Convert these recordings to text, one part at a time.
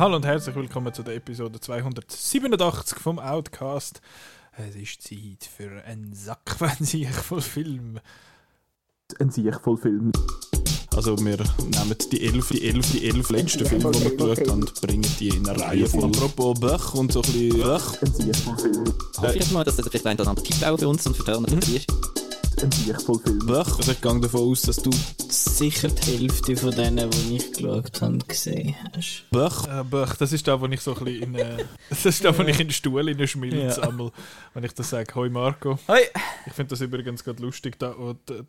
Hallo und herzlich willkommen zu der Episode 287 vom Outcast. Es ist Zeit für einen Sack von sich voll Film. Ein Sieg voll Film. Also wir nehmen die elf, die elf, die elf letzten Filme, die wir geschaut haben, und bringen die in eine Reihe voll. Apropos Böch und so ein bisschen Böch. Film. Hoffe ich mal, dass das vielleicht ein oder andere Tipp auch für uns und für Turner dabei ist. Ein voll. Böch. Also ich gehe davon aus, dass du sicher die Hälfte von denen, die ich geschaut habe, gesehen hast. Böch. Äh, Böch, das ist da, wo ich so ein bisschen in, äh, das ist da, wo ich in den Stuhl in schmilz, Ja. einmal, wenn ich das sage. Hoi Marco. Hoi! Ich finde das übrigens gerade lustig, da,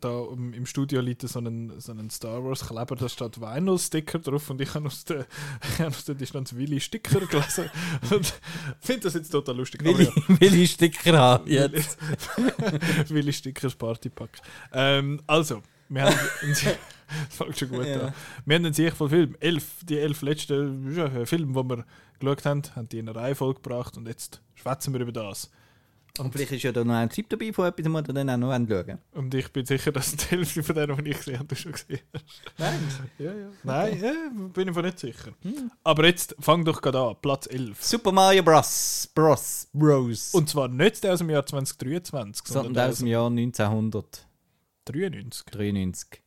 da im Studio liegt so einen, so einen Star Wars Kleber, da steht Vinyl-Sticker drauf und ich habe aus der, aus der Distanz Willy Sticker gelesen und finde das jetzt total lustig. Aber Will ja. ich, will ich Sticker haben jetzt? Willy Stickers Partypack. Ähm, also, wir haben. das fängt schon gut Ja. an. Wir haben einen sehr voll Film. Elf, die elf letzten Filme, die wir geschaut haben, haben die in eine Reihenfolge gebracht und jetzt schwätzen wir über das. Und vielleicht ist ja da noch ein Tipp dabei von etwas, den wir dann auch noch anschauen. Und ich bin sicher, dass die Hälfte von denen, die ich gesehen habe, du schon gesehen hast. Nein. Ja, ja. Nein, ja, bin ich mir nicht sicher. Aber jetzt fang doch gerade an. Platz 11. Super Mario Bros. Bros. Bros. Und zwar nicht der aus dem Jahr 2023, sondern der aus dem Jahr 1993. 93.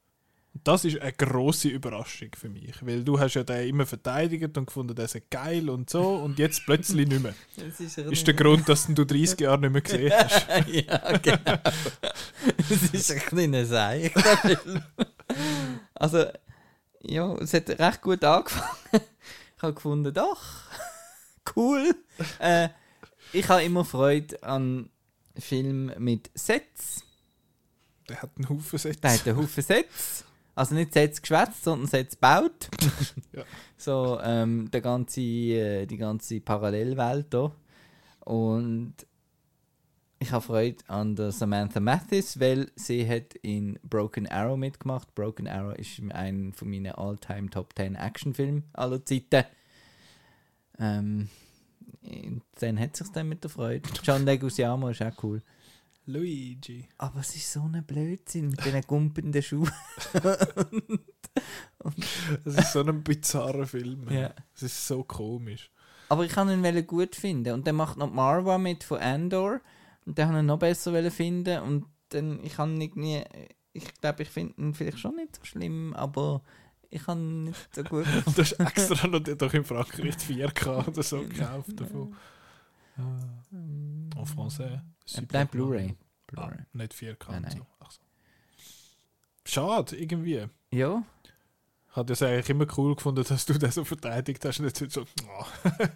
Das ist eine grosse Überraschung für mich, weil du hast ja den immer verteidigt und gefunden, der sei geil und so und jetzt plötzlich nicht mehr. Das ist, Ist der Grund, dass du 30 Jahre nicht mehr gesehen hast? ja, genau. Es ist ein kleiner Seich, der Film. Also, ja, es hat recht gut angefangen. Ich habe gefunden, doch, cool. Äh, ich habe immer Freude an Filmen mit Sets. Der hat einen Haufen Sätze. Der hat einen Haufen Sets. Also nicht Sets geschwätzt, sondern Sets gebaut. Ja. So ähm, der ganze, äh, die ganze Parallelwelt hier. Und ich habe Freude an der Samantha Mathis, weil sie hat in Broken Arrow mitgemacht. Broken Arrow ist ein von meinen all-time Top 10 Actionfilmen aller Zeiten. Ähm, und dann hat sich dann mit der Freude. John Leguizamo ist auch cool. Luigi. Aber es ist so ein Blödsinn mit diesen gumpenden Schuhen. Das ist so ein bizarrer Film. Ja. Es ist so komisch. Aber ich kann ihn gut finden. Und dann macht noch Marwa mit von Andor. Und dann habe ich ihn noch besser finden. Und dann, ich kann irgendwie, ich glaube, ich finde ihn vielleicht schon nicht so schlimm, aber ich kann ihn nicht so gut gefunden. Du hast extra noch doch in Frankreich die 4K oder so gekauft davon. En français. Nein, Blu-ray. Ah, Blu-ray. nicht 4K. Nein, nein. So. So. Schade, irgendwie. Ja, Ich habe es eigentlich immer cool gefunden, dass du das so verteidigt hast und jetzt wird so, oh,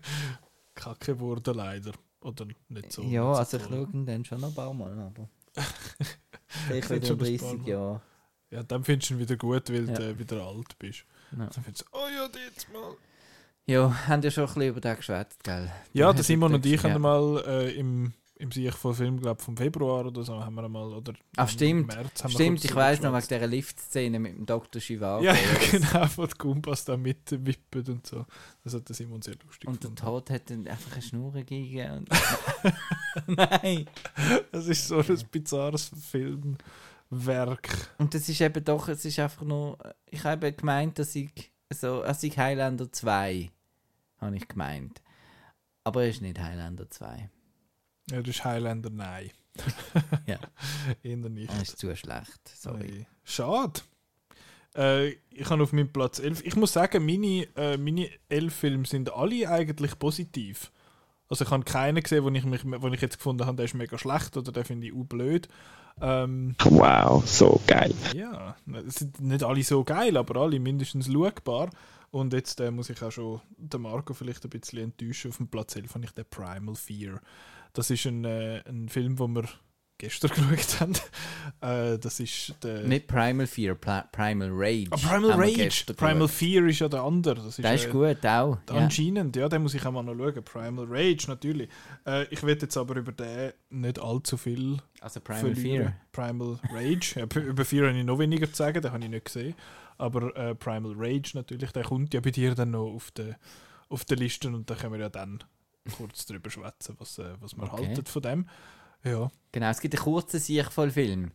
kacke wurde leider. Oder nicht so. ja nicht also so ich schaue ihn dann schon noch ein paar Mal, aber vielleicht wieder schon in ein paar 30 Mal. Jahren. Ja, dann findest du ihn wieder gut, weil Ja. du wieder alt bist. Ja. Dann findest du, oh ja, jetzt mal. Ja, haben ja schon ein bisschen über den geschwätzt, gell? Ja, der Simon ja und ich gesagt, haben ja. mal äh, im, im Sieg von Film, glaube vom Februar oder so, haben wir mal, oder Ach, im stimmt. März haben wir Stimmt, kurz ich weiß noch wegen dieser Lift-Szene mit dem Dr. Chivago. Ja, ja, genau, wo die Gumpas da mitwippen und so. Das hat der Simon sehr lustig Und der gefunden. Tod hat dann einfach eine Schnur gegeben. Nein. Das ist so ein bizarres Filmwerk. Und das ist eben doch, es ist einfach nur, ich habe gemeint, dass ich so, als ich Highlander 2 habe ich gemeint. Aber er ist nicht Highlander 2. Ja, das ist Highlander, nein. Ja. Eher nicht. Er ist zu schlecht. Sorry. Ei. Schade. Äh, ich habe auf meinem Platz 11. Ich muss sagen, meine, äh, meine 11 Filme sind alle eigentlich positiv. Also ich habe keinen gesehen, wo ich, mich, wo ich jetzt gefunden habe, der ist mega schlecht oder der finde ich u blöd. Ähm, Wow, so geil. ja, es sind nicht alle so geil, aber alle mindestens schaubar. Und jetzt äh, muss ich auch schon den Marco vielleicht ein bisschen enttäuschen. Auf dem Platz 11 habe ich den Primal Fear. Das ist ein, äh, ein Film, den wir gestern geschaut haben. Äh, das ist der... Nicht Primal Fear, Pla Primal Rage. Ah, Primal Rage. Primal geschaut. Fear ist ja der andere. Das ist, Der ist äh, gut, auch. Ja. Anscheinend, ja, den muss ich auch mal noch schauen. Primal Rage, natürlich. Äh, ich will jetzt aber über den nicht allzu viel Also Primal. Fear. Primal Rage. ja, über Fear habe ich noch weniger zu sagen, den habe ich nicht gesehen. Aber äh, Primal Rage natürlich, der kommt ja bei dir dann noch auf den auf der Liste und dann können wir ja dann kurz drüber schwätzen, was, äh, was wir Okay. halten von dem. Ja, Genau, es gibt einen kurzen Sichtvoll-Film.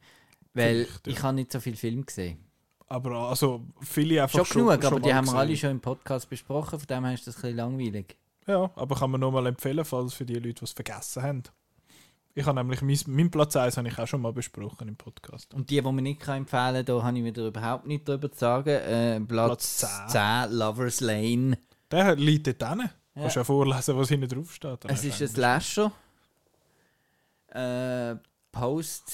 Weil Vielleicht, ja. ich habe nicht so viel Film gesehen. aber also viele einfach Schon, schon genug, aber schon die mal haben wir alle schon im Podcast besprochen, von dem her ist das ein bisschen langweilig. Ja, aber kann man nur mal empfehlen, falls für die Leute, die es vergessen haben. Ich habe nämlich, mein, mein Platz 1 habe ich auch schon mal besprochen im Podcast. Und die, die man nicht kann empfehlen kann, da habe ich wieder überhaupt nichts drüber zu sagen. Äh, Platz, Platz 10. Lover's Lane. Der liegt dort hinten. Ja. Kannst ja vorlesen, was hinten drauf steht. Es ist ein Slasher. Äh, Post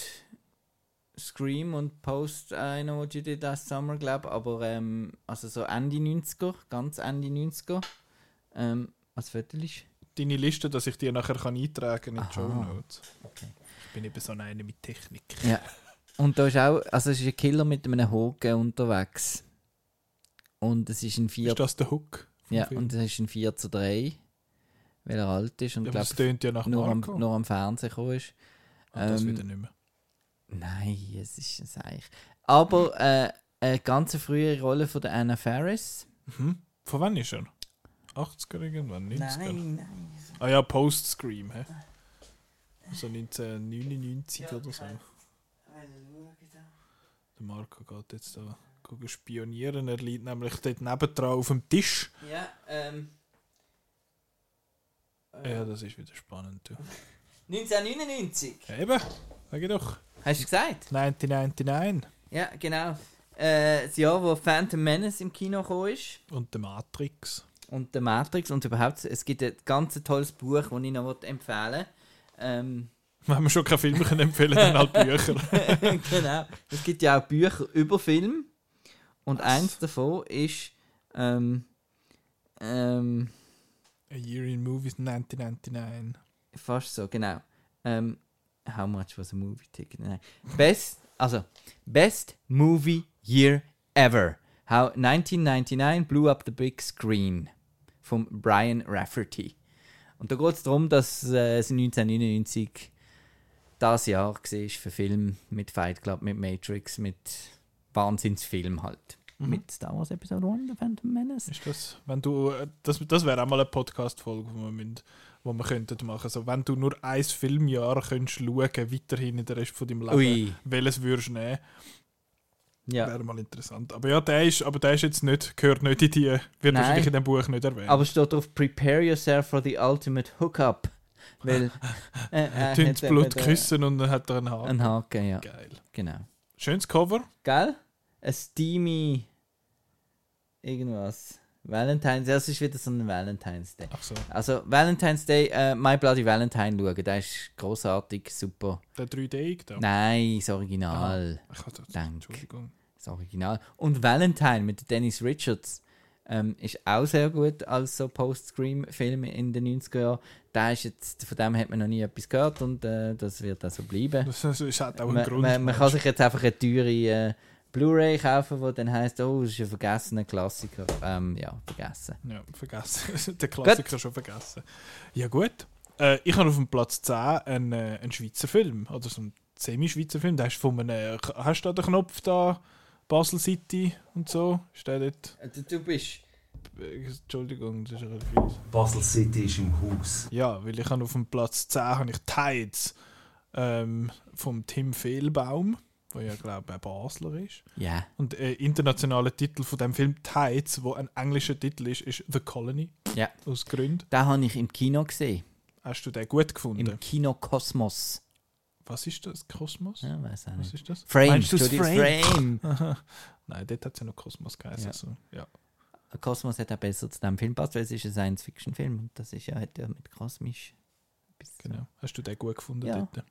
Scream und Post I Know What You Did Last Summer, glaube aber ähm, also so Ende 90er, ganz Ende 90er. Ähm, was viertelst Deine Liste, dass ich die nachher kann eintragen in die. Show Notes. Okay. Ich bin eben so einer mit Technik. Ja. Und da ist auch, also es ist ein Killer mit einem Haken unterwegs. Und es ist ein 4 Ist das der Hook? Ja, Film? und es ist ein 4 zu 3, weil er alt ist und ja, glaube das tönt ja nach nur, am, nur am Fernsehen gekommen ist. Ah, das ähm, wieder nicht mehr. Nein, es ist ein Seich. Aber äh, eine ganz frühe Rolle von der Anna Faris. Mhm. Von wann ist er? 80er irgendwann? 90er? nein. Ah ja, Post-Scream. hä? So 1999 oder so. Der Marco geht jetzt da spionieren. Er liegt nämlich dort nebendran auf dem Tisch. Ja, ähm. äh, Ja, das ist wieder spannend. Du. 1999. Ja, eben, sag ich doch. Hast du gesagt? 1999 Ja, genau. Äh, das Jahr, wo Phantom Menace im Kino gekommen ist. und der Matrix. Und der Matrix. Und überhaupt, es gibt ein ganz tolles Buch, das ich noch empfehlen. Ähm, Wenn wir schon keine Filme können empfehlen dann halt Bücher. genau. Es gibt ja auch Bücher über Film. Und eins davon ist. Ähm, ähm, A Year in Movies 1999. fast so, genau. Ähm, how much was a movie ticket? Nein. Best, also, Best Movie Year Ever. How 1999 blew up the big screen. Von Brian Rafferty. Und da geht es darum, dass äh, es 1999 das Jahr war für Film mit Fight Club, mit Matrix, mit Wahnsinnsfilm halt. Mit Star Wars Episode 1, The Phantom Menace. Ist das, wenn du, äh, das, das wäre auch mal eine Podcast-Folge, die wir, müssen- wo wir könnten machen. So, wenn du nur ein Filmjahr könntest schauen, weiterhin in den Rest von deinem Leben, Ui. welches würdest du nehmen? Ja. Wäre mal interessant. Aber ja, der ist, aber der ist jetzt nicht, gehört nicht in die, wird Nein. wahrscheinlich in dem Buch nicht erwähnt. Aber steht drauf, prepare yourself for the ultimate hookup. Weil. Äh, er hat das Blut küssen und dann hat er einen Haken. Ein Haken, ja. Geil. Genau. Schönes Cover. Gell? Ein steamy. Irgendwas. Valentine's, das ist wieder so ein Valentine's Day. Ach so, Also, Valentine's Day, äh, My Bloody Valentine schauen, der ist großartig, super. der 3D da. Nein, das Original. Ach, das, Dank. Entschuldigung. Das Original. Und Valentine mit Dennis Richards ähm, ist auch sehr gut als so Post-Scream-Film in den 90er Jahren. Da ist jetzt, von dem hat man noch nie etwas gehört und äh, das wird auch so bleiben. Das, ist halt auch ein Man, Grund. man, man kann du? sich jetzt einfach eine teure äh, Blu-ray kaufen, wo dann heißt, oh, das ist ein vergessener Klassiker. Ähm, ja, vergessen. Ja, vergessen. Der Klassiker schon vergessen. Ja, gut. Äh, ich habe auf dem Platz 10 einen, äh, einen Schweizer Film. Oder so einen Semi-Schweizer Film. Der ist von einem. Hast du da den Knopf da? Basel City und so? Ist der dort? Du, du bist. Äh, Entschuldigung, das ist ein bisschen fies. Basel City ist im Haus. Ja, weil ich habe auf dem Platz 10 habe ich Tides ähm, vom Tim Fehlbaum, der ja, glaube ich, ein Basler ist. Ja. Und der internationale Titel von dem Film Tides, wo ein englischer Titel ist, ist The Colony. Ja. Aus Gründen. Den habe ich im Kino gesehen. Hast du den gut gefunden? Im Kino Kosmos. Was ist das? Kosmos? Ja, weiß auch Was nicht. ist das? Frame. Meinst du das Frame. Aha. Nein, dort hat es ja noch Kosmos geheißen. Ja. Also, ja. Kosmos hat auch besser zu diesem Film passt, weil es ist ein Science-Fiction-Film und das ist ja, hat ja mit kosmisch. Genau. Hast du den gut gefunden Ja. dort?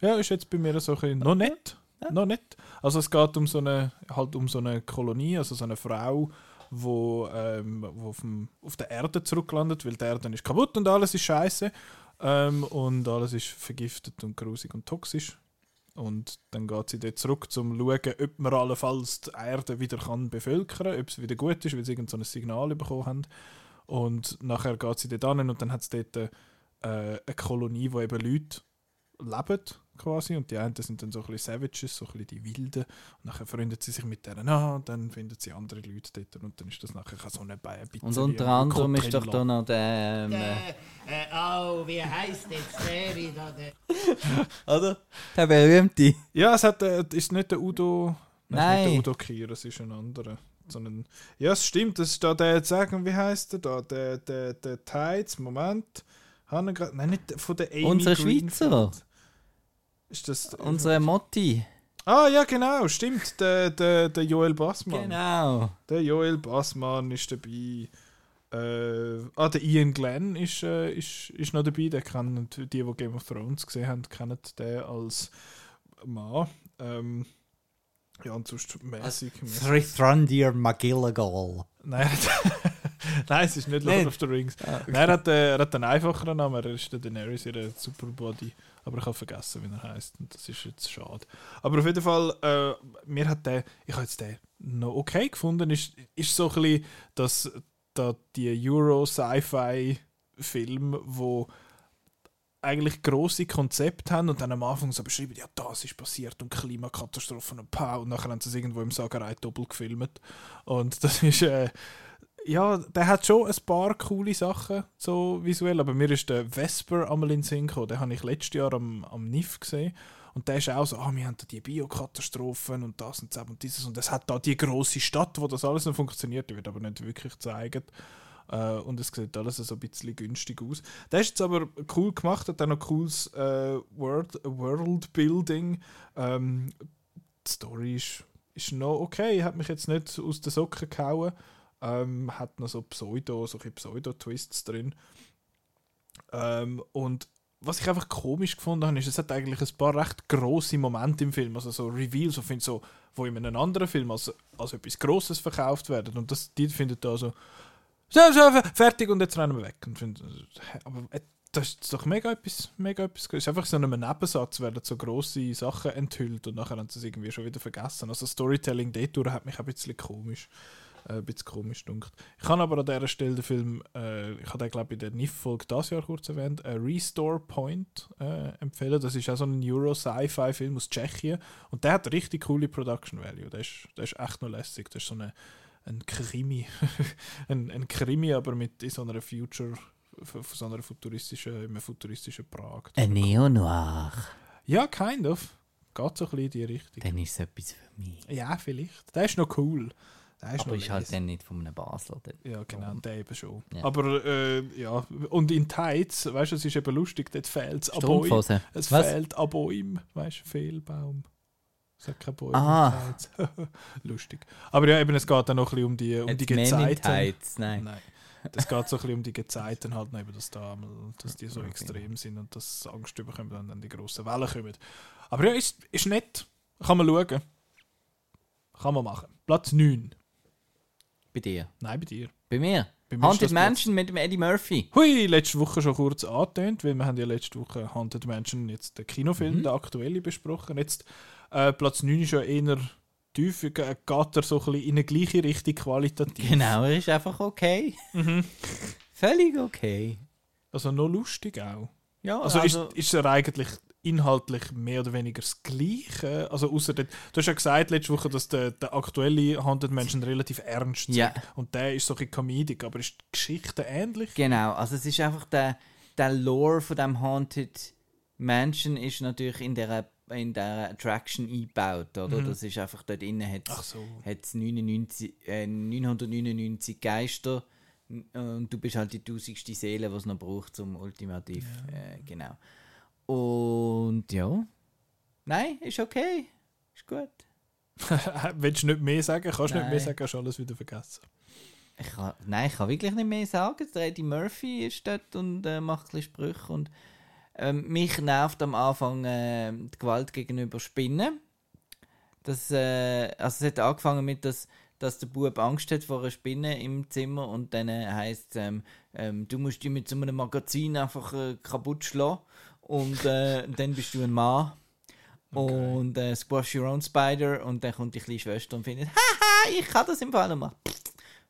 Ja, ist jetzt bei mir so ein bisschen noch nicht. Ja. Noch nicht. Also es geht um so eine, halt um so eine Kolonie, also so eine Frau, wo, ähm, wo auf, dem, auf der Erde zurücklandet, weil die Erde ist kaputt und alles ist scheiße. Ähm, und alles ist vergiftet und grusig und toxisch. Und dann geht sie dort zurück, um zu schauen, ob man allenfalls die Erde wieder kann bevölkern kann, ob es wieder gut ist, weil sie irgend so ein Signal bekommen haben. Und nachher geht sie dort an und dann hat es dort äh, eine Kolonie, wo eben Leute leben, quasi und die einen sind dann so ein bisschen Savages, so ein bisschen die Wilden und nachher freundet sie sich mit denen an und dann finden sie andere Leute dort und dann ist das nachher so eine ein Und unter anderem ist doch da noch der. Ähm, Äh, äh, oh, wie heißt jetzt der wieder? Der oder? Der berühmte. Ja, es hat, äh, ist nicht der Udo. Nein. Es ist nicht der Udo Kier, es ist ein anderer. Sondern, ja, es stimmt, das ist da der, jetzt sagen, wie heißt der da? Der, der, der Tides, Moment. Haben wir grad, nein, nicht von der Amy Unser Greenfield. Ist das. Unsere Motti. Ah, ja, genau, stimmt. Der, der, der Joel Bassmann. Genau. Der Joel Bassmann ist dabei. Äh, ah, der Ian Glenn ist, äh, ist, ist noch dabei. Der kennen die, die Game of Thrones gesehen haben, kennen den als Mann. Ähm, ja, und sonst mäßig. Thrandir McGilligal. Nein, Nein, es ist nicht Lord of the Rings. Ah, Nein, er hat, äh, er hat einen einfacheren Namen. Er ist der Daenerys, ihr Superbody. Aber ich habe vergessen, wie er heißt. Und das ist jetzt schade. Aber auf jeden Fall, äh, mir hat der, ich habe jetzt den noch okay gefunden. Ist, ist so ein bisschen, dass da die Euro-Sci-Fi-Filme, wo eigentlich grosse Konzepte haben und dann am Anfang so beschreiben, ja, das ist passiert und Klimakatastrophen und Pau und nachher haben sie es irgendwo im Sagerei doppelt gefilmt. Und das ist, äh, ja, der hat schon ein paar coole Sachen, so visuell, aber mir ist der Vesper einmal in den Sinn gekommen, den habe ich letztes Jahr am, am NIF gesehen. Und der ist auch so, ah, wir haben da die Biokatastrophen und das und das und dieses und es hat da die große Stadt, wo das alles noch funktioniert, die wird aber nicht wirklich gezeigt. Äh, und es sieht alles so ein bisschen günstig aus. Der ist jetzt aber cool gemacht, hat auch noch cooles äh, World, Worldbuilding. Ähm, die Story ist, ist noch okay, hat mich jetzt nicht aus den Socken gehauen. Ähm, hat noch so Pseudo, so ein bisschen Pseudo-Twists drin. Ähm, und was ich einfach komisch gefunden habe, ist, es hat eigentlich ein paar recht grosse Momente im Film, also so Reveals, find, so, wo in einem anderen Film als, als etwas Grosses verkauft werden. Und das, die finden da so, so, so, fertig und jetzt rennen wir weg. Und find, aber äh, das ist doch mega etwas, mega etwas. Es ist einfach so in einem Nebensatz werden so grosse Sachen enthüllt und nachher haben sie es irgendwie schon wieder vergessen. Also Storytelling dort hat mich ein bisschen komisch ein bisschen komisch dunkt. Ich kann aber an dieser Stelle den Film, äh, ich habe den glaube ich in der NIF-Folge dieses Jahr kurz erwähnt, äh, Restore Point äh, empfehlen. Das ist auch so ein Euro-Sci-Fi-Film aus Tschechien und der hat richtig coole Production Value. Der ist, der ist echt noch lässig. Das ist so eine, ein Krimi. ein, ein Krimi, aber mit in so einer Future, f- so einer futuristischen, in einem futuristischen Prag. Ein Neo-Noir. Ja, kind of. Geht so ein bisschen in die Richtung. Dann ist es etwas für mich. Ja, vielleicht. Der ist noch cool. Aber noch ist halt dann nicht von einem Basler. Ja, genau, der eben schon. Ja. Aber äh, ja, und in Tides, weißt du, es ist eben lustig, dort fehlt es an Bäumen. Es Was? fehlt an Bäumen, weißt du, Fehlbaum. Es hat keine Bäume. Ah. in Tides. lustig. Aber ja, eben, es geht dann noch ein bisschen um die, um die Men in Gezeiten. Tights, Nein. Nein. Es geht so ein bisschen um die Gezeiten halt, noch eben, dass, da, dass die so Okay. extrem sind und dass Angst bekommen, wenn dann die grossen Wellen kommen. Aber ja, ist, ist nett. Kann man schauen. Kann man machen. Platz 9. Bei dir. Nein, bei dir. Bei mir. Bei mir Haunted Mansion mit dem Eddie Murphy. Hui, letzte Woche schon kurz angetönt, weil wir haben ja letzte Woche Haunted Mansion, jetzt den Kinofilm, Mhm. der aktuelle, besprochen. Jetzt äh, Platz 9 ist ja eher tief, ge- geht er so ein bisschen in eine gleiche Richtung qualitativ. Genau, er ist einfach okay. Mhm. Völlig okay. Also noch lustig auch. Ja, Also, ist, ist er eigentlich inhaltlich mehr oder weniger das Gleiche? Also außer du hast ja gesagt letzte Woche, dass der, der aktuelle Haunted Mansion relativ ernst ist. Ja. Und der ist so ein Comedic, aber ist die Geschichte ähnlich? Genau, also es ist einfach der, der Lore von dem Haunted Mansion ist natürlich in der, in der Attraction eingebaut, oder? Mhm. Das ist einfach dort innen hat so. es 99, äh, 999 Geister und du bist halt die tausendste Seele, die es noch braucht zum ultimativ, äh, genau. Und ja, nein, ist okay, ist gut. Willst du nicht mehr sagen? Kannst du nicht mehr sagen, hast du alles wieder vergessen. Ich kann, nein, ich kann wirklich nicht mehr sagen. Der Eddie Murphy ist dort und äh, macht ein Sprüche. Und, ähm, mich nervt am Anfang äh, die Gewalt gegenüber Spinnen. Das, äh, also es hat angefangen mit, dass, dass der Bub Angst hat vor einer Spinne im Zimmer und dann äh, heisst ähm, ähm, du musst die mit so einem Magazin einfach äh, kaputt schlagen und äh, dann bist du ein Mann. Und äh, squash your own spider und dann kommt die kleine Schwester und findet, haha, ich kann das im Fall und macht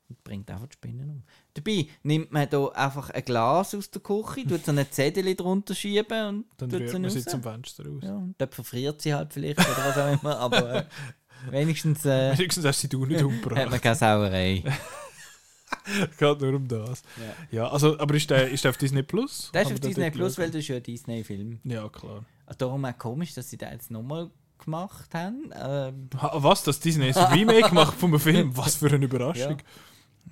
und bringt einfach die Spinnen um. Dabei nimmt man da einfach ein Glas aus der Küche, tut so ein Zettel drunter schieben und Dann tut rührt sie man sie zum Fenster raus. Ja, und dort verfriert sie halt vielleicht oder was auch immer, aber äh, wenigstens äh, Wenigstens hast du sie du nicht hat man umgebracht. keine Sauerei. geht nur um das. Ja. Ja, also, aber ist der, ist der auf Disney Plus? Das ist auf Disney Plus, weil das ist ja ein Disney-Film. Ja, klar. Darum auch komisch, dass sie da jetzt nochmal gemacht haben. Ähm, was, dass Disney ein Remake macht von einem Film? Was für eine Überraschung.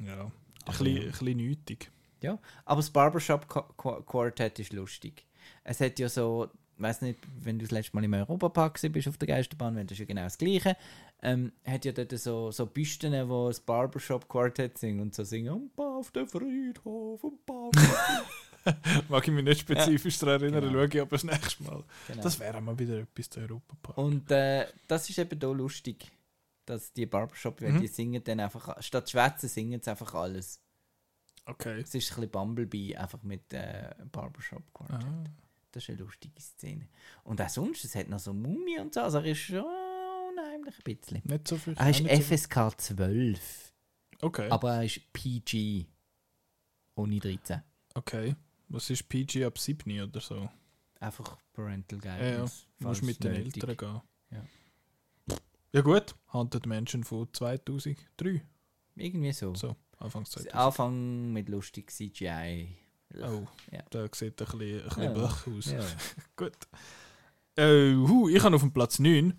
Ja. Ein bisschen, ein bisschen nötig. ja. Aber das Barbershop Qu- Qu- Quartet ist lustig. Es hat ja so, weiß nicht, wenn du das letzte Mal im Europapark bist auf der Geisterbahn, wenn das ist ja genau das Gleiche. Ähm, hat ja dort so, so Büsten, wo das Barbershop Quartet singen und so singen, um auf den Friedhof, um Mag ich mich nicht spezifisch daran erinnern, Genau. schaue ich aber das nächste Mal. Genau. Das wäre mal wieder etwas zu Europapark. Und äh, das ist eben da lustig, dass die Barbershop, Mhm. die singen dann einfach, statt schwätzen singen sie einfach alles. Okay. Es ist ein bisschen Bumblebee, einfach mit äh, Barbershop Quartet. Ah. Das ist eine lustige Szene. Und auch sonst, es hat noch so Mumie und so, also er ist schon unheimlich ein bisschen. Nicht so viel. Er ist nicht so- FSK 12, Okay. aber er ist PG, ohne 13. okay. Was ist PG ab 7 oder so? Einfach Parental Ja, ja. Guidance. Du musst mit den nötig. Eltern gehen. Ja. Ja gut, Haunted Mansion von 2003. Irgendwie so. So, Anfangs 2000. Anfang mit lustig CGI. Oh, Ja. da sieht ein bisschen, ein bisschen Ja. blech aus. Ja. Gut. Äh, hu, ich habe auf dem Platz 9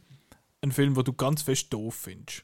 einen Film, den du ganz fest doof findest.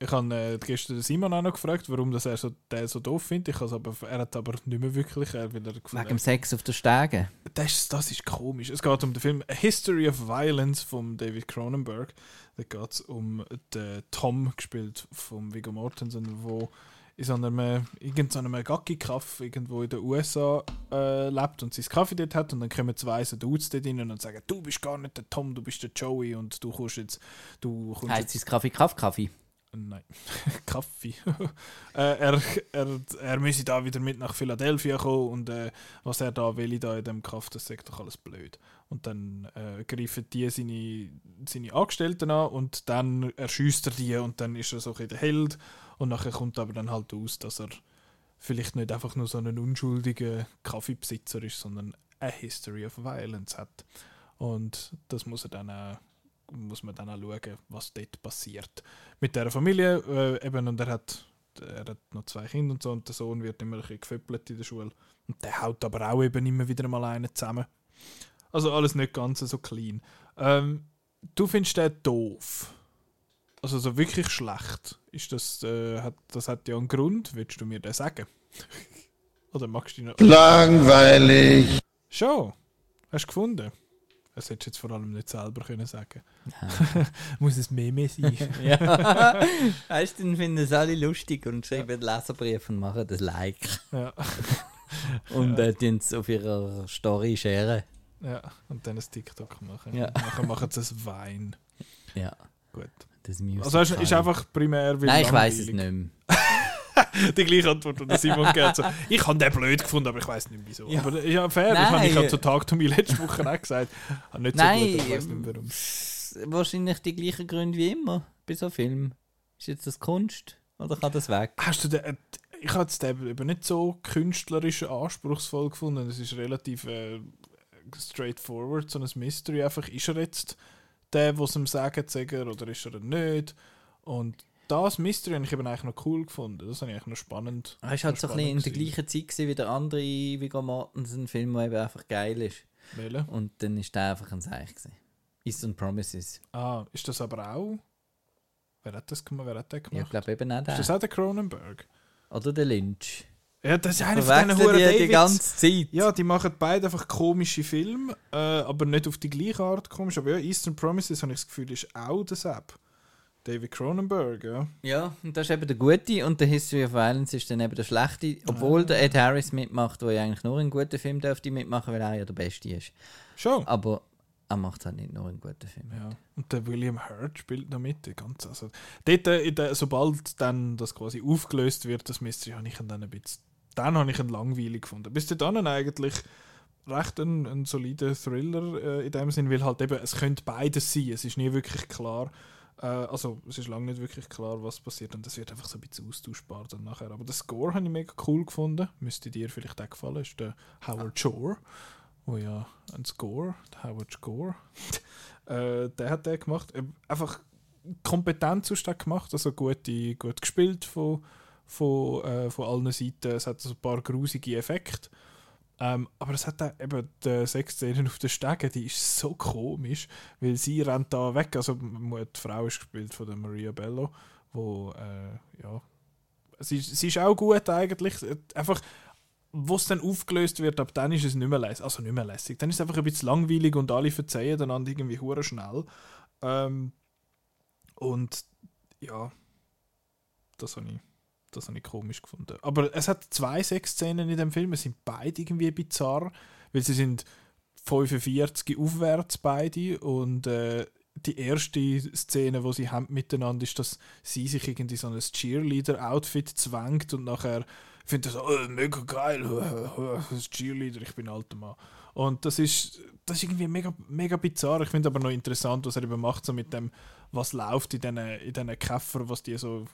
Ich habe äh, gestern den Simon auch noch gefragt, warum das er so, den so doof findet. Ich aber, er hat aber nicht mehr wirklich, äh, weil er Wegen gefunden dem Sex auf der Stege. das, ist- das ist komisch. Es geht um den Film A History of Violence von David Cronenberg. Da geht es um den Tom, gespielt von Viggo Mortensen, wo in so einem, äh, irgend so einem Gacki-Kaff irgendwo in den USA äh, lebt und sein Kaffee dort hat und dann kommen zwei so Dudes dort rein und sagen, du bist gar nicht der Tom, du bist der Joey und du kommst jetzt, du kommst Heißt es Kaffee, Kaffee, Kaffee? Nein, Kaffee. äh, er, er, er müsse da wieder mit nach Philadelphia kommen und äh, was er da will, da in dem Kaff, das sagt doch alles blöd. Und dann äh, greifen die seine, seine Angestellten an und dann erschießt er die und dann ist er so ein der Held und nachher kommt aber dann halt aus, dass er vielleicht nicht einfach nur so ein unschuldiger Kaffeebesitzer ist, sondern eine History of Violence hat. Und das muss er dann auch muss man dann auch schauen, was dort passiert. Mit der Familie äh, eben, und er hat, er hat noch zwei Kinder und so, und der Sohn wird immer ein bisschen gefüppelt in der Schule. Und der haut aber auch eben immer wieder mal einen zusammen. Also alles nicht ganz so clean. Ähm, du findest den doof? Also so wirklich schlecht? Ist das, äh, hat, das hat ja einen Grund, willst du mir den sagen? Oder magst du ihn noch... Langweilig. Schon? Hast du gefunden? Das hättest du jetzt vor allem nicht selber können sagen. Muss es Meme sein? ja. Weißt du, dann finden es alle lustig und schreiben Leserbrief und machen das Like. ja. Und äh, tun es auf ihrer Story scheren. ja. Und dann ein TikTok machen. Ja. Und Nachher machen sie ein Wein. Ja, Gut. Das Musical. Also ist, ist einfach primär weil Nein, ich weiß es nicht mehr. Die gleiche Antwort, die Simon gegeben. So, ich habe den blöd gefunden, aber ich weiß nicht wieso. Ja. Aber ist ja fair. Nein. Ich habe ich hab zu Tag Tommy letzte Woche auch gesagt. Habe nicht so Nein, gut, ich weiß nicht warum. wahrscheinlich die gleichen Gründe wie immer bei so Filmen. Ist jetzt das Kunst oder kann das weg? Hast du den, äh, ich habe es eben nicht so künstlerisch anspruchsvoll gefunden. Es ist relativ äh, straightforward, so ein Mystery. Einfach, ist er jetzt der, was ihm sagen, sagen oder ist er nicht? Und das Mystery habe ich eben eigentlich noch cool gefunden. Das habe ich eigentlich noch spannend. Er ist halt so ein bisschen in der gleichen Zeit gewesen wie der andere Viggo Mortensen-Film, der eben einfach geil ist. Welcher? Und dann ist der einfach ein Seich gewesen. Eastern Promises. Ah, ist das aber auch? Wer hat das gemacht? Wer hat Ja, gemacht? ich glaube eben auch ist das der. auch der Cronenberg? Oder der Lynch. Ja, das ist einer von diesen die die ganze Zeit. Ja, die machen beide einfach komische Filme, äh, aber nicht auf die gleiche Art komisch. Aber ja, Eastern Promises, habe ich das Gefühl, ist auch das App. David Cronenberg, ja. Ja, und das ist eben der Gute und der History of Violence ist dann eben der Schlechte. Obwohl der Ed Harris mitmacht, der ja eigentlich nur einen guten Film dürfte mitmachen, weil er ja der Beste ist. Schon. Aber er macht halt nicht nur einen guten Film. Ja. Und der William Hurt spielt noch mit. Ganz, also, dort, äh, in sobald dann das quasi aufgelöst wird, das Mystery, habe ich ihn dann ein bisschen, dann habe ich ihn langweilig gefunden. Bis dahin eigentlich recht ein, ein solider Thriller äh, in dem Sinn, weil halt eben, es könnte beides sein. Es ist nie wirklich klar, Äh, also es ist lange nicht wirklich klar, was passiert und das wird einfach so ein bisschen austauschbar dann nachher. Aber den Score habe ich mega cool gefunden. Müsste dir vielleicht auch gefallen. ist der Howard Shore, wo ja ein Score, der Howard Score, äh, der hat der gemacht. Äh, Einfach kompetent auch gemacht, also gut, gut gespielt von, von, äh, von allen Seiten. Es hat so ein paar grusige Effekte. Ähm, aber es hat auch eben die Sexszene auf den Stegen, die ist so komisch, weil sie rennt da weg. Also die Frau ist gespielt von der Maria Bello, wo äh, ja, sie, sie ist auch gut eigentlich. Einfach, es dann aufgelöst wird, ab dann ist es nicht mehr lässig. Also nicht mehr lässig. Dann ist es einfach ein bisschen langweilig und alle verzeihen einander irgendwie hure schnell. Ähm, und ja, das habe ich, das habe ich komisch gefunden. Aber es hat zwei Sexszenen in dem Film, es sind beide irgendwie bizarr, weil sie sind 45 aufwärts beide und äh, die erste Szene, wo sie haben miteinander, ist, dass sie sich irgendwie so ein Cheerleader-Outfit zwängt und nachher findet er so, oh, mega geil, das Cheerleader, ich bin alter Mann. Und das ist, das ist irgendwie mega, mega bizarr. Ich finde aber noch interessant, was er eben macht, so mit dem, was läuft in diesen in diesen Käfer, was die so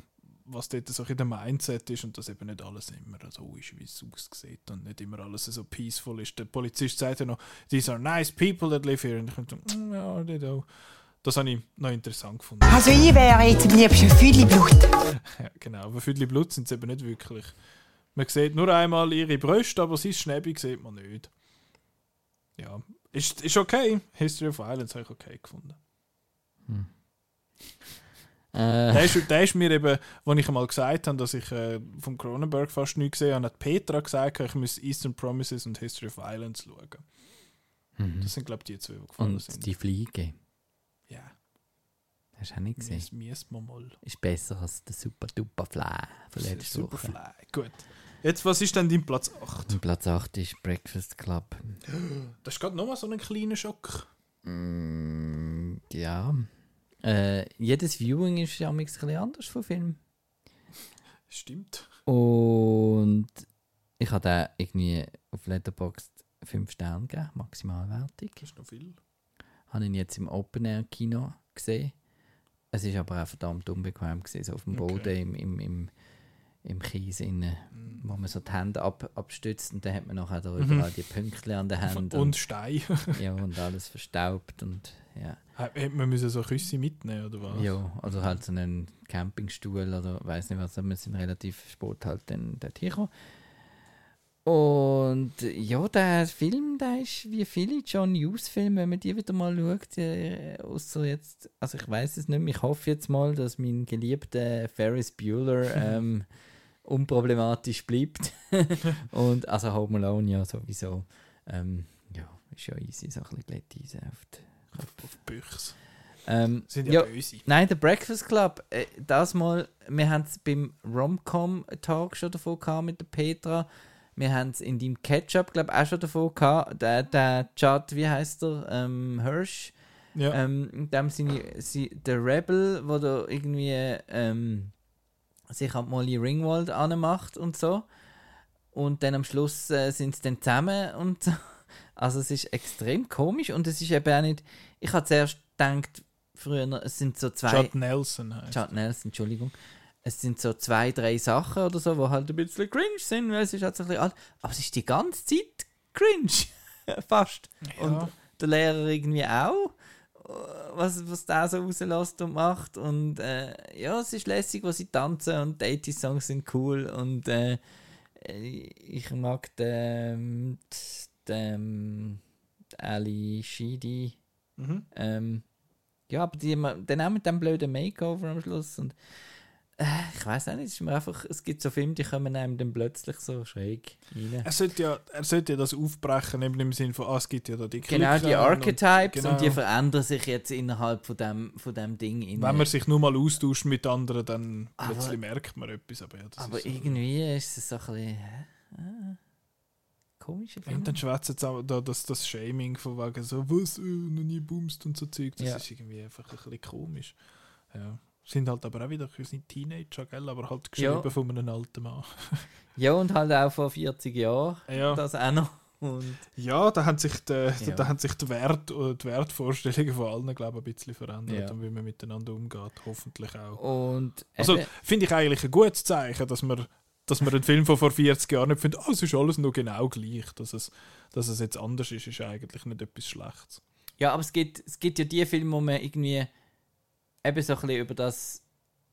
was dort so in dem Mindset ist und dass eben nicht alles immer so ist, wie es aussieht und nicht immer alles so peaceful ist. Der Polizist sagt ja noch, these are nice people that live here. Und ich so, mm, ja, nicht auch. Das habe ich noch interessant gefunden. Also ich wäre jetzt am liebsten Füdli Blut. Ja, genau, aber für die Blut sind sie eben nicht wirklich. Man sieht nur einmal ihre Brüste, aber sein Schnäbi sieht man nicht. Ja, ist, ist okay. History of Violence habe ich okay gefunden. Äh, Der ist, der ist mir eben, als ich einmal gesagt habe, dass ich äh, vom Cronenberg fast nichts gesehen habe, hat Petra gesagt, ich muss Eastern Promises und History of Violence schauen. mhm. Das sind, glaube ich, die zwei, die gefallen sind. Und die Fliege. ja, Hast du auch nicht gesehen? mies, mies mal mal. Ist besser als der Super Duper Fly von letzter Woche. Superfly. Gut. Jetzt, was ist denn dein Platz 8? Und Platz 8 ist Breakfast Club. Das ist gerade nochmal so ein kleiner Schock. Mm, ja. Äh, jedes Viewing ist ja ein bisschen anders vom Film. Stimmt. Und ich habe da irgendwie auf Letterboxd 5 Sterne gegeben, Maximalwertung. Das ist noch viel. Habe ihn jetzt im Open Air Kino gesehen. Es ist aber auch verdammt unbequem gewesen, so auf dem Okay. Boden im, im, im, im Kies, innen, wo man so die Hände ab, abstützt und dann hat man nachher da überall die Pünktchen an den Händen Und Stein. ja, und alles verstaubt und ja. Hätte man müssen so Küsse mitnehmen, oder was? Ja, also halt so einen Campingstuhl oder weiß nicht was, wir sind relativ spät halt dann dort hingekommen. Und ja, der Film, der ist wie viele John Hughes-Filme, wenn man die wieder mal schaut, äh, außer jetzt, also ich weiß es nicht mehr, ich hoffe jetzt mal, dass mein geliebter Ferris Bueller ähm, unproblematisch bleibt. Und also Home Alone ja sowieso. Ähm, ja, ist ja easy, so ein bisschen Glätteisen auf die Köpfe. Auf Büchs. Ähm, Sind ja, ja, böse. Nein, der Breakfast Club, äh, das mal, wir haben es beim Romcom-Tag schon davon gehabt mit der Petra. Wir haben es in deinem Ketchup, glaube ich, auch schon davon gehabt. Der, der Chad, wie heißt er? Ähm, Hirsch. Ja. Ähm, in dem Sinne, sie, der Rebel, wo da irgendwie ähm, sich an Molly Ringwald anmacht und so. Und dann am Schluss äh, sind sie dann zusammen und so. Also es ist extrem komisch und es ist eben auch nicht. Ich habe zuerst gedacht, früher, es sind so zwei. Judd Nelson heißt. Chad Nelson, Entschuldigung. Es sind so zwei, drei Sachen oder so, die halt ein bisschen cringe sind, weil es ist halt so ein bisschen alt. Aber es ist die ganze Zeit cringe. Fast. Ja. Und der Lehrer irgendwie auch. Was, was der so rauslässt und macht. Und äh, ja, es ist lässig, was sie tanzen und die 80-Songs sind cool. Und äh, ich mag den, den Ali Sheedy. Mhm. Ähm, ja, aber die, dann auch mit dem blöden Makeover am Schluss. Und äh, ich weiß auch nicht, es, ist mir einfach, es gibt so Filme, die kommen einem dann plötzlich so schräg rein. Er sollte, ja, er sollte ja das aufbrechen, eben im Sinne von, ah, es gibt ja da die Genau, die Klicken Archetypes und- und die genau. verändern sich jetzt innerhalb von dem, von dem Ding. In, Wenn man sich nur mal austauscht mit anderen, dann Aber- plötzlich merkt man etwas. Aber, ja, aber ist so. irgendwie ist es so ein bisschen. Hä? Ah, komischer Film. Und dann schwätzen sie auch da das, das Shaming von wegen so, was, äh, noch nie bumst und so Zeug. Das Ja. ist irgendwie einfach ein bisschen komisch. Ja. Sind halt aber auch wieder sind Teenager, gell? aber halt geschrieben Ja. von einem alten Mann. Ja, und halt auch vor 40 Jahren. Ja. Das auch noch. Und Ja, da haben sich die, Ja. da haben sich die, Wert, äh, die Wertvorstellungen von allen, glaube ich, ein bisschen verändert Ja. und wie man miteinander umgeht, hoffentlich auch. Und Also finde ich eigentlich ein gutes Zeichen, dass man, dass man einen Film von vor 40 Jahren nicht findet, oh, es ist alles noch genau gleich. Dass es, dass es jetzt anders ist, ist eigentlich nicht etwas Schlechtes. ja, aber es gibt, es gibt ja die Filme, wo man irgendwie eben so ein bisschen über das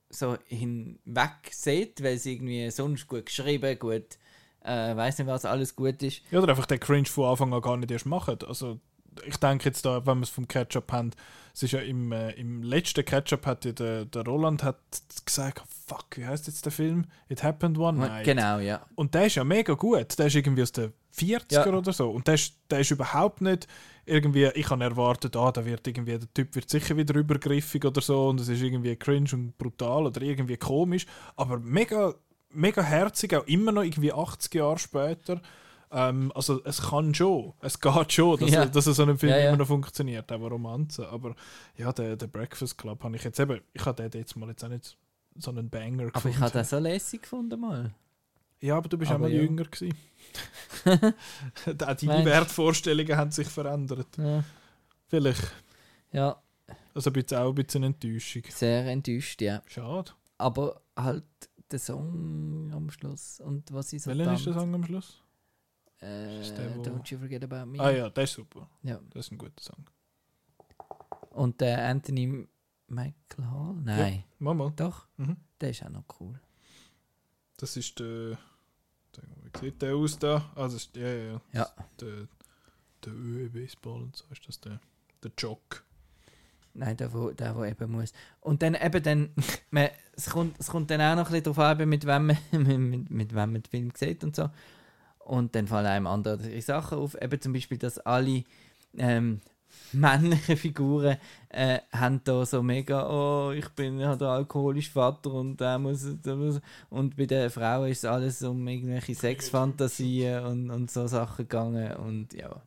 so hinweg sieht, weil sie irgendwie sonst gut geschrieben, gut, äh, weiß nicht was, alles gut ist. Ja, oder einfach den Cringe von Anfang an gar nicht erst machen. Also ich denke jetzt da, wenn wir es vom Ketchup haben, es ist ja im, äh, im letzten Ketchup hat ja der, der Roland hat gesagt, fuck, wie heißt jetzt der Film? It Happened One Night. Genau, ja. Und der ist ja mega gut. Der ist irgendwie aus den 40er Ja. oder so. Und der ist, der ist überhaupt nicht irgendwie, ich habe erwartet, ah, da wird irgendwie, der Typ wird sicher wieder übergriffig oder so und es ist irgendwie cringe und brutal oder irgendwie komisch. Aber mega, mega herzig, auch immer noch irgendwie 80 Jahre später. Ähm, also es kann schon, es geht schon, dass, Ja. er, dass er so ein Film Ja, ja. immer noch funktioniert, auch Romanze. Aber ja, der, der Breakfast Club habe ich jetzt eben, ich habe den jetzt mal jetzt auch nicht so einen Banger Aber ich gefunden. habe das so lässig gefunden mal. Ja, aber du bist auch Aber mal ja. jünger gewesen. auch deine Wertvorstellungen haben sich verändert. Vielleicht. ja Also ein bisschen, auch ein bisschen Enttäuschung. sehr enttäuscht, ja. Schade. Aber halt der Song am Schluss und was ist Welcher ist der Song am Schluss? Äh, wo- Don't You Forget About Me. Ah ja, der ist super. Ja. Das ist ein guter Song. Und der Anthony Michael Hall? Nein, Mama, doch. Mhm. Der ist auch noch cool. das ist der. Wie sieht der aus da? Das ist, ja, ja, ja. Ja. Der, der ÖE-Baseball und so ist das der. Der Jock. Nein, der, wo, der, wo eben muss. Und dann eben dann, man, es, kommt, es kommt dann auch noch ein bisschen darauf an, mit wem man, mit, mit wem man den Film sieht und so. Und dann fallen einem andere Sachen auf. Eben zum Beispiel, dass alle ähm, männlichen Figuren äh, haben da so mega, oh, ich bin halt der alkoholische Vater und der muss, der muss. Und bei den Frauen ist alles um irgendwelche Sexfantasien und, und so Sachen gegangen. Und ja.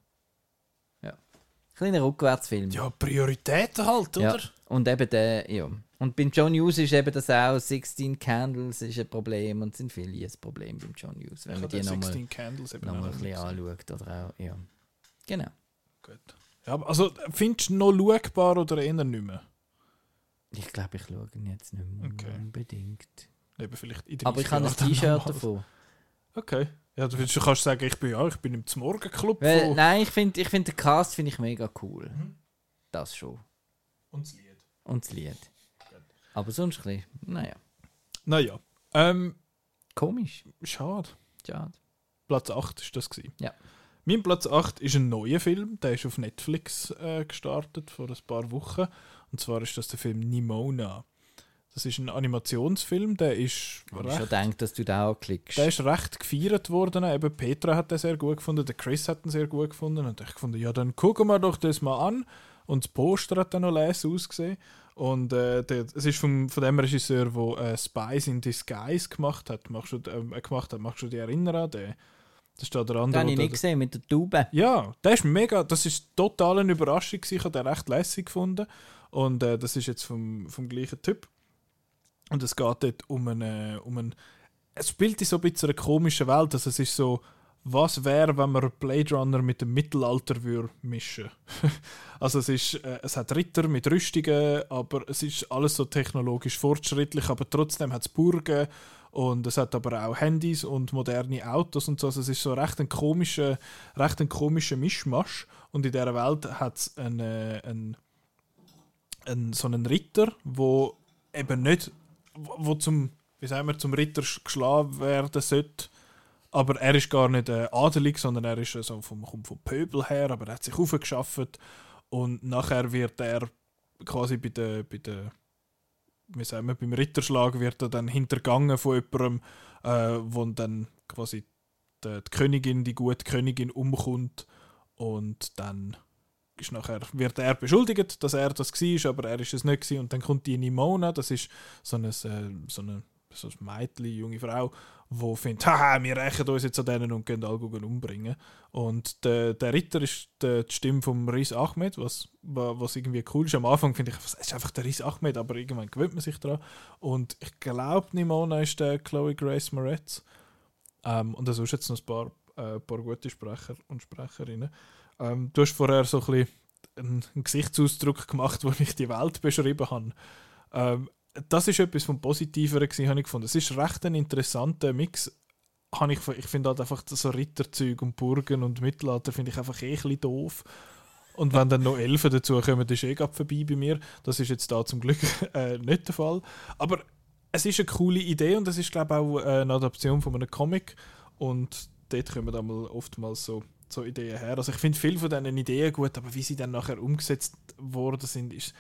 Ja. Kleiner Rückwärtsfilm. Ja, Prioritäten halt, Ja. oder? Und eben der, ja. Und beim John Hughes ist eben das auch 16 Candles ist ein Problem und sind viele ein Problem beim John Hughes, wenn Ich man die nochmal 16 Candles eben noch mal ein bisschen anschaut. Oder auch, ja. Genau. Gut. Ja, also, findest du noch schaubar oder eher nicht mehr? Ich glaube, ich schaue ihn jetzt nicht mehr Okay. unbedingt. Eben vielleicht in 30 Aber ich habe ein T-Shirt davon. Okay. Ja, du, willst- du kannst sagen, ich bin ja, ich bin im Morgenclub Weil, nein, ich finde ich find den Cast finde ich mega cool. Mhm. Das schon. Und das Lied. Und das Lied. Aber sonst ein bisschen, naja, Naja. Ähm, komisch. schade. Schade. Platz 8 ist das gewesen. Ja. Mein Platz 8 ist ein neuer Film, der ist auf Netflix äh, gestartet vor ein paar Wochen. Und zwar ist das der Film Nimona. Das ist ein Animationsfilm, der ist Ich habe schon recht, gedacht, dass du da auch klickst. der ist recht gefeiert worden. Eben Petra hat den sehr gut gefunden, der Chris hat den sehr gut gefunden. Und ich gefunden, ja, dann gucken wir doch das mal an. Und das Poster hat dann noch leise ausgesehen. Und äh, der, es ist vom, von dem Regisseur, der äh, Spies in Disguise gemacht hat. Machst du, äh, gemacht hat. Machst du dich erinnern an den? Das ist da der Den andere. habe ich der- nicht gesehen mit der Tube. ja, das ist mega, das ist total eine Überraschung gewesen. Ich habe den recht lässig gefunden. Und äh, das ist jetzt vom, vom gleichen Typ. Und es geht dort um einen, um einen es spielt in so ein bisschen einer komischen Welt. Also es ist so, was wäre, wenn man Blade Runner mit dem Mittelalter würde mischen Also es ist, äh, es hat Ritter mit Rüstungen, aber es ist alles so technologisch fortschrittlich, aber trotzdem hat es Burgen und es hat aber auch Handys und moderne Autos und so. Also es ist so recht ein komischer, recht ein komischer Mischmasch. Und in dieser Welt hat es einen, äh, einen, einen, so einen Ritter, wo eben nicht, wo wo zum, wie sagen wir, zum Ritter sch- geschlagen werden sollte. Aber er ist gar nicht äh, adelig, sondern er ist äh, so vom, kommt vom Pöbel her, aber er hat sich aufgeschafft und nachher wird er quasi bei der, bei der wie sagen wir, beim Ritterschlag wird er dann hintergangen von jemandem, äh, wo dann quasi die, die Königin, die gute Königin umkommt und dann ist nachher, wird er beschuldigt, dass er das war, aber er ist es nicht gewesen. und dann kommt die Nimona, das ist so eine, äh, so eine, so ein Mädchen, junge Frau, die findet, haha, wir rächen uns jetzt an denen und gehen alle umbringen. Und der, der Ritter ist die, Stimme von Riz Ahmed, was, wa- was irgendwie cool ist. Am Anfang finde ich, es ist einfach der Riz Ahmed, aber irgendwann gewöhnt man sich daran. Und ich glaube, Nimona ist der Chloe Grace Moretz. Ähm, und da sonst jetzt noch ein paar Äh, paar gute Sprecher und Sprecherinnen. Ähm, du hast vorher so ein bisschen einen Gesichtsausdruck gemacht, wo ich die Welt beschrieben habe. Ähm, das ist etwas vom Positiveren gewesen, habe ich gefunden. Es ist recht ein interessanter Mix. Ich ich finde halt einfach so Ritterzeug und Burgen und Mittelalter finde ich einfach eh ein doof. Und wenn dann noch Elfen dazu kommen, ist eh vorbei bei mir. Das ist jetzt da zum Glück äh, nicht der Fall. Aber es ist eine coole Idee und es ist, glaube ich, auch eine Adaption von einem Comic. Und dort kommen dann mal oftmals so, so Ideen her. Also ich finde viele von diesen Ideen gut, aber wie sie dann nachher umgesetzt worden sind, ist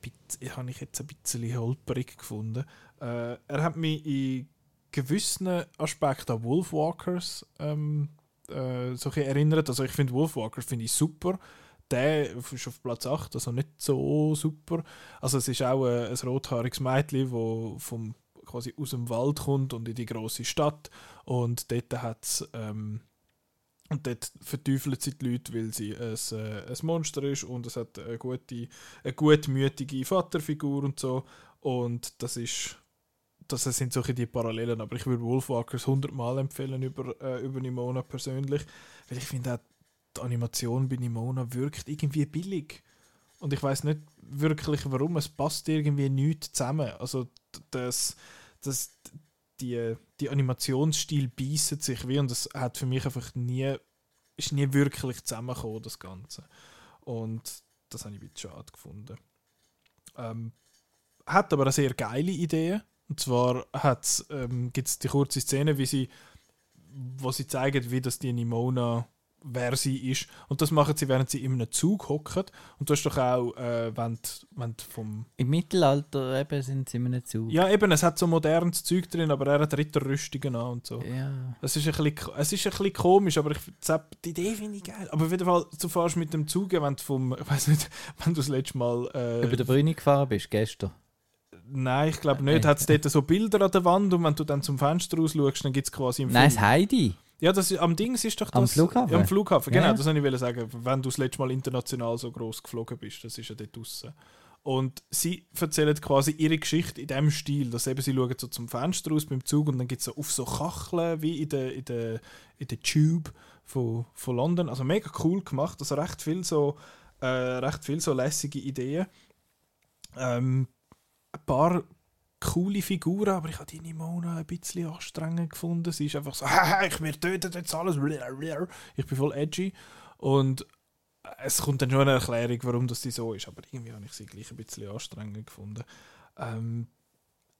bisschen, habe ich jetzt ein bisschen holperig gefunden. Äh, er hat mich in gewissen Aspekten an Wolfwalkers ähm, äh, so erinnert. Also ich finde Wolfwalkers finde ich super. Der ist auf Platz 8, also nicht so super. Also es ist auch ein, ein rothaariges Mädchen, das vom, quasi aus dem Wald kommt und in die große Stadt. Und dort hat es ähm, und dort verteufeln sie die Leute, weil sie ein, äh, ein Monster ist und es hat eine gute, eine gutmütige Vaterfigur und so. Und das ist das sind solche die Parallelen, aber ich würde Wolfwalkers 100 Mal empfehlen über, äh, über Nimona persönlich, weil ich finde auch, die Animation bei Nimona wirkt irgendwie billig. Und ich weiß nicht wirklich warum, es passt irgendwie nicht zusammen. Also das, das, die, die Animationsstil beißen sich wie und das hat für mich einfach nie, ist nie wirklich zusammengekommen, das Ganze. Und das habe ich ein bisschen schade gefunden. Ähm, hat aber eine sehr geile Idee. Und zwar ähm, gibt es die kurze Szene, wie sie, wo sie zeigen, wie das die Nimona wer sie ist. Und das machen sie, während sie in einem Zug hocken. Und du hast doch auch, äh, wenn, wenn vom... Im Mittelalter eben sind sie in einem Zug. Ja, eben, es hat so modernes Zeug drin, aber er hat Ritterrüstungen an und so. Ja. Es ist ein bisschen, es ist ein bisschen komisch, aber ich, die Idee finde ich geil. Aber auf jeden Fall, du fährst mit dem Zug, wenn du vom, ich weiß nicht, wenn du das letzte Mal... Äh, Über der Brüni gefahren bist, gestern. Nein, ich glaube nicht. Hat es dort so Bilder an der Wand und wenn du dann zum Fenster raus schaust, dann gibt es quasi im Nein, Film... das Heidi. Ja, das ist, am Dings ist doch das... Am Flughafen? Ja, am Flughafen, genau. Ja. Das wollte ich sagen. Wenn du das letzte Mal international so groß geflogen bist, das ist ja dort draussen. Und sie erzählen quasi ihre Geschichte in dem Stil, dass eben sie schauen so zum Fenster raus beim Zug und dann gibt es so auf so Kacheln wie in der, in der, in der Tube von, von London. Also mega cool gemacht. Also recht viel so, äh, recht viel so lässige Ideen. Ähm, ein paar coole Figuren, aber ich habe die Nimona ein bisschen anstrengend gefunden. Sie ist einfach so, «Haha, ich mir tötet jetzt alles, ich bin voll edgy. Und es kommt dann schon eine Erklärung, warum das so ist, aber irgendwie habe ich sie gleich ein bisschen anstrengend gefunden. Ähm,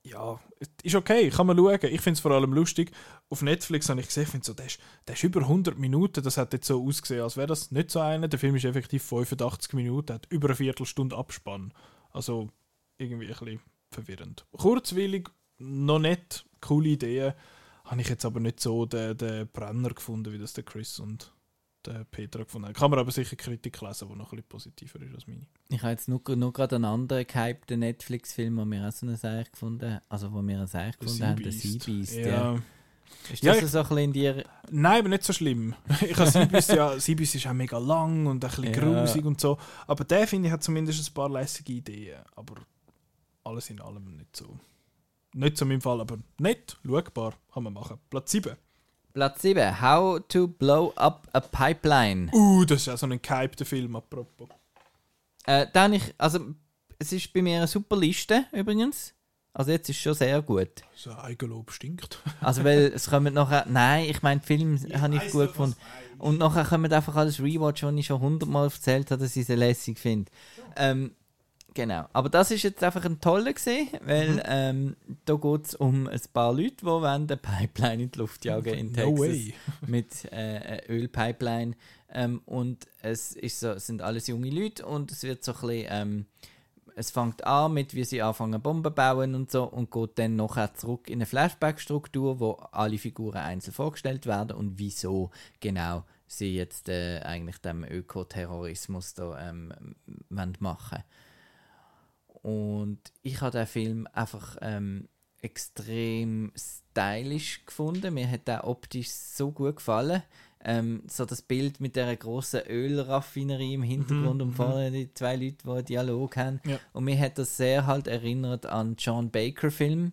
ja, ist okay, kann man schauen. Ich finde es vor allem lustig. Auf Netflix habe ich gesehen, finde so, der, ist, der ist über 100 Minuten. Das hat jetzt so ausgesehen, als wäre das nicht so einer. Der Film ist effektiv 85 Minuten, hat über eine Viertelstunde Abspann. Also irgendwie ein bisschen verwirrend. Kurzwillig, noch nicht, coole Ideen. Habe ich jetzt aber nicht so den, den Brenner gefunden, wie das der Chris und der Petra gefunden haben. Kann man aber sicher Kritik lesen, die noch ein bisschen positiver ist als meine. Ich habe jetzt nur, nur gerade einen anderen gehypten Netflix-Film, wo wir auch so eine Seich gefunden also wo wir eine Seich gefunden haben, der Sea Beast. Ja. Ja. Ist Ja, das ich- so ein bisschen in dir... Nein, aber nicht so schlimm. Ich habe Seabis ja, Seabis ist auch mega lang und ein bisschen Ja. grusig und so. Aber der finde ich hat zumindest ein paar lässige Ideen. Aber alles in allem nicht so. Nicht so in meinem Fall, aber nett, schaubar, kann man machen. Platz 7. Platz 7, How to Blow Up a Pipeline. Uh, das ist ja so ein gehypter Film, apropos. Äh, da habe ich, also, es ist bei mir eine super Liste übrigens. Also jetzt ist schon sehr gut. So Eigenlob stinkt. Also weil es kommen nachher, nein, ich meine, Film habe ich gut gefunden. Und nachher kommen einfach alles Rewatch, was ich schon hundertmal erzählt habe, dass ich sie lässig finde. Ähm, genau. Aber das ist jetzt einfach ein toller gesehen, weil ähm, da geht es um ein paar Leute, die wollen eine Pipeline in die Luft jagen in No Texas way. mit äh, Ölpipeline. Ähm, und es ist so, es sind alles junge Leute und es wird so ein bisschen, ähm, es fängt an mit, wie sie anfangen Bomben bauen und so und geht dann nachher zurück in eine Flashback-Struktur, wo alle Figuren einzeln vorgestellt werden und wieso genau sie jetzt äh, eigentlich dem Ökoterrorismus da ähm, wollen machen und ich habe den Film einfach ähm, extrem stylisch gefunden. Mir hat der optisch so gut gefallen. Ähm, so das Bild mit der großen Ölraffinerie im Hintergrund und vorne die zwei Leute, die einen Dialog haben. Ja. Und mir hat das sehr halt erinnert an John Baker Film.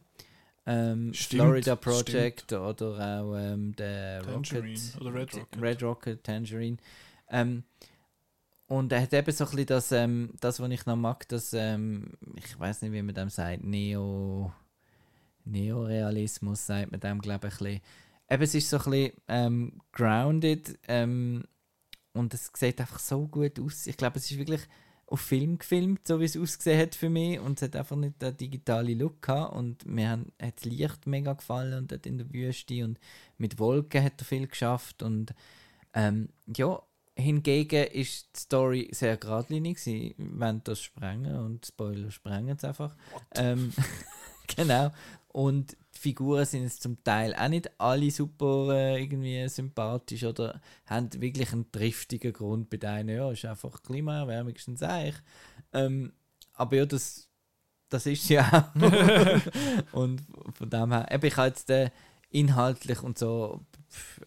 ähm, Stimmt, Florida Project oder auch ähm, der Tangerine Rocket, Red Rocket. Red Rocket, Tangerine. Ähm, und er hat eben so ein bisschen das, ähm, das was ich noch mag, das, ähm, ich weiß nicht, wie man dem sagt, Neo, Neorealismus sagt man dem, glaube ich, ein bisschen. Eben, es ist so ein bisschen ähm, grounded ähm, und es sieht einfach so gut aus. Ich glaube, es ist wirklich auf Film gefilmt, so wie es ausgesehen hat für mich und es hat einfach nicht den digitalen Look gehabt und mir haben, hat das Licht mega gefallen und dort in der Wüste und mit Wolken hat er viel geschafft und ähm, ja, hingegen ist die Story sehr geradlinig. Sie wollen das sprengen und Spoiler sprengen es einfach. Ähm, genau. Und die Figuren sind jetzt zum Teil auch nicht alle super äh, irgendwie sympathisch oder haben wirklich einen triftigen Grund bei denen. Ja, ist einfach Klimaerwärmung, ist ein Seich. Ähm, aber ja, das, das ist sie auch. und von dem her, ich habe jetzt äh, inhaltlich und so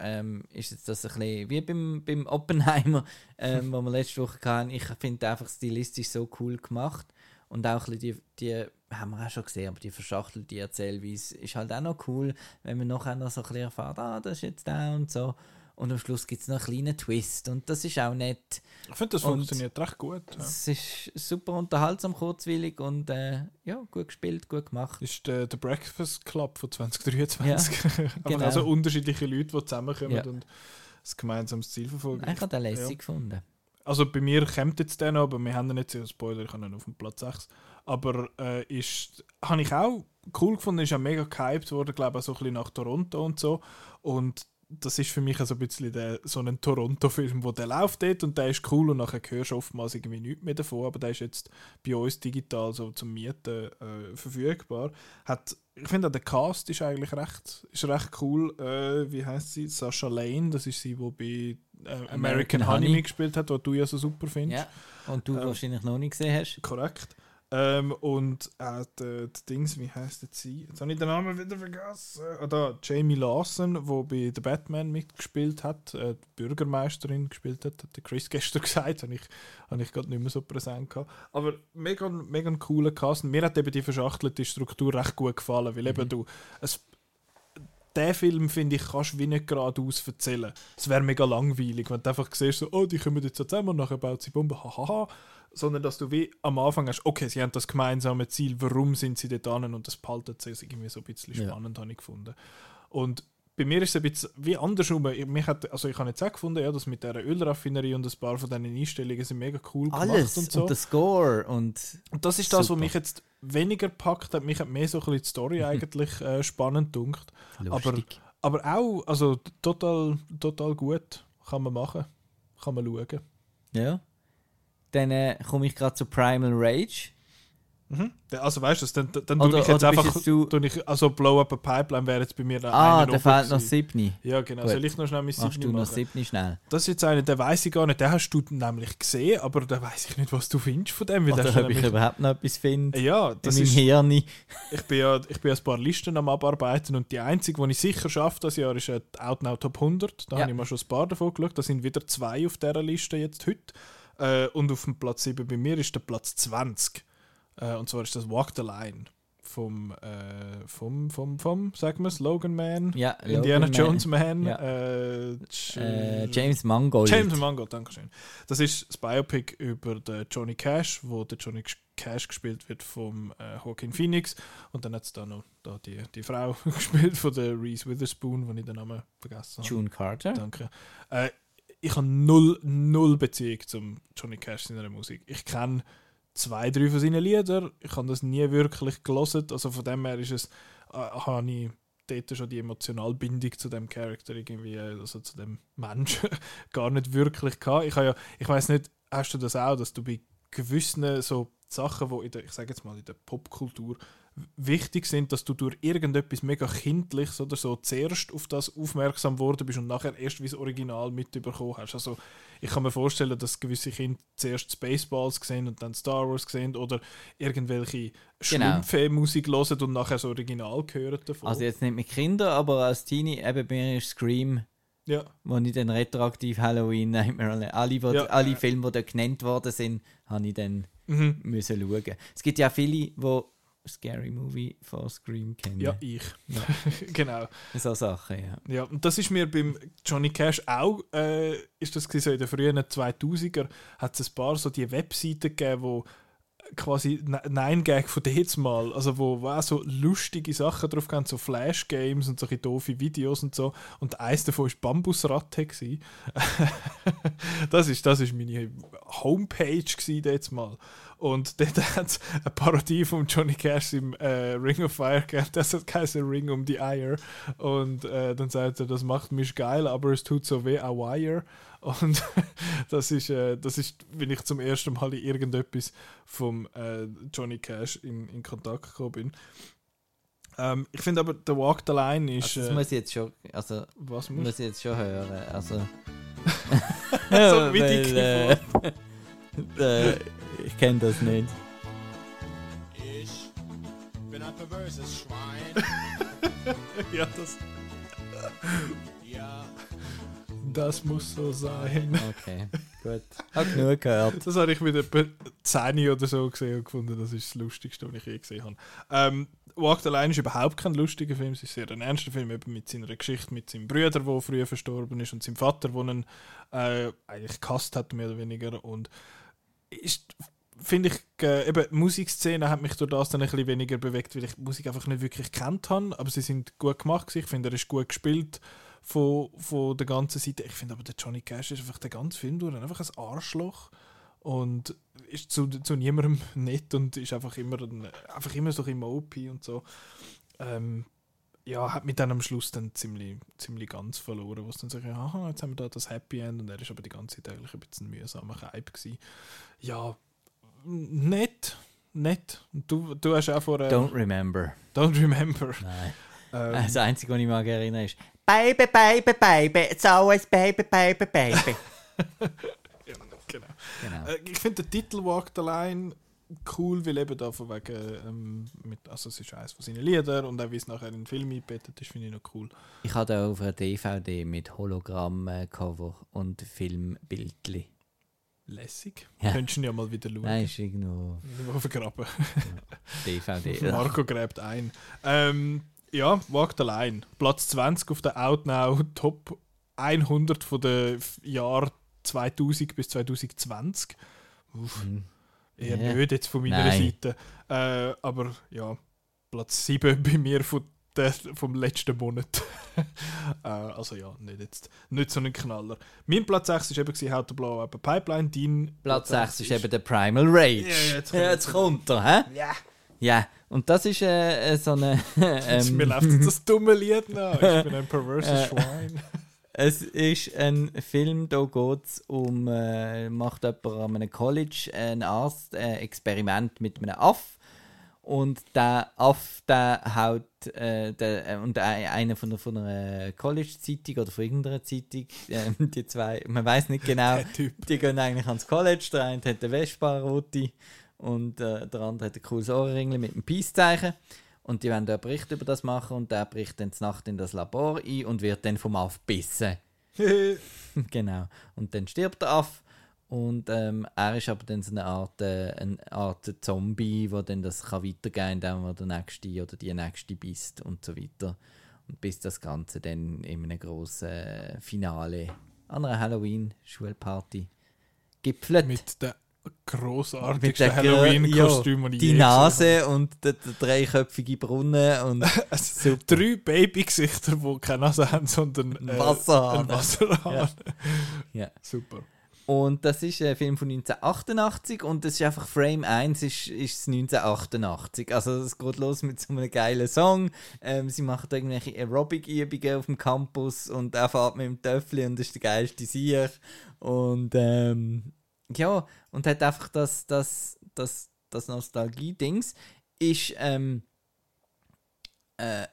ähm, ist jetzt das ein bisschen wie beim, beim Oppenheimer, ähm, wo wir letzte Woche hatten. Ich finde einfach stilistisch so cool gemacht und auch ein bisschen die, die haben wir auch schon gesehen, aber die verschachtelte Erzählweise ist halt auch noch cool, wenn man nachher noch so ein bisschen erfährt, ah, das ist jetzt da und so. Und am Schluss gibt es noch einen kleinen Twist und das ist auch nett. Ich finde, das Und- funktioniert recht gut. Ja. Es ist super unterhaltsam, kurzwillig und äh, ja, gut gespielt, gut gemacht. Ist der, der Breakfast Club von 2023. Einfach genau. also unterschiedliche Leute, die zusammenkommen Ja. und ein gemeinsames Ziel verfolgen. Ich habe den lässig gefunden. Also bei mir kommt jetzt der noch, aber wir haben ihn nicht so Spoiler, ich habe ihn auf dem Platz 6. Aber äh, ist, habe ich auch cool gefunden, ist auch mega gehypt worden, glaube ich, auch so ein bisschen nach Toronto und so. Und das ist für mich so ein bisschen der, so ein Toronto-Film, wo der läuft dort und der ist cool und nachher hörst du oftmals irgendwie nichts mehr davon, aber der ist jetzt bei uns digital so zum Mieten äh, verfügbar. Hat, ich finde auch der Cast ist eigentlich recht, ist recht cool. Äh, wie heißt sie? Sasha Lane, das ist sie, die bei äh, American, American Honey Honey. mitgespielt hat, was du ja so super findest. Ja. Und du Ähm, wahrscheinlich noch nicht gesehen hast. Korrekt. Ähm, und auch die, die Dings, wie heißt jetzt sie? Jetzt habe ich den Namen wieder vergessen. Ah, da, Jamie Lawson, wo bei The Batman mitgespielt hat, äh, die Bürgermeisterin gespielt hat, hat der Chris gestern gesagt, habe ich, habe ich gerade nicht mehr so präsent gehabt. Aber mega, mega cooler Cast. Mir hat eben die verschachtelte Struktur recht gut gefallen, weil eben du, es, den Film, finde ich, kannst du wie nicht geradeaus erzählen. Es wäre mega langweilig, wenn du einfach siehst, so, oh, die kommen jetzt zusammen und nachher baut sie Bomben, hahaha. Sondern, dass du wie am Anfang hast, okay, sie haben das gemeinsame Ziel, warum sind sie dort an und das behalten sie irgendwie so ein bisschen Ja. spannend, habe ich gefunden. Und bei mir ist es ein bisschen wie andersrum. Ich, mich hat, also ich habe jetzt auch gefunden, ja, das mit dieser Ölraffinerie und ein paar von diesen Einstellungen sind mega cool Alles gemacht und, und so. der Score und Und das ist das, was Super. mich jetzt weniger packt hat. Mich hat mehr so ein bisschen die Story eigentlich äh, spannend dunkt. lustig. Aber auch, also total, total gut. Kann man machen. Kann man schauen. ja. Dann äh, komme ich gerade zu Primal Rage. Der- Also weißt du, dann, dann Oder- tue ich jetzt einfach. jetzt du- ich, also Blow Up a Pipeline wäre jetzt bei mir Ah, einer da fehlt noch. Siebni. Ja, genau. Gut. Soll ich noch schnell mein Siebni du noch? Siebni schnell? Das ist jetzt einer, den weiß ich gar nicht. Den hast du nämlich gesehen, aber da weiß ich nicht, was du findest von dem. weil der Oder ob ich überhaupt noch etwas finde ja, in das meinem ist, Hirn. ich bin ja ich bin ja ein paar Listen am Abarbeiten und die einzige, die ich sicher schaffe das Jahr, ist die Outnow Top 100. Da Ja. habe ich mal schon ein paar davon geschaut. Da sind wieder zwei auf dieser Liste jetzt heute. Äh, und auf dem Platz 7 bei mir ist der Platz 20. Äh, und zwar ist das Walk the Line vom, äh, vom, vom, vom, sagen wir es, Logan Man, Ja, Indiana Logan Man. Jones Man, Ja. äh, Äh, James Mangold. James Mangold, danke schön. Das ist das Biopic über den Johnny Cash, wo der Johnny Cash gespielt wird vom äh, Joaquin Phoenix. Und dann hat es da noch da die, die Frau gespielt von der Reese Witherspoon, wo ich den Namen vergessen habe. June Carter. Danke. Ich habe null, null Beziehung zum Johnny Cash seiner Musik. Ich kenne zwei, drei von seinen Liedern. Ich habe das nie wirklich gelesen. Also von dem her ist es, äh, habe ich dort schon die emotionale Bindung zu dem Charakter irgendwie, also zu dem Menschen, gar nicht wirklich gehabt. Ich, ja, ich weiß nicht, hast du das auch, dass du bei gewissen so Sachen, die in der, ich sage jetzt mal in der Popkultur wichtig sind, dass du durch irgendetwas mega Kindliches oder so zuerst auf das aufmerksam worden bist und nachher erst wie das Original mitbekommen hast. Also ich kann mir vorstellen, dass gewisse Kinder zuerst Spaceballs sehen und dann Star Wars sehen oder irgendwelche Genau. Schlumpfe-Musik hören und nachher das Original hören davon. Also jetzt nicht mit Kindern, aber als Teenie, eben mir ist Scream, ja. wo ich dann retroaktiv Halloween, Nightmare, alle, wo, Ja, alle. Filme, die dort genannt worden sind, habe ich dann Mhm. müssen schauen. Es gibt ja viele, die Scary Movie von Scream kennen. Ja, ich. Ja. genau. So Sachen, ja. Ja, und das ist mir beim Johnny Cash auch, äh, ist das so in den frühen 2000er, hat es ein paar so die Webseiten gegeben, wo quasi Ne- Nine-Gag von jetzt mal, also wo, auch so lustige Sachen drauf gehen, so Flash-Games und solche doofe Videos und so. Und eins davon war Bambusratte. das, ist, das ist meine Homepage gewesen jetzt mal. Und dort hat es eine Parodie von Johnny Cash im äh, Ring of Fire gegeben. Das hat geheißen Ring um die Eier. Und äh, dann sagt er, das macht mich geil, aber es tut so weh, a Wire. Und das ist, äh, das ist, wenn ich zum ersten Mal in irgendetwas vom äh, Johnny Cash in, in Kontakt gekommen bin. Ähm, ich finde aber, der Walk the Line ist. Also das äh, muss ich jetzt schon, also was muss muss ich jetzt schon hören. Also, So wie weil, die äh, äh, ich kenne das nicht. Ich bin ein perverses Schwein. ja, das, Ja, das muss so sein. Okay, gut. Hab genug gehört. Das habe ich mit etwa 10 oder so gesehen und gefunden, das ist das Lustigste, was ich je gesehen habe. Ähm, Walk the Line ist überhaupt kein lustiger Film, es ist sehr ein ernster Film, eben mit seiner Geschichte, mit seinem Bruder, der früher verstorben ist, und seinem Vater, der ihn äh, eigentlich gehasst hat, mehr oder weniger. Und ist, finde ich, äh, eben, die Musikszene hat mich durch das dann ein bisschen weniger bewegt, weil ich die Musik einfach nicht wirklich kennt habe, aber sie sind gut gemacht, ich finde, er ist gut gespielt von, von der ganzen Seite. Ich finde aber, der Johnny Cash ist einfach der ganze Film durch einfach ein Arschloch und ist zu, zu niemandem nett und ist einfach immer, ein, einfach immer so im OP und so. Ähm, ja, hat mich dann am Schluss dann ziemlich, ziemlich ganz verloren, wo es dann so, aha, jetzt haben wir da das Happy End und er ist aber die ganze Zeit eigentlich ein bisschen mühsamer Hype gewesen. Ja, nett, nett. Und du, du hast auch vor... Äh, Don't remember. don't remember. Nein. Ähm, Das Einzige, was ich mag erinnern ist, Baby, baby, baby, it's always baby, baby, baby. ja, genau. genau. Äh, ich finde den Titel Walk the Line cool, weil eben da von wegen, ähm, mit, also es ist eines von seinen Liedern und auch wie es nachher in den Film eingebettet ist, finde ich noch cool. Ich habe da auf einer DVD mit Hologramm-Cover und Filmbildli. Lässig. Ja. Könntest du ihn ja mal wieder schauen. Nein, ist irgendwo Irgendwo vergraben. DVD. Marco gräbt ein. Ähm, ja, Walk the Line. Platz 20 auf der Outnow Top 100 von den Jahren 2000 bis 2020. Uff, Mhm. eher Ja. nicht jetzt von meiner Nein. Seite. Äh, aber ja, Platz 7 bei mir von der, vom letzten Monat. äh, also ja, nicht, jetzt, nicht so ein Knaller. Mein Platz 6 war eben How to Blow Up a Pipeline. Dein Platz 6 ist eben der Primal Rage. Ja, jetzt Ja, jetzt kommt er, hä? Ja. Ja, und das ist äh, äh, so eine. ähm, Mir läuft das dumme Lied nach. Ich bin ein perverses Äh, Schwein. Es ist ein Film, da geht es um, äh, macht jemand an einem College ein Arzt ein Experiment mit einem Aff und der Aff, der haut, äh, der, äh, und ein- einer von, von einer College-Zeitung oder von irgendeiner Zeitung, äh, die zwei, man weiß nicht genau, die gehen eigentlich ans College, der eine hat eine Vespa rote und äh, der andere hat ein cooles Ohrringli mit einem Peace-Zeichen. Und die da einen Bericht über das machen und der bricht dann zur Nacht in das Labor ein und wird dann vom Aff bissen. genau. Und dann stirbt der Aff und ähm, er ist aber dann so eine Art, äh, eine Art Zombie, wo dann das kann weitergehen kann, indem er der nächste oder die nächste bisst und so weiter. Und bis das Ganze dann in einem grossen Finale an einer Halloween-Schulparty gipfelt. Mit der grossartigsten Halloween-Kostüm, ja, die je Nase und der, der dreiköpfige Brunnen und gesehen. Also, drei Babygesichter, die keine Nase haben, sondern äh, Wasserhahn. Wasserhahn. Ja. Ja. Super. Und das ist ein Film von 1988 und das ist einfach Frame 1 ist, ist 1988. Also es geht los mit so einem geilen Song. Ähm, sie machen irgendwelche Aerobic-Übungen auf dem Campus und er fährt mit dem Töffel und das ist der geilste Sieg. Und ähm, ja, und hat einfach das, das, das, das Nostalgie-Dings ist ähm, äh,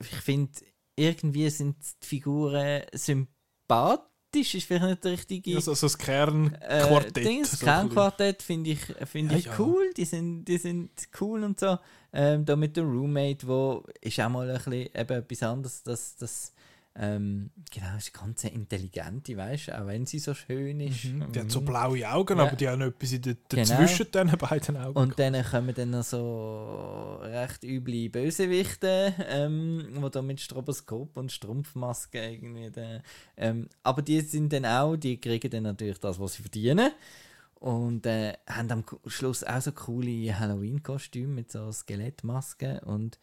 ich finde, irgendwie sind die Figuren sympathisch, ist vielleicht nicht der richtige. Also, also das äh, Kernquartett. Dings, das so Kernquartett finde ich, find ich Ja, ja. cool. Die sind, die sind cool und so. Ähm, da mit dem Roommate, wo ist auch mal ein bisschen eben etwas anderes, dass, dass Ähm, genau, ist ganz intelligente, weißt du, auch wenn sie so schön ist. Die hat so Mhm. blaue Augen, Ja. aber die haben etwas in der, Genau. dazwischen diesen beiden Augen. Und dann kommen dann noch so recht üble Bösewichte, ähm, die da mit Stroboskop und Strumpfmaske irgendwie. Da, ähm, aber die sind dann auch, die kriegen dann natürlich das, was sie verdienen. Und äh, haben am Schluss auch so coole Halloween-Kostüme mit so Skelettmasken. Und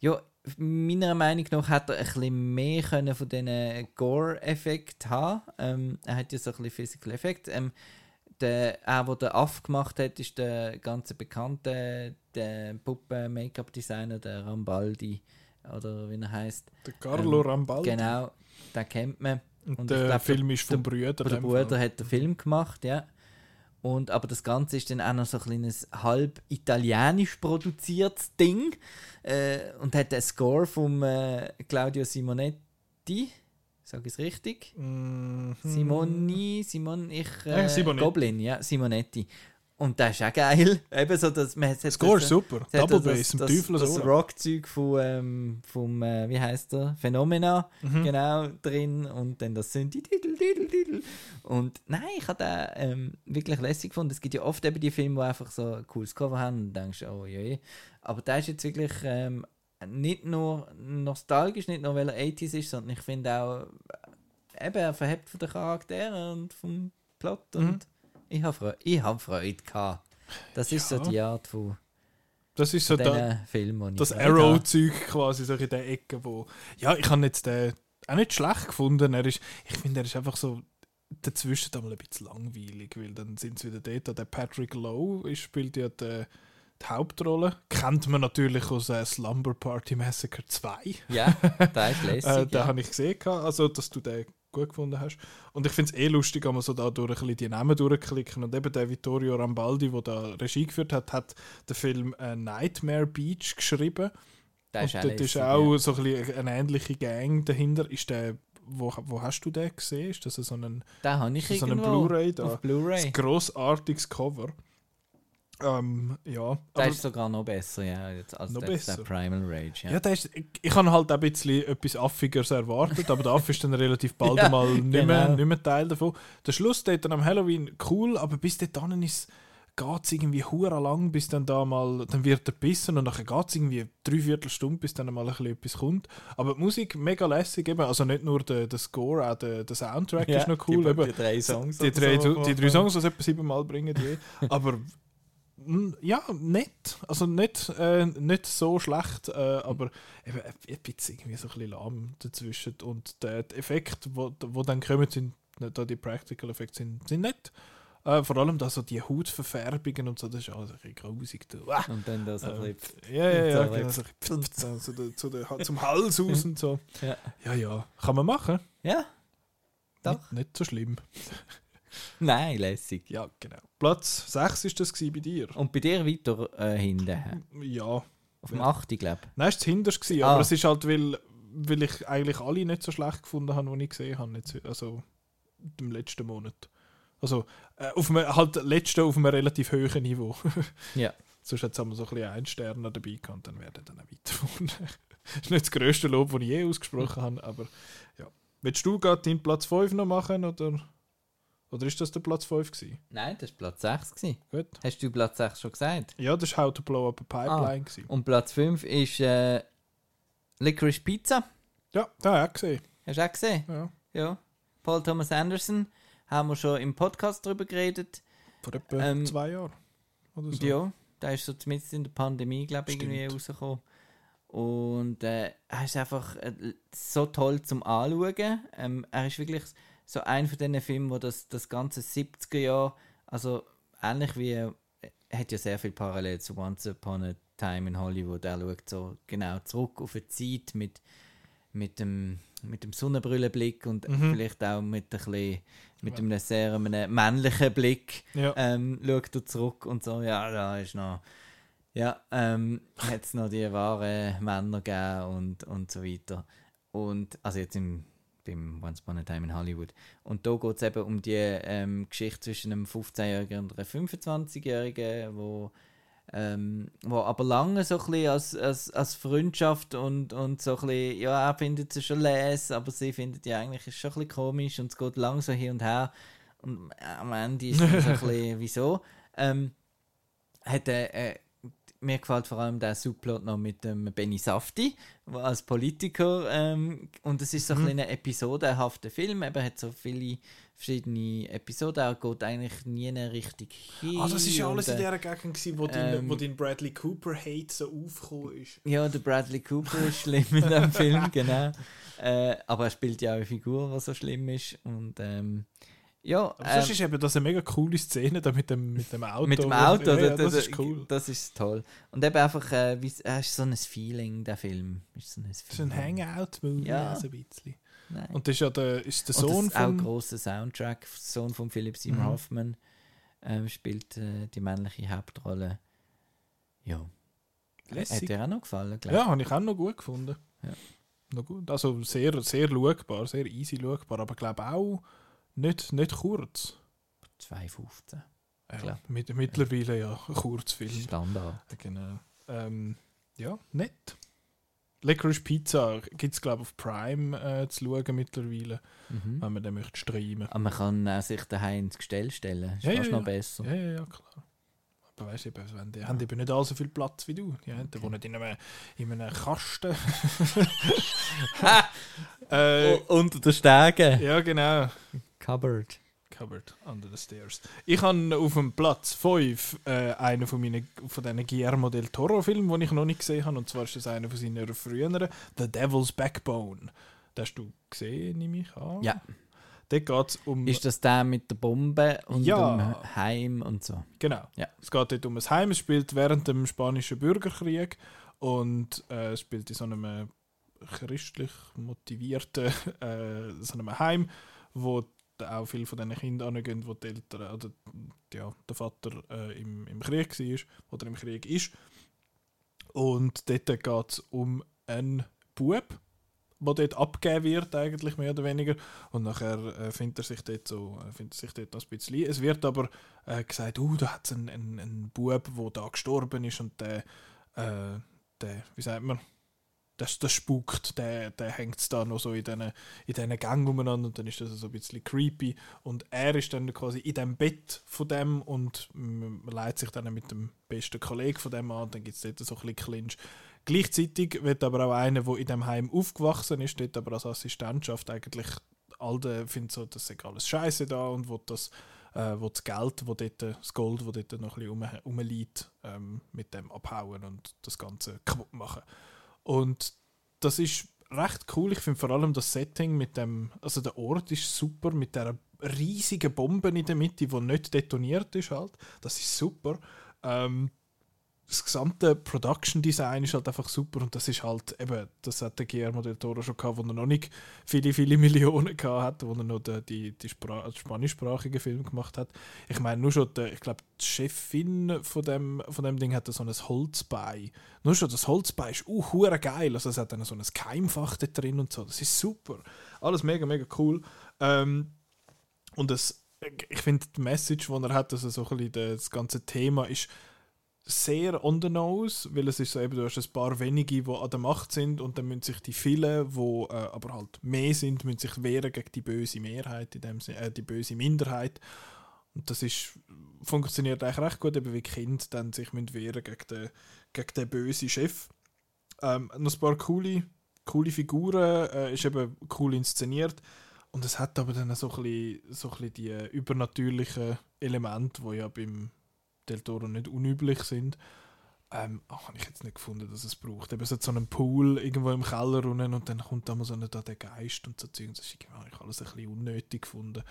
ja, meiner Meinung nach hat er ein bisschen mehr können von diesen Gore-Effekt haben. Ähm, er hat ja so ein bisschen Physical Effekt. Ähm, der, er, der den Aff gemacht hat, ist der ganz bekannte der Puppen-Make-up-Designer, der Rambaldi, oder wie er heißt. der Carlo ähm, Rambaldi. Genau, den kennt man. Und, Und der glaub, Film ist vom der- Brüder. Der dem Bruder hat den Film gemacht, ja. Und, aber das Ganze ist dann auch noch so ein kleines halb italienisch produziertes Ding äh, und hat den Score von äh, Claudio Simonetti. Sag ich es richtig? Mhm. Simoni, Simon, ich. Äh, Ja, Simonetti. Goblin, ja, Simonetti. Und das ist auch geil. Eben so, dass man hat Score das- ist super. Double das- Bass im das, Teufel das so. Rockzeug von, ähm, vom, äh, wie heißt der? Phenomena, Mhm. genau, drin. Und dann das sind die Titel, Titel, Titel. Und nein, ich habe den ähm, wirklich lässig gefunden. Es gibt ja oft eben die Filme, die einfach so ein cooles Cover haben und denkst, oh je. Aber der ist jetzt wirklich ähm, nicht nur nostalgisch, nicht nur weil er 80s ist, sondern ich finde auch, äh, eben, er verhebt von den Charakteren und vom Plot. Mhm. Ich habe Freude, ich hab Freude gehabt. Das ist so Ja. die Art von Das ist so so da, Film, das. Arrow-Zeug quasi, so in der Ecke, wo... Ja, ich habe jetzt den auch nicht schlecht gefunden. Er ist, ich finde, er ist einfach so dazwischen einmal ein bisschen langweilig, weil dann sind sie wieder dort. Der Patrick Lowe spielt ja die, die Hauptrolle. Kennt man natürlich aus äh, Slumber Party Massacre 2. Ja, der ist lässig. Äh, den ja. habe ich gesehen, also dass du den gut gefunden hast. Und ich finde es eh lustig, wenn man so da durch ein bisschen die Namen durchklicken. Und eben der Vittorio Rambaldi, der da Regie geführt hat, hat den Film äh, Nightmare Beach geschrieben. Und ist auch dort ist auch ja. so ein bisschen eine ähnliche Gang dahinter. Ist der, wo, wo hast du den gesehen? Ist das so ein, habe ich so eine irgendwo Blu-ray da? Blu-ray. ein grossartiges Cover? Ähm, ja, Der ist sogar noch besser, ja, jetzt als Noch der, besser? der Primal Rage. Ja. Ja, der ist, ich, ich habe halt auch ein bisschen etwas Affigeres erwartet, aber der Affe ist dann relativ bald Ja, mal nicht, mehr, genau. nicht mehr Teil davon. Der Schluss dort dann am Halloween cool, aber bis dahin ist geht es irgendwie hure lang, bis dann da mal, dann wird er bissen und dann geht es irgendwie drei Viertelstunde, bis dann mal ein bisschen etwas kommt. Aber die Musik mega lässig eben, also nicht nur der, der Score, auch der, der Soundtrack ist noch cool. die, eben. die drei Songs. Die drei, so, die drei Songs, die es etwa siebenmal bringen, die. Aber ja, nett. Also nicht, äh, nicht so schlecht, äh, aber eben ein ein bisschen irgendwie so ein bisschen lahm dazwischen. Und der, die wo, wo dann kommen, sind, nicht da die Practical Effekte sind, sind nett. Äh, vor allem da so die Hautverfärbungen und so, das ist alles ein bisschen grusig. Du. Ah, Und dann das ein äh, bisschen. ja, ja, ja, und so genau, so ein bisschen pf- so, so der- zu der- zum Hals aus und so. Ja. ja, ja, kann man machen. Ja, Doch. Nicht, nicht so schlimm. Nein, lässig. Ja, genau. Platz 6 ist das bei dir. Und bei dir weiter äh, hinten. Ja. Auf dem 8. glaube ich. Nein, es war gewesen, Ah. aber es ist halt, weil, weil ich eigentlich alle nicht so schlecht gefunden habe, die ich gesehen habe. Jetzt, also im letzten Monat. Also äh, auf einem, halt letzten auf einem relativ hohen Niveau. Ja. Sonst hat es so ein bisschen ein Stern dabei gehabt und dann wäre er dann auch weiter vorne. das ist nicht das grösste Lob, das ich je ausgesprochen habe, aber ja. Willst du gerade deinen Platz 5 noch machen oder, oder ist das der Platz 5 gewesen? Nein, das war Platz 6. Gewesen. Gut. Hast du Platz 6 schon gesagt? Ja, das war How to Blow Up a Pipeline. gewesen. Und Platz 5 ist äh, Licorice Pizza. Ja, da habe ich auch gesehen. Hast du auch gesehen? Ja. Ja. Paul Thomas Anderson. Haben wir schon im Podcast darüber geredet. Vor etwa Ähm, zwei Jahren. Oder so. Ja, da ist so zumindest in der Pandemie, glaube ich, irgendwie rausgekommen. Und äh, er ist einfach äh, so toll zum Anschauen. Ähm, er ist wirklich so ein von diesen Filmen, wo das, das ganze 70er Jahr, also ähnlich wie, äh, hat ja sehr viel Parallel zu Once Upon a Time in Hollywood. Er schaut so genau zurück auf eine Zeit mit, mit dem mit dem Sonnenbrillenblick und Mhm. vielleicht auch mit, ein bisschen, mit einem sehr einem männlichen Blick Ja. ähm, schaut er zurück und so, ja, da ist noch, ja, ähm, hat es noch die wahren Männer gegeben und, und so weiter. Und, also jetzt im, beim Once Upon a Time in Hollywood. Und da geht es eben um die ähm, Geschichte zwischen einem 15-Jährigen und einer 25-Jährigen, wo ähm, wo aber lange so ein bisschen als, als, als Freundschaft und, und so ein bisschen, ja, er findet sie schon les, aber sie findet ja eigentlich ist schon ein bisschen komisch und es geht lang so hin und her und am Ende ist es so ein bisschen, wieso? Ähm, hat äh, äh, mir gefällt vor allem der Subplot noch mit dem Benny Safti, als Politiker ähm, und es ist so ein, bisschen ein episodenhafter Film, eben hat so viele verschiedene Episoden, er geht eigentlich nie richtig hin. Ah, das ist ja und, alles in äh, der Gegend, gewesen, wo, ähm, dein, wo dein Bradley Cooper-Hate so aufgekommen ist. Ja, der Bradley Cooper ist schlimm in dem Film, genau. Äh, aber er spielt ja auch eine Figur, die so schlimm ist. Und ähm, ja, Aber sonst ähm, ist eben das eine mega coole Szene da mit dem, mit dem Auto. mit dem Auto, Ja, ja, da- das da- ist cool. Das ist toll. Und eben einfach, äh, wie, er ist so ein Feeling, der Film. Ist so ein, Das ist ein Hangout-Movie, Ja. also ein bisschen. Nein. Und das ist ja der, ist der Und Sohn das ist auch ein von... grosser Soundtrack. Sohn von Philip Seymour Mhm. Hoffman ähm, spielt äh, die männliche Hauptrolle. Ja. Hat Lässig. dir auch noch gefallen, glaube Ja, habe ich auch noch gut gefunden. Ja. Noch gut. Also sehr, sehr schaubar, sehr easy schaubar, aber ich glaube auch nicht, nicht kurz. 2,15. Ja, mit, mittlerweile ja Kurzfilm. Standard. Genau. Ähm, ja, nett. Licorice Pizza gibt es, glaube ich, auf Prime äh, zu schauen mittlerweile, Mhm. wenn man den möchte streamen. Aber man kann auch sich daheim ins Gestell stellen. Ist Ja, fast ja, noch ja. besser. Ja, ja, ja, klar. Aber weißt du, wenn die haben eben nicht all so viel Platz wie du. Die haben- die wohnen in einem, in einem Kasten. äh, unter den Stegen. ja, genau. Cupboard. Cupboard under the stairs. Ich habe auf dem Platz 5 äh, einen von meinen von diesen Guillermo del Toro Filmen, den ich noch nicht gesehen habe. Und zwar ist das einer von seinen früheren, The Devil's Backbone. Den hast du gesehen, nehme ich an? Ja. Dort geht es um. Ist das der mit der Bombe und Ja. dem Heim und so? Genau. Ja. Es geht dort um ein Heim. Es spielt während dem Spanischen Bürgerkrieg und äh, es spielt in so einem christlich motivierten äh, so einem Heim, wo da auch viele von diesen Kindern hingehen, wo die Eltern oder ja, der Vater äh, im, im Krieg war oder im Krieg ist. Und dort geht es um einen Bub, der dort abgegeben wird, eigentlich mehr oder weniger. Und nachher äh, findet er sich dort so, äh, findet sich dort ein bisschen. Es wird aber äh, gesagt, uh, da hat es einen, einen, einen Bub, der da gestorben ist und der, äh, der wie sagt man, das, das spukt, der, der hängt da noch so in diesen in diesen Gang umeinander und dann ist das so ein bisschen creepy und er ist dann quasi in dem Bett von dem und leitet sich dann mit dem besten Kollegen von dem an und dann gibt es dort so ein bisschen Clinch. Gleichzeitig wird aber auch einer, der in dem Heim aufgewachsen ist, dort aber als Assistentschaft eigentlich all der findet so, das ist alles Scheiße da und will das, äh, das Geld, wo dort, das Gold, wo dort noch ein bisschen rum, rumliegt, ähm, mit dem abhauen und das Ganze kaputt machen. Und das ist recht cool. Ich finde vor allem das Setting mit dem, also der Ort ist super mit der riesigen Bombe in der Mitte, die nicht detoniert ist halt. Das ist super. Ähm, das gesamte Production Design ist halt einfach super und das ist halt eben, das hat der Guillermo del Toro schon gehabt, wo er noch nicht viele, viele Millionen gehabt hat, wo er noch die, die, die Spra spanischsprachigen Film gemacht hat. Ich meine, nur schon, der, ich glaube, die Chefin von dem, von dem Ding hatte so ein Holzbein. Nur schon das Holzbein ist uh, hure geil, also es hat dann so ein Keimfach da drin und so, das ist super. Alles mega, mega cool. Ähm, und das, ich finde die Message, die er hat, also so ein bisschen das ganze Thema ist sehr on the nose, weil es ist so eben, du hast ein paar wenige, die an der Macht sind und dann müssen sich die vielen, die äh, aber halt mehr sind, müssen sich wehren gegen die böse Mehrheit, in dem Sinne, äh, die böse Minderheit. Und das ist, funktioniert eigentlich recht gut, eben wie Kinder dann sich müssen wehren gegen den, gegen den bösen Chef. Ähm, noch ein paar coole, coole Figuren, äh, ist eben cool inszeniert. Und es hat aber dann so ein bisschen, so ein bisschen die übernatürlichen Elemente, die ja beim Del Toro nicht unüblich sind. Ähm, ach, habe ich jetzt nicht gefunden, dass es braucht. Eben es hat so einen Pool irgendwo im Keller unten und dann kommt da mal so eine, da der Geist und so Zeug. Das habe ich alles ein bisschen unnötig gefunden.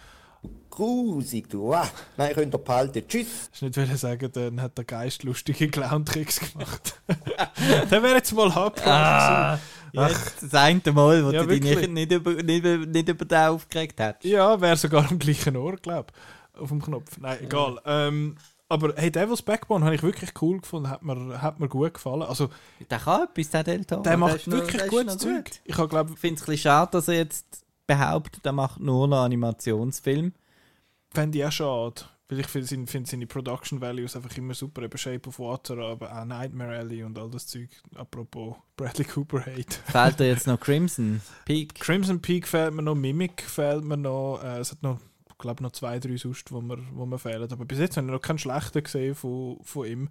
Grusig, du. Ah, nein, könnt ihr behalten. Tschüss. Ich wollte nicht sagen, dann hat der Geist lustige Clown-Tricks gemacht. der wäre jetzt mal happy. Ah, jetzt das eine Mal, wo Ja, du dich wirklich. nicht, nicht, über, nicht, über- nicht über den aufgeregt hast. Ja, wäre sogar am gleichen Ohr, glaube ich. Auf dem Knopf. Nein, egal. Ähm, aber hey, Devil's Backbone habe ich wirklich cool gefunden. Hat mir, hat mir gut gefallen. Also, Der kann etwas, der Delta. der macht wirklich gutes Zeug. Ich habe, glaube Ich finde es ein bisschen schade, dass er jetzt behauptet, er macht nur noch Animationsfilm. fände ich auch schade. Weil ich finde find seine Production Values einfach immer super. Eben Shape of Water, aber auch Nightmare Alley und all das Zeug. Apropos Bradley Cooper Hate. Fehlt dir jetzt noch Crimson Peak? Crimson Peak fehlt mir noch, Mimic fehlt mir noch. Äh, es hat noch, ich glaube, noch zwei, drei sonst, wo mir, wo mir fehlen. Aber bis jetzt habe ich noch keinen schlechten gesehen von, von ihm.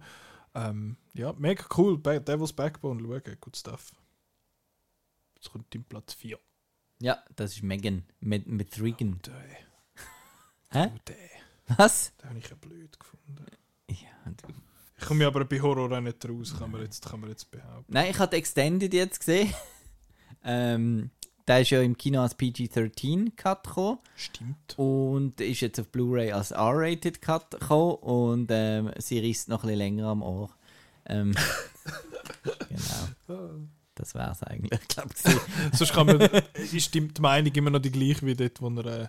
Ähm, ja, mega cool. Devil's Backbone, schauen, good stuff. Jetzt kommt dein Platz 4. Ja, das ist Megan. Mit, mit Regan. Der, Hä? oh, der, Was? den habe ich ja blöd gefunden. Ja, du. Ich komme aber bei Horror auch nicht raus, kann man jetzt, kann man jetzt behaupten. Nein, ich habe Extended jetzt gesehen. ähm, der ist ja im Kino als PG-13-Cut gekommen. Stimmt. Und ist jetzt auf Blu-ray als R-Rated Cut gekommen. Und ähm, sie risst noch ein bisschen länger am Ohr. Ähm, genau. Das wäre es eigentlich, glaube ich. Sonst kann man, ist die Meinung immer noch die gleiche wie dort, wo, er, äh,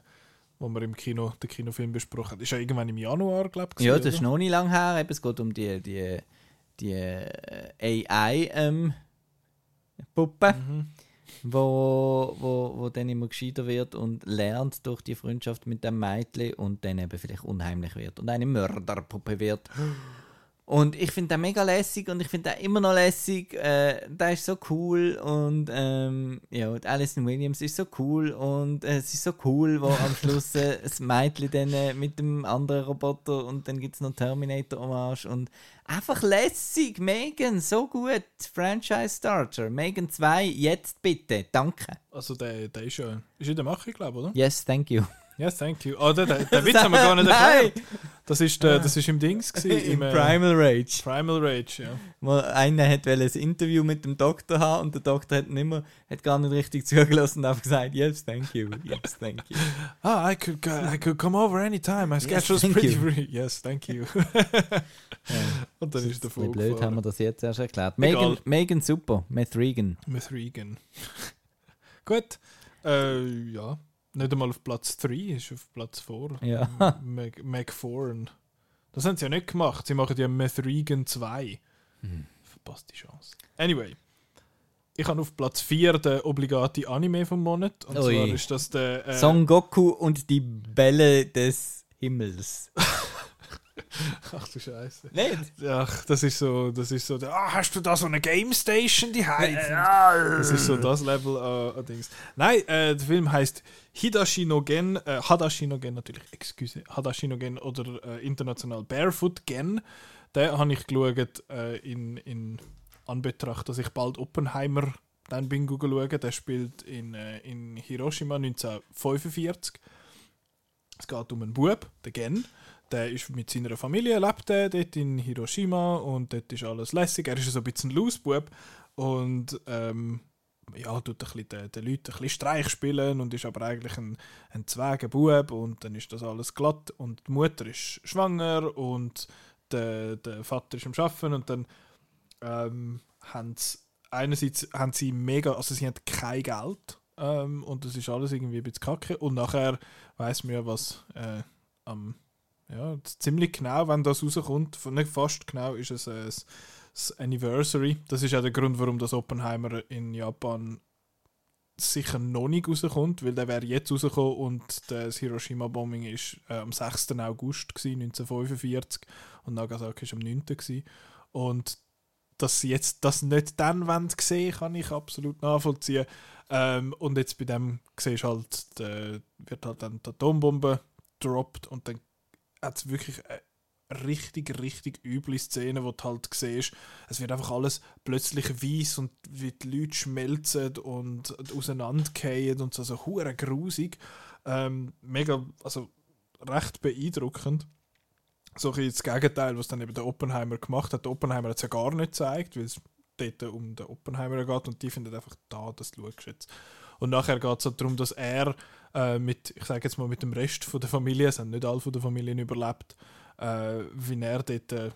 wo wir im Kino den Kinofilm besprochen haben. Ist ja irgendwann im Januar, glaube ich. Ja, das ist noch nicht lang her. Eben, es geht um die, die, die äh, AI-Puppe, Mhm. Wo, wo, wo dann immer gescheiter wird und lernt durch die Freundschaft mit dem Mädchen und dann eben vielleicht unheimlich wird und eine Mörderpuppe wird. Und ich finde den mega lässig und ich finde den immer noch lässig. Äh, der ist so cool und ähm, ja, und Alison Williams ist so cool und äh, es ist so cool, wo am Schluss äh, das Mädchen dann äh, mit dem anderen Roboter und dann gibt es noch Terminator-Hommage und einfach lässig. Megan, so gut. Franchise Starter. Megan 2, jetzt bitte. Danke. Also der, der ist ja ist in der Mache, glaube ich, oder? Yes, thank you. Yes, thank you. Oh, den, den, den Witz haben wir gar nicht erklärt. Das ist, der, das ist im Dings gewesen, Im im, äh, Primal Rage. Primal Rage, ja. Einer hat ein Interview mit dem Doktor haben und der Doktor hat, nicht mehr, hat gar nicht richtig zugelassen und einfach gesagt, yes, thank you, yes, thank you. Ah, I could, I could come over anytime. My Yes, schedule's thank pretty you. free. Yes, thank you. Und dann ist der bisschen blöd haben wir Vogel das jetzt erst erklärt. Megan, Megan super, Meth Regan. Mit Regan. Gut. Äh, ja. Nicht einmal auf Platz 3, ist auf Platz 4. Ja. Meg Foran. Das haben sie ja nicht gemacht. Sie machen ja Meth Regan 2. Hm. Verpasste Chance. Anyway. Ich habe auf Platz 4 den obligate Anime vom Monat. Und Ui. zwar ist das der. Äh, Son Goku und die Bälle des Himmels. Ach du Scheiße. Nicht? Ach, das ist so, das ist so, ah, hast du da so eine Game Station die Das ist so das Level äh, Dings. Nein, äh, der Film heißt Hidashi no Gen, äh, Hadashi no Gen natürlich, excuse, Hadashi no Gen oder äh, international Barefoot Gen. Den habe ich geschaut äh, in, in Anbetracht, dass ich bald Oppenheimer dann bin schauen. Der spielt in, äh, in Hiroshima 1945. Es geht um einen Bub, den Gen. Der ist mit seiner Familie, lebt der dort in Hiroshima und dort ist alles lässig. Er ist so ein bisschen ein Losbub und ähm, ja, tut den, Leuten ein bisschen Streich spielen und ist aber eigentlich ein, ein zweiger Bub und dann ist das alles glatt und die Mutter ist schwanger und der, der Vater ist am Arbeiten und dann ähm, haben sie einerseits haben sie mega, also sie haben kein Geld ähm, und das ist alles irgendwie ein bisschen kacke und nachher weiß man ja, was äh, am ja, ziemlich genau, wenn das rauskommt, nicht fast genau, ist es äh, das, Anniversary. Das ist auch der Grund, warum das Oppenheimer in Japan sicher noch nicht rauskommt, weil der wäre jetzt rausgekommen und das Hiroshima-Bombing ist äh, am 6. August gewesen, 1945 und Nagasaki ist am 9. Gewesen. Und dass sie jetzt das nicht dann wollen sehen, kann ich absolut nachvollziehen. Ähm, und jetzt bei dem siehst halt, der, wird halt dann die Atombombe droppt und dann hat es wirklich eine richtig, richtig üble Szene, wo du halt siehst, es wird einfach alles plötzlich weiß und wie die Leute schmelzen und auseinandergehen und so, so hure grusig. Ähm, mega, also recht beeindruckend. So ein das Gegenteil, was dann eben der Oppenheimer gemacht hat. Der Oppenheimer hat es ja gar nicht gezeigt, weil es dort um den Oppenheimer geht und die finden einfach da, das schaust jetzt. Und nachher geht es halt darum, dass er äh, mit, ich sage jetzt mal, mit dem Rest von der Familie, es haben nicht alle von der Familien überlebt, äh, wie, er dort, äh,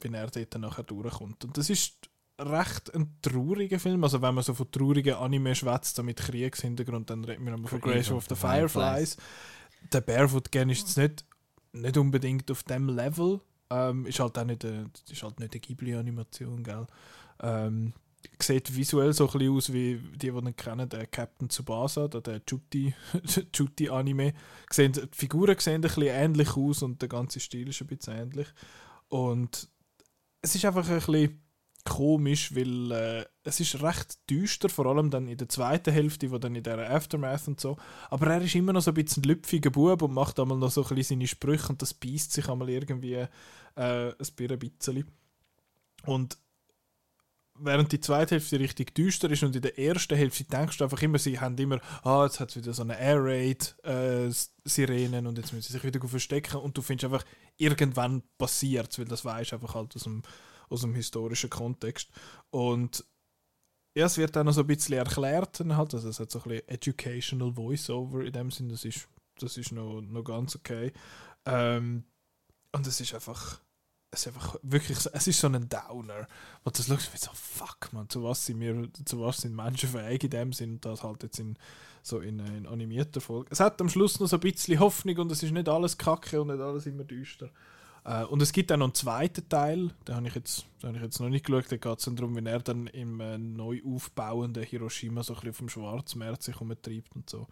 wie er dort nachher durchkommt. Und das ist recht ein trauriger Film. Also wenn man so von traurigen Anime schwätzt, so mit Kriegshintergrund, dann reden wir aber von Grace of the Fireflies. Der Barefoot Gen ist jetzt nicht, nicht unbedingt auf dem Level. Ähm, ist halt auch nicht eine, ist halt nicht eine Ghibli-Animation, gell? Ähm, sieht visuell so ein bisschen aus wie die, die ihn kennen, der Captain Tsubasa, der, der Juti, Juti Anime. Sehen, die Figuren sehen ein bisschen ähnlich aus und der ganze Stil ist ein bisschen ähnlich. Und es ist einfach ein bisschen komisch, weil äh, es ist recht düster, vor allem dann in der zweiten Hälfte, wo dann in der Aftermath und so. Aber er ist immer noch so ein bisschen lüpfiger Bub und macht einmal noch so ein bisschen seine Sprüche und das beißt sich einmal irgendwie äh, ein bisschen. Und während die zweite Hälfte richtig düster ist und in der ersten Hälfte denkst du einfach immer, sie haben immer, ah, jetzt hat es wieder so eine Air Raid äh, und jetzt müssen sie sich wieder verstecken und du findest einfach, irgendwann passiert weil das weißt einfach halt aus dem, aus dem historischen Kontext. Und ja, es wird dann noch so ein bisschen erklärt, dann halt, also es hat so ein bisschen Educational Voiceover in dem Sinn, das ist, das ist noch, noch ganz okay. Ähm, und es ist einfach es ist einfach wirklich, so- es ist so ein Downer. wo du schaust, wie so, fuck man, zu was sind wir, zu was sind Menschen fähig in dem Sinn das halt jetzt in so in, äh, in animierter Folge. Es hat am Schluss noch so ein bisschen Hoffnung und es ist nicht alles kacke und nicht alles immer düster. Äh, und es gibt auch noch einen zweiten Teil, den habe ich jetzt, den habe ich jetzt noch nicht geschaut, da geht es darum, wie er dann im äh, neu aufbauenden Hiroshima so ein bisschen auf dem Schwarzmarkt sich umtreibt und so.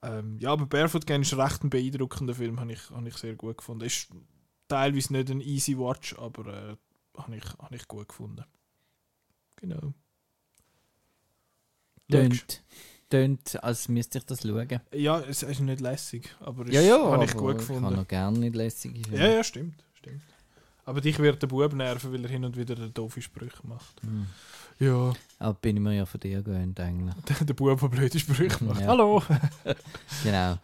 Ähm, ja, aber Barefoot Gang ist recht ein beeindruckender Film, habe ich, habe ich sehr gut gefunden. Ist teilweise nicht ein easy Watch, aber äh, habe ich, habe ich gut gefunden. Genau. Tönt, tönt, als müsste ich das schauen. Ja, es ist nicht lässig, aber es Ja, ja, habe ich gut ich gefunden. habe noch gerne nicht lässige Filme. Ja, ja, stimmt, stimmt. Aber dich wird der Bub nerven, weil er hin und wieder doofe Sprüche macht. Hm. Ja, Aber bin ich mir ja von dir gewöhnt eigentlich. der, der Bub, der blöde Sprüche macht. Ja. Hallo! Genau.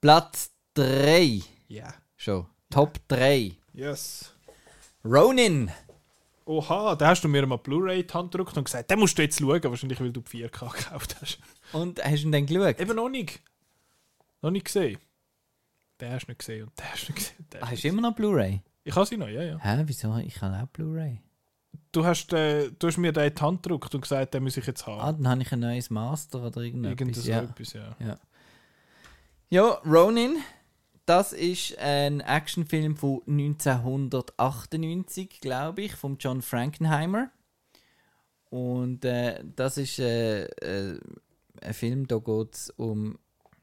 Platz 3 Ja. schon. Top 3. Yes. Ronin. Oha, da hast du mir mal Blu-ray die Hand gedrückt und gesagt, den musst du jetzt schauen, wahrscheinlich weil du die 4K gekauft hast. Und hast du ihn dann geschaut? Eben noch nicht. Noch nicht gesehen. Den hast du nicht gesehen und den hast du nicht gesehen. den Ah, hast du immer noch Blu-ray? Ich habe sie noch, ja, ja. Hä, wieso? Ich habe auch Blu-ray. Du hast, äh, du hast mir den in die Hand gedrückt und gesagt, den muss ich jetzt Ah, haben. dann habe ich ein neues Master oder irgendetwas. Irgend so ja. etwas, ja. ja, Ronin. Das ist ein Actionfilm von 1998, glaube ich, von John Frankenheimer. Und äh, das ist äh, äh, ein Film, da geht es um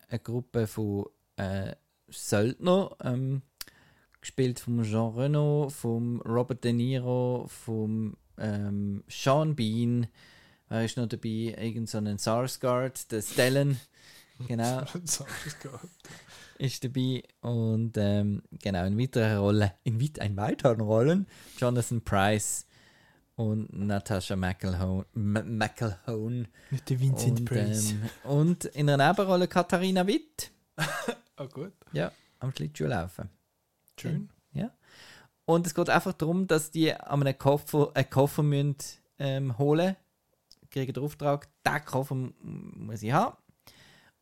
eine Gruppe von äh, Söldner, ähm, gespielt von Jean Reno, vom Robert De Niro, vom ähm, Sean Bean, wer ist noch dabei? Irgend so ein Sarsgaard, der Stellan, genau. Ist dabei und ähm, genau in weiteren Rollen, in weit ein weiteren Rollen Jonathan Price und Natasha McElhone, M- McElhone Nicht der und, ähm, und in einer Nebenrolle Katharina Witt, Ah, gut. ja, am Schlittschuh laufen. Schön. Ja. Und es geht einfach darum, dass die an einem Koffer einen Koffer müssen, ähm, holen kriegen den Auftrag, diesen Koffer muss ich haben.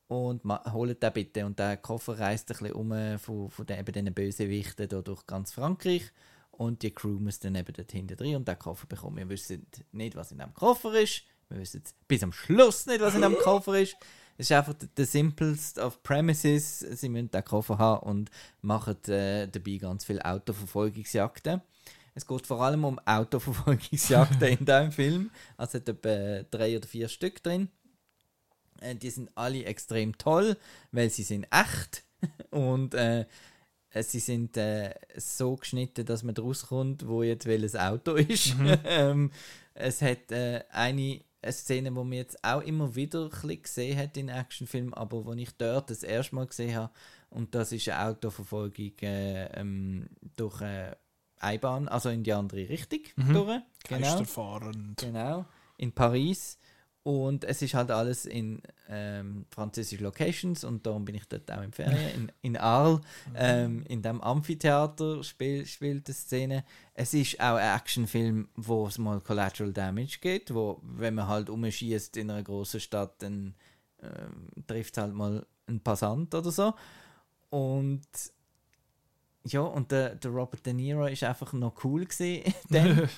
Und holt den bitte. Und der Koffer reist ein bisschen um von, von den, eben diesen Bösewichten da durch ganz Frankreich. Und die Crew muss dann eben dort hinten drin und den Koffer bekommen. Wir wissen nicht, was in dem Koffer ist. Wir wissen bis am Schluss nicht, was in dem Koffer ist. Es ist einfach der simplest of premises. Sie müssen den Koffer haben und machen äh, dabei ganz viele Autoverfolgungsjagden. Es geht vor allem um Autoverfolgungsjagden in diesem Film. Also hat etwa drei oder vier Stück drin. Äh, die sind alle extrem toll, weil sie sind echt und äh, äh, sie sind äh, so geschnitten, dass man daraus kommt, wo jetzt welches Auto ist. ähm, es hat äh, eine, eine Szene, die man jetzt auch immer wieder ein bisschen gesehen hat in Actionfilmen, aber wo ich dort das erste Mal gesehen habe, und das ist eine Autoverfolgung äh, ähm, durch äh, Einbahn, also in die andere Richtung durch. Genau. Geisterfahrend. Genau, in Paris. Und es ist halt alles in ähm, französischen Locations und darum bin ich dort auch in Ferien, in, in Arles, ähm, in dem Amphitheater spiel, spielt die Szene. Es ist auch ein Actionfilm, wo es mal Collateral Damage geht, wo, wenn man halt umschießt in einer großen Stadt, dann ähm, trifft halt mal ein Passant oder so. Und ja, und der, der Robert De Niro ist einfach noch cool gesehen.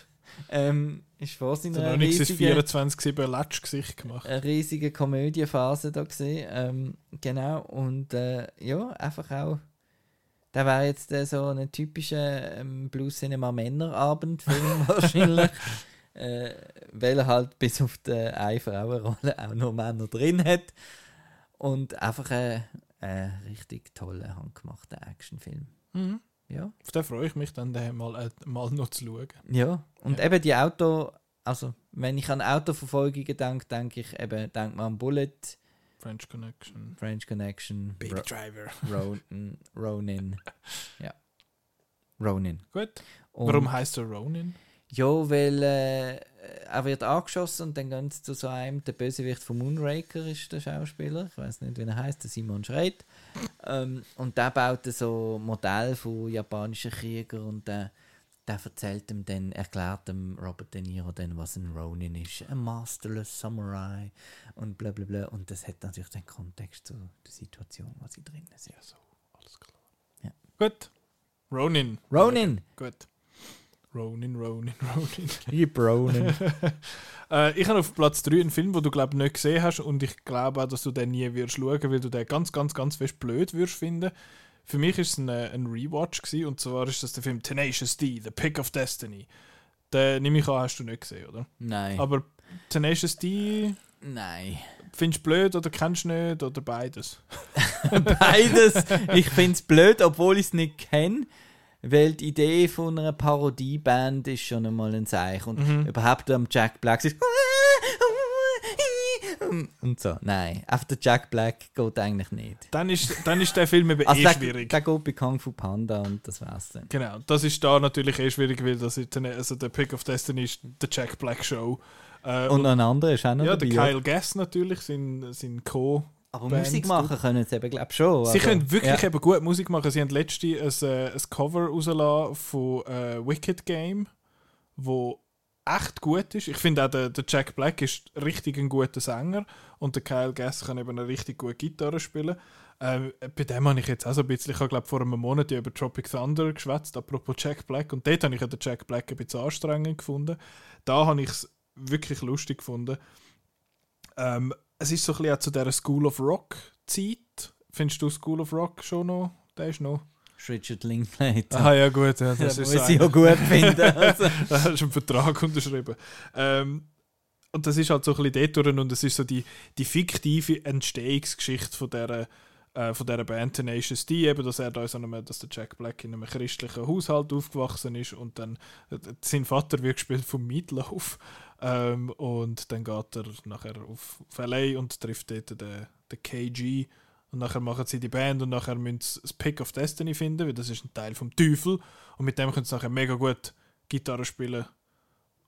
ähm, ist nichts ins riesigen, 24-7 Latsch-Gesicht gemacht. eine riesige Komödienphase da gesehen. Ähm, genau, und äh, ja, einfach auch. Der wäre jetzt äh, so ein typischer ähm, Blues Cinema Männerabendfilm wahrscheinlich. äh, weil er halt bis auf die eine Frauenrolle auch noch Männer drin hat. Und einfach ein, ein richtig toller, handgemachter Actionfilm. Mhm. Ja. Auf den freue ich mich dann den mal, äh, mal noch zu schauen. Ja, und Ja. eben die Auto, also wenn ich an Autoverfolgungen denke, denke ich eben, denke man an Bullet, French Connection. French Connection, Baby Ro Driver. Ronin, Ronin. Ja. Ronin. Gut. Und- Warum heißt er Ronin? Ja, weil äh, er wird angeschossen und dann gehen sie zu so einem, der Bösewicht von Moonraker ist der Schauspieler, ich weiß nicht, wie er heißt, der Simon Schreit. Ähm, und der baut so Modell von japanischen Kriegern und der, der erzählt ihm dann, erklärt dem Robert De Niro dann, was ein Ronin ist, ein masterless Samurai und bla bla bla. Und das hat natürlich den Kontext zu der Situation, was sie drin sind. so, alles klar. Ja. Gut. Ronin. Ronin! Gut. Ronin, Ronin, Ronin. Lieb Ronin. äh, ich habe auf Platz 3 einen Film, den du glaube nicht gesehen hast und ich glaube auch, dass du den nie wirst schauen, weil du den ganz, ganz, ganz fest blöd wirst finden. Für mich ist es ein, äh, ein Rewatch gewesen, und zwar ist das der Film Tenacious D, The Pick of Destiny. Den nehme ich an, hast du nicht gesehen, oder? Nein. Aber Tenacious D Nein. findest du blöd oder kennst du nicht oder beides? Beides. Ich finde es blöd, obwohl ich es nicht kenne. Weil die Idee von einer Parodieband ist schon einmal ein Zeichen. Und Mhm. überhaupt am Jack Black ist. Und so. Nein, auf der Jack Black geht eigentlich nicht. Dann ist, dann ist der Film eben Also eh der, schwierig. der geht bei Kung Fu Panda und das war's dann. Genau, das ist da natürlich eh schwierig, weil das ist, also der Pick of Destiny ist der Jack Black Show. Äh, Und noch ein anderer ist auch noch ja, dabei. der? Kyle Gass natürlich, sein, sein Co. Aber Band Musik machen können sie eben, glaube ich, schon. Sie aber- können wirklich ja. eben gut Musik machen. Sie haben letztens ein, äh, ein Cover rausgelassen von äh, Wicked Game, wo echt gut ist. Ich finde auch, der, der Jack Black ist richtig ein guter Sänger und der Kyle Gass kann eben eine richtig gute Gitarre spielen. Ähm, bei dem habe ich jetzt auch so ein bisschen, ich habe glaube vor einem Monat über Tropic Thunder geschwätzt, apropos Jack Black, und dort habe ich ja den Jack Black ein bisschen anstrengend gefunden. Da habe ich es wirklich lustig gefunden. Ähm, es ist so ein bisschen auch zu dieser School of Rock Zeit. Findest du School of Rock schon noch? Der ist noch. ist Richard Linklater. Ah ja gut, ja, Das ja, ist so ich auch gut finden. Also. da hast du einen Vertrag unterschrieben. Ähm, und das ist halt so ein bisschen dort durch und es ist so die, die fiktive Entstehungsgeschichte von dieser, äh, von dieser Band Tenacious D, eben, dass er da so einem, dass der Jack Black in einem christlichen Haushalt aufgewachsen ist und dann äh, sein Vater wird gespielt vom Meatloaf ähm, und dann geht er nachher auf, auf LA und trifft dort den, den KG und nachher machen sie die Band und nachher müssen sie das Pick of Destiny finden, weil das ist ein Teil vom Teufel und mit dem können sie nachher mega gut Gitarre spielen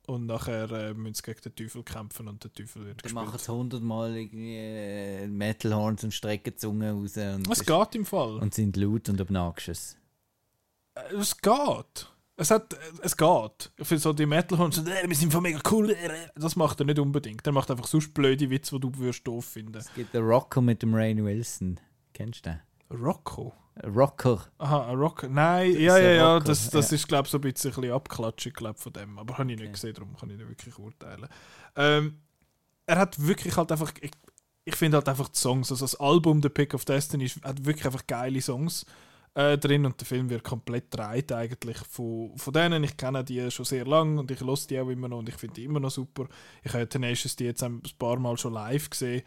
und nachher äh, müssen sie gegen den Teufel kämpfen und der Teufel wird Dann machen gespielt. sie hundertmal äh, Metalhorns und strecken die Zunge raus. Und Es geht im Fall. Und sind laut und obnoxious. Äh, Es geht. Es, hat, es geht. Für so die Metalhorns, so, äh, wir sind voll mega cool. äh, Das macht er nicht unbedingt. Er macht einfach sonst blöde Witze, die du würdest doof finden. Es gibt den Rocker mit dem Rain Wilson. Kennst du den? Rocco? Rocker. Aha, ein Rocker. Nein, Das ja, ja, ja. Rocker, Das, das ja. ist, glaube ich, so ein bisschen, bisschen glaub, von dem. Aber habe ich nicht gesehen, darum kann ich nicht wirklich urteilen. Ähm, er hat wirklich halt einfach. Ich, ich finde halt einfach die Songs, also das Album The Pick of Destiny hat wirklich einfach geile Songs äh, drin und der Film wird komplett dreht eigentlich von, von denen. Ich kenne die schon sehr lange und ich höre die auch immer noch und ich finde die immer noch super. Ich habe Tenacious die jetzt ein paar Mal schon live gesehen.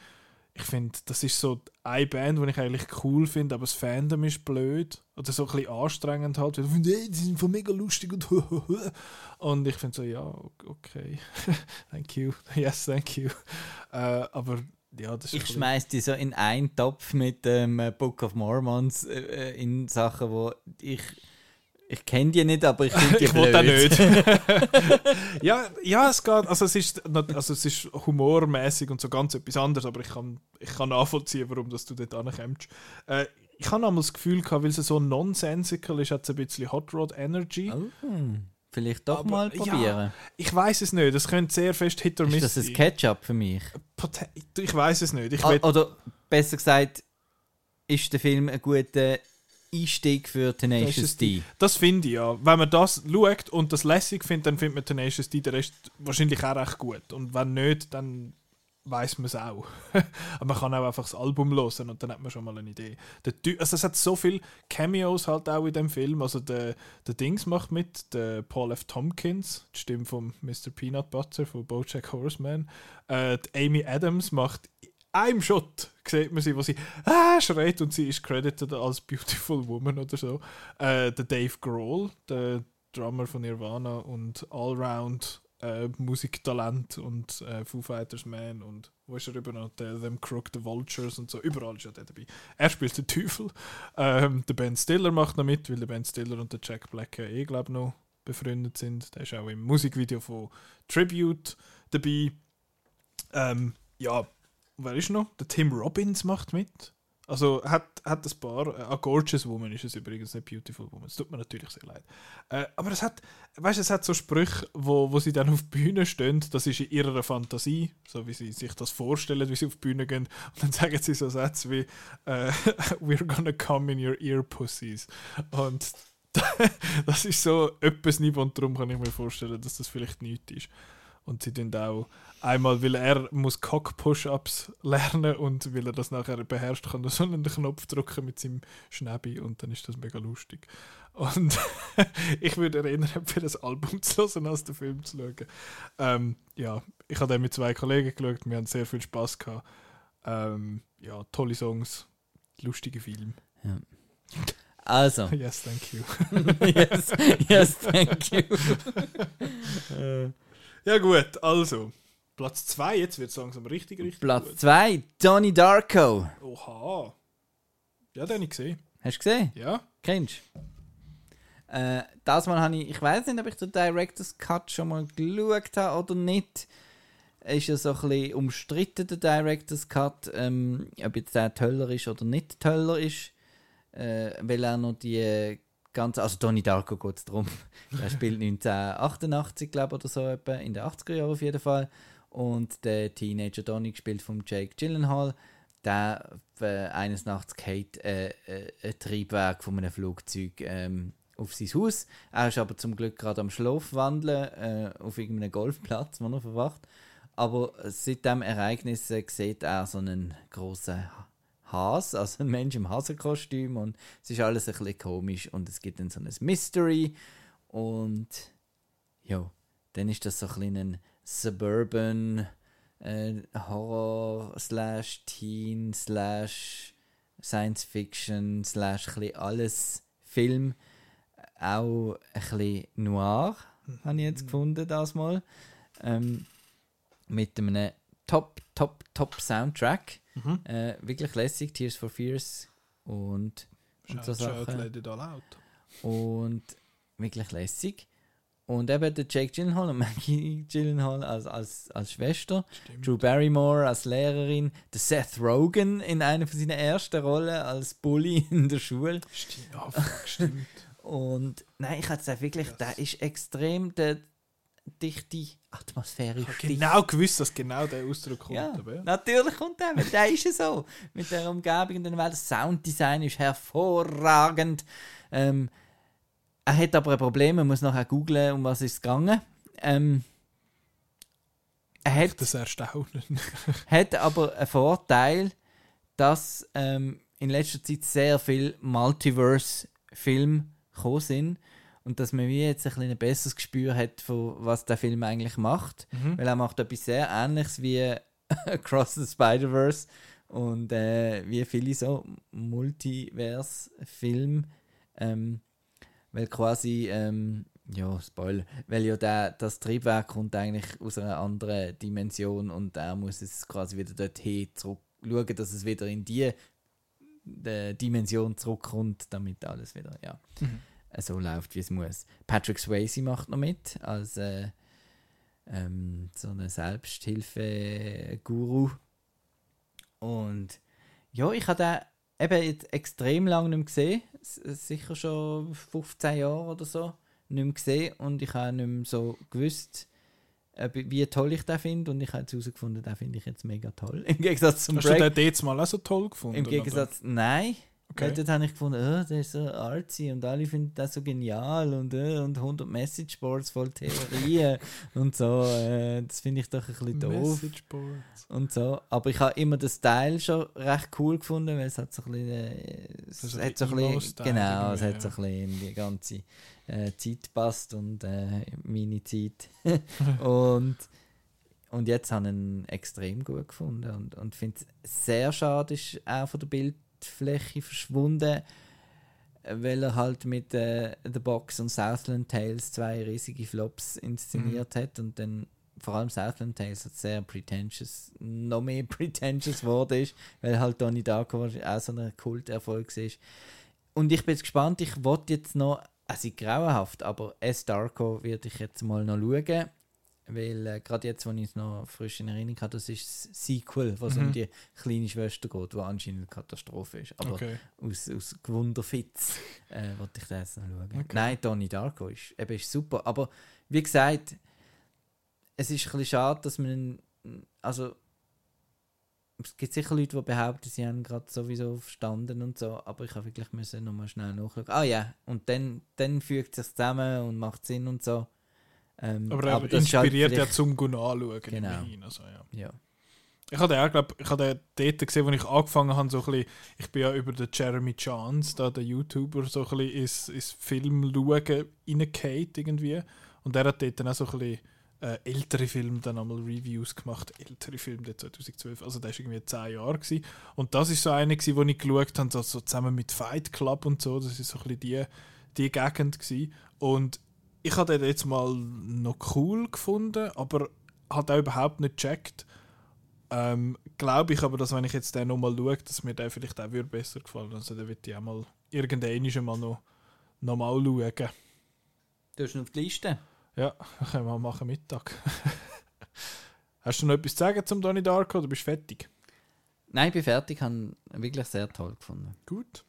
Ich finde, das ist so eine Band, die ich eigentlich cool finde, aber das Fandom ist blöd oder so ein bisschen anstrengend halt. Weil, «Hey, die sind voll mega lustig und und ich finde so, ja, okay, thank you, yes, thank you. Äh, aber ja, Ich schmeiß die so in einen Topf mit dem äh, Book of Mormons äh, äh, in Sachen, wo ich ich kenne die nicht, aber ich finde die ich blöd. nicht. ja, ja, es geht. Also es ist, also es ist humormäßig und so ganz etwas anderes, aber ich kann, ich kann nachvollziehen, warum dass du dort ankommst. Äh, ich habe einmal das Gefühl gehabt, weil es so nonsensical ist, hat es ein bisschen Hot Rod Energy. Oh, vielleicht doch Aber, mal ja, probieren. Ich weiß es nicht. Das könnte sehr fest Hit or Miss Ist das ein sein. Ketchup für mich? Ich weiß es nicht. Ich Oder besser gesagt, ist der Film ein guter Einstieg für Tenacious D? Das finde ich ja. Wenn man das schaut und das lässig findet, dann findet man Tenacious D den Rest wahrscheinlich auch recht gut. Und wenn nicht, dann weiß man es auch. Aber man kann auch einfach das Album hören und dann hat man schon mal eine Idee. Der Ty also es hat so viele Cameos halt auch in dem Film. Also der, der Dings macht mit, der Paul F. Tompkins, die Stimme von Mr. Peanut Butter von BoJack Horseman. Äh, Amy Adams macht in einem Shot sieht man sie, wo sie ah, schreit und sie ist credited als Beautiful Woman oder so. Äh, der Dave Grohl, der Drummer von Nirvana und Allround äh, Musiktalent und äh, Foo Fighters Man und wo ist er über noch? Der, Them Crook, The Vultures und so. Überall ist er dabei. Er spielt den Teufel. Ähm, der Ben Stiller macht noch mit, weil der Ben Stiller und der Jack Black ja eh, glaube noch befreundet sind. Der ist auch im Musikvideo von Tribute dabei. Ähm, ja, wer ist noch? Der Tim Robbins macht mit. Also hat, hat ein paar. Äh, A Gorgeous Woman ist es übrigens, nicht Beautiful Woman. Es tut mir natürlich sehr leid. Äh, aber es hat, weißt, es hat so Sprüche, wo, wo sie dann auf die Bühne stehen. Das ist in ihrer Fantasie, so wie sie sich das vorstellen, wie sie auf die Bühne gehen. Und dann sagen sie so Sätze wie äh, We're gonna come in your ear pussies. Und das ist so etwas Niveau und darum kann ich mir vorstellen, dass das vielleicht nichts ist. Und sie tun auch einmal, weil er muss Cock-Push-Ups lernen und weil er das nachher beherrscht, kann er so einen Knopf drücken mit seinem Schnäbi und dann ist das mega lustig. Und ich würde erinnern, für das Album zu hören, als den Film zu schauen. Ähm, ja, ich habe den mit zwei Kollegen geschaut, wir haben sehr viel Spaß gehabt. Ähm, ja, tolle Songs, lustige Film. Ja. Also. Yes, thank you. yes, yes, thank you. Ja gut, also. Platz 2, jetzt wird es langsam richtig, richtig Platz gut. 2, Donnie Darko. Oha. Ja, den habe ich gesehen. Hast du gesehen? Ja. Kennst du? Äh, das Mal habe ich, ich weiß nicht, ob ich den Director's Cut schon mal geschaut habe oder nicht. Ist ja so ein bisschen umstritten, der Director's Cut, ähm, ob jetzt der toller ist oder nicht toller ist. Äh, weil er noch die ganze, also Donnie Darko geht es darum. er spielt 1988, glaube ich, oder so, etwa, in den 80er Jahren auf jeden Fall. Und der Teenager Donnie, gespielt von Jake Gyllenhaal, der äh, eines Nachts geht äh, äh, ein Triebwerk von einem Flugzeug ähm, auf sein Haus. Er ist aber zum Glück gerade am Schlafwandeln äh, auf irgendeinem Golfplatz, wo er verwacht. Aber seit dem Ereignis äh, sieht er so einen großen Has, also ein Mensch im Hasenkostüm und es ist alles ein bisschen komisch und es gibt dann so ein Mystery und ja, dann ist das so ein bisschen ein Suburban äh, Horror slash Teen slash Science Fiction slash alles Film, auch ein bisschen Noir, habe ich jetzt gefunden das mal, ähm, mit einem Top, Top, Top Soundtrack. Mhm. Äh, wirklich lässig, Tears for Fears und, und so Shout, shout, Sachen. let it all out. Und wirklich lässig. Und eben der Jake Gyllenhaal und Maggie Gyllenhaal als, als, als Schwester, Drew Barrymore als Lehrerin, der Seth Rogen in einer von seinen ersten Rollen als Bully in der Schule. Stimmt, ja, stimmt. Und nein, ich hatte wirklich, der ist extrem der dichte, atmosphärisch Ich habe genau gewusst, dass genau der Ausdruck kommt. Ja, aber ja. natürlich kommt der, weil der ist ja so. Mit der Umgebung und der Welt. Das Sounddesign ist hervorragend. Ähm, er hat aber ein Problem, man muss nachher googlen, um was ist es gegangen. Ähm, er hat, Das Erstaunen. hat aber einen Vorteil, dass ähm, in letzter Zeit sehr viel Multiverse-Filme gekommen sind und dass man wie jetzt ein, bisschen ein besseres Gespür hat, von was der Film eigentlich macht. Mhm. Weil er macht etwas sehr Ähnliches wie Across the Spider-Verse und äh, wie viele so Multiverse-Filme. Ähm, weil quasi, ähm, ja, Spoiler, weil ja der, das Triebwerk kommt eigentlich aus einer anderen Dimension und er muss es quasi wieder dorthin zurück schauen, dass es wieder in die, die Dimension zurückkommt, damit alles wieder, ja, Mhm. so läuft, wie es muss. Patrick Swayze macht noch mit, als äh, ähm, so eine Selbsthilfe-Guru. Und ja, ich habe eben jetzt extrem lange nicht mehr gesehen. Sicher schon 15 Jahre oder so nicht mehr gesehen. Und ich habe nicht mehr so gewusst, wie toll ich den finde. Und ich habe jetzt herausgefunden, den finde ich jetzt mega toll. Im Gegensatz zum Hast du Break. den jetzt mal auch so toll gefunden? Im Gegensatz, nein. Okay. Weil dort habe ich gefunden, oh, der ist so artsy und alle finden das so genial und, äh, und 100 Messageboards voll Theorien und so. Äh, das finde ich doch ein bisschen doof. Und so. Aber ich habe immer den Style schon recht cool gefunden, weil es hat so ein bisschen. Äh, es So hat so ein bisschen genau, es hat so ein bisschen in die ganze äh, Zeit passt und äh, meine Zeit. und, und jetzt habe ich ihn extrem gut gefunden und, und finde es sehr schade, ist auch von der Bildfläche verschwunden, weil er halt mit äh, The Box und Southland Tales zwei riesige Flops inszeniert hat und dann vor allem Southland Tales hat sehr pretentious, noch mehr pretentious geworden ist, weil halt Donnie Darko auch so ein Kulterfolg ist. Und ich bin jetzt gespannt, ich wollte jetzt noch, also grauenhaft, aber S. Darko werde ich jetzt mal noch schauen, weil äh, gerade jetzt, wo ich es noch frisch in Erinnerung habe, das ist das Sequel, was um Mhm. die kleine Schwester geht, wo anscheinend eine Katastrophe ist. Aber Okay. aus, aus Gewunderfitz äh, wollte ich das jetzt noch schauen. Okay. Nein, Donnie Darko ist, eben ist super, aber wie gesagt, es ist ein bisschen schade, dass man, also es gibt sicher Leute, die behaupten, sie haben gerade sowieso verstanden und so, aber ich habe wirklich müssen nochmal schnell nachschauen. Ah ja, und dann, dann fügt es sich zusammen und macht Sinn und so. Ähm, Aber er das ist halt inspiriert ja vielleicht- zum Gehen anschauen. Genau. Also, ja. Ja. Ich hatte auch, glaube ich, den dort gesehen, als ich angefangen habe, so ein bisschen, ich bin ja über den Jeremy Chance, da der YouTuber, so ein bisschen ins, ins Film schauen reingefallen irgendwie. Und der hat dort dann auch so ein bisschen äh, ältere Filme dann einmal Reviews gemacht. Ältere Filme, der 2012, also der war irgendwie 10 Jahre. Gewesen. Und das ist so eine, gewesen, wo ich geschaut habe, so, so zusammen mit Fight Club und so, das ist so ein bisschen die, die Gegend gewesen. Und ich habe den jetzt mal noch cool gefunden, aber hat auch überhaupt nicht gecheckt. Ähm, Glaube ich aber, dass wenn ich jetzt den nochmal schaue, dass mir der vielleicht auch würde besser gefallen Also den würde ich auch mal irgendwann mal noch, noch mal schauen. Du hast ihn auf die Liste. Ja, können wir machen Mittag. Hast du noch etwas zu sagen zum Donnie Darko oder bist du fertig? Nein, ich bin fertig, habe ihn wirklich sehr toll gefunden. Gut.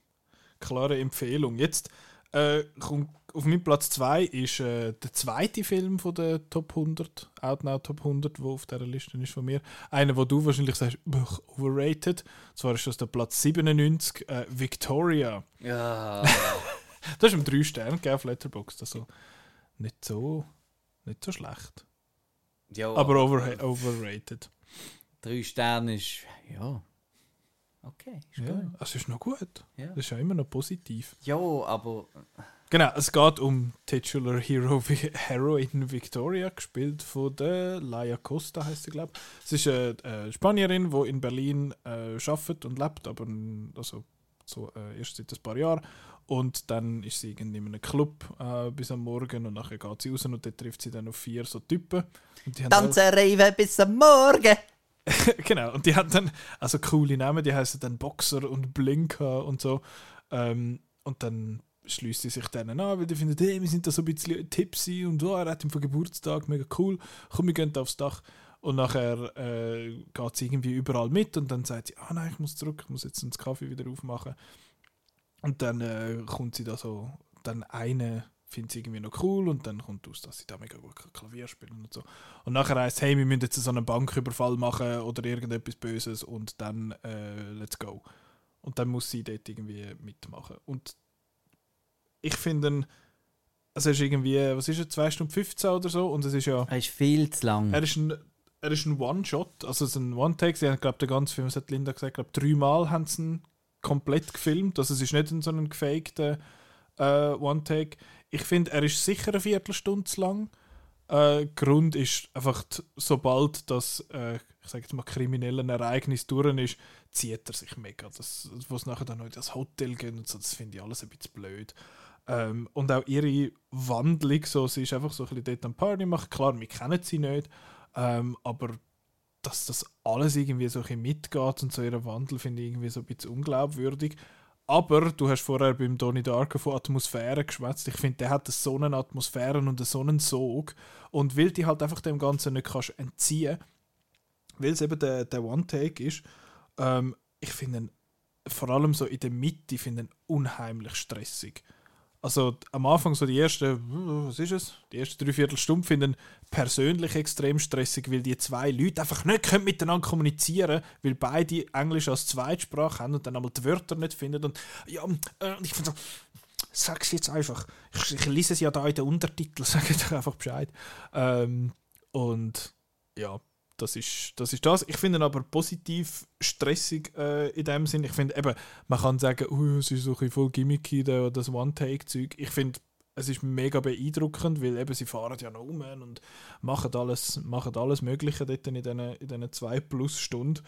Klare Empfehlung. Jetzt äh, kommt auf meinem Platz 2 ist äh, der zweite Film von der Top 100, Outnow Top 100, der auf dieser Liste ist von mir. Einer, wo du wahrscheinlich sagst, «Buch, overrated. Und zwar ist das der Platz 97, äh, Victoria. Ja. Das ist um 3 Sterne gegeben auf Letterboxd. Also nicht so, nicht so schlecht. ja Aber over, overrated. Drei Sterne ist, ja. Okay, ist Ja, gut. es ist noch gut. Ja. Das ist ja immer noch positiv. Ja, aber Genau, es geht um Titular Hero Heroin Victoria, gespielt von der Laia Costa, heißt sie, glaube ich. Sie ist eine, Spanierin, die in Berlin äh, arbeitet und lebt, aber also, so, äh, erst seit ein paar Jahren. Und dann ist sie irgendwie in einem Club äh, bis am Morgen und nachher geht sie raus und dort trifft sie dann auf vier so Typen. Haben alle- Tanzen, reiven bis am Morgen. genau, und die haben dann also coole Namen, die heißen dann Boxer und Blinker und so. Ähm, und dann schließt sie sich denen an, weil die finden, hey, wir sind da so ein bisschen tipsy und oh, er hat ihn von Geburtstag, mega cool, komm, wir gehen aufs Dach. Und nachher äh, geht sie irgendwie überall mit und dann sagt sie, ah nein, ich muss zurück, ich muss jetzt den Kaffee wieder aufmachen. Und dann äh, kommt sie da so, dann eine findet sie irgendwie noch cool und dann kommt aus, dass sie da mega gut Klavier spielen und so. Und nachher heißt hey, wir müssen jetzt so einen Banküberfall machen oder irgendetwas Böses und dann äh, let's go. Und dann muss sie dort irgendwie mitmachen. Und ich finde, also es ist irgendwie, was ist es, 2 Stunden 15 oder so und es ist ja, er ist viel zu lang. er ist ein, er ist ein One-Shot, also es ist ein One-Take, sie haben, glaube der ganze Film, das hat Linda gesagt, glaube dreimal haben sie ihn komplett gefilmt, also es ist nicht in so einem gefakten äh, One-Take. Ich finde, er ist sicher eine Viertelstunde zu lang. Äh, Grund ist einfach, sobald das, äh, ich sage jetzt mal, kriminelle Ereignis durch ist, zieht er sich mega. Das, was nachher dann noch in das Hotel gehen und so, das finde ich alles ein bisschen blöd. Ähm, und auch ihre Wandlung, so, sie ist einfach so ein bisschen dort am Party machen. Klar, wir kennen sie nicht, ähm, aber dass das alles irgendwie so ein bisschen mitgeht und so ihren Wandel finde ich irgendwie so ein bisschen unglaubwürdig. Aber du hast vorher beim Donnie Darko von Atmosphäre geschwätzt. Ich finde, der hat so eine Atmosphäre und so einen Sog. Und weil die halt einfach dem Ganzen nicht kannst entziehen weil es eben der, der One-Take ist, ähm, ich finde vor allem so in der Mitte finde unheimlich stressig. Also am Anfang so die ersten, was ist es? Die ersten drei Viertelstunden finden persönlich extrem stressig, weil die zwei Leute einfach nicht können miteinander kommunizieren weil beide Englisch als Zweitsprache haben und dann einmal die Wörter nicht finden. Und ja, äh, ich finde so, sag's jetzt einfach. Ich, ich lese es ja da in den Untertiteln, sag doch einfach Bescheid. Ähm, und ja, das ist, das ist das. Ich finde aber positiv stressig äh, in dem Sinn. Ich finde eben, man kann sagen, uh, es ist so ein voll gimmicky, das One-Take-Zeug. Ich finde, es ist mega beeindruckend, weil eben sie fahren ja noch um und machen alles, machen alles Mögliche dort in diesen, in zwei plus Stunden.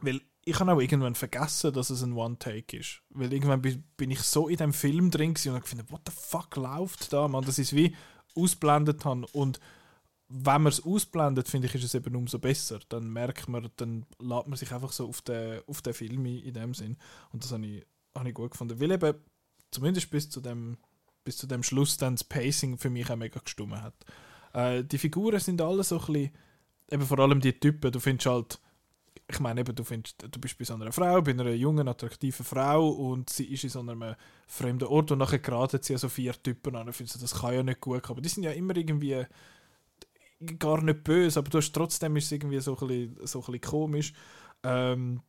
Weil ich habe auch irgendwann vergessen, dass es ein One-Take ist. Weil irgendwann bi- bin ich so in dem Film drin und habe gefunden, what the fuck läuft da, man, ich es wie ausblendet habe. Und wenn man es ausblendet, finde ich, ist es eben umso besser. Dann merkt man, dann lädt man sich einfach so auf den, auf den Film ein, in dem Sinn. Und das habe ich, habe ich gut gefunden. Weil eben, zumindest bis zu dem, bis zu dem Schluss dann das Pacing für mich auch mega gestummen hat. Äh, die Figuren sind alle so ein bisschen, eben vor allem die Typen, du findest halt, ich meine eben, du, findest, du bist bei so einer Frau, bei einer jungen, attraktiven Frau und sie ist in so einem fremden Ort und nachher geraten sie so vier Typen an und findest du, das kann ja nicht gut. Aber die sind ja immer irgendwie gar nicht böse, aber du hast trotzdem ist es irgendwie so ein bisschen, so ein komisch. Ähm,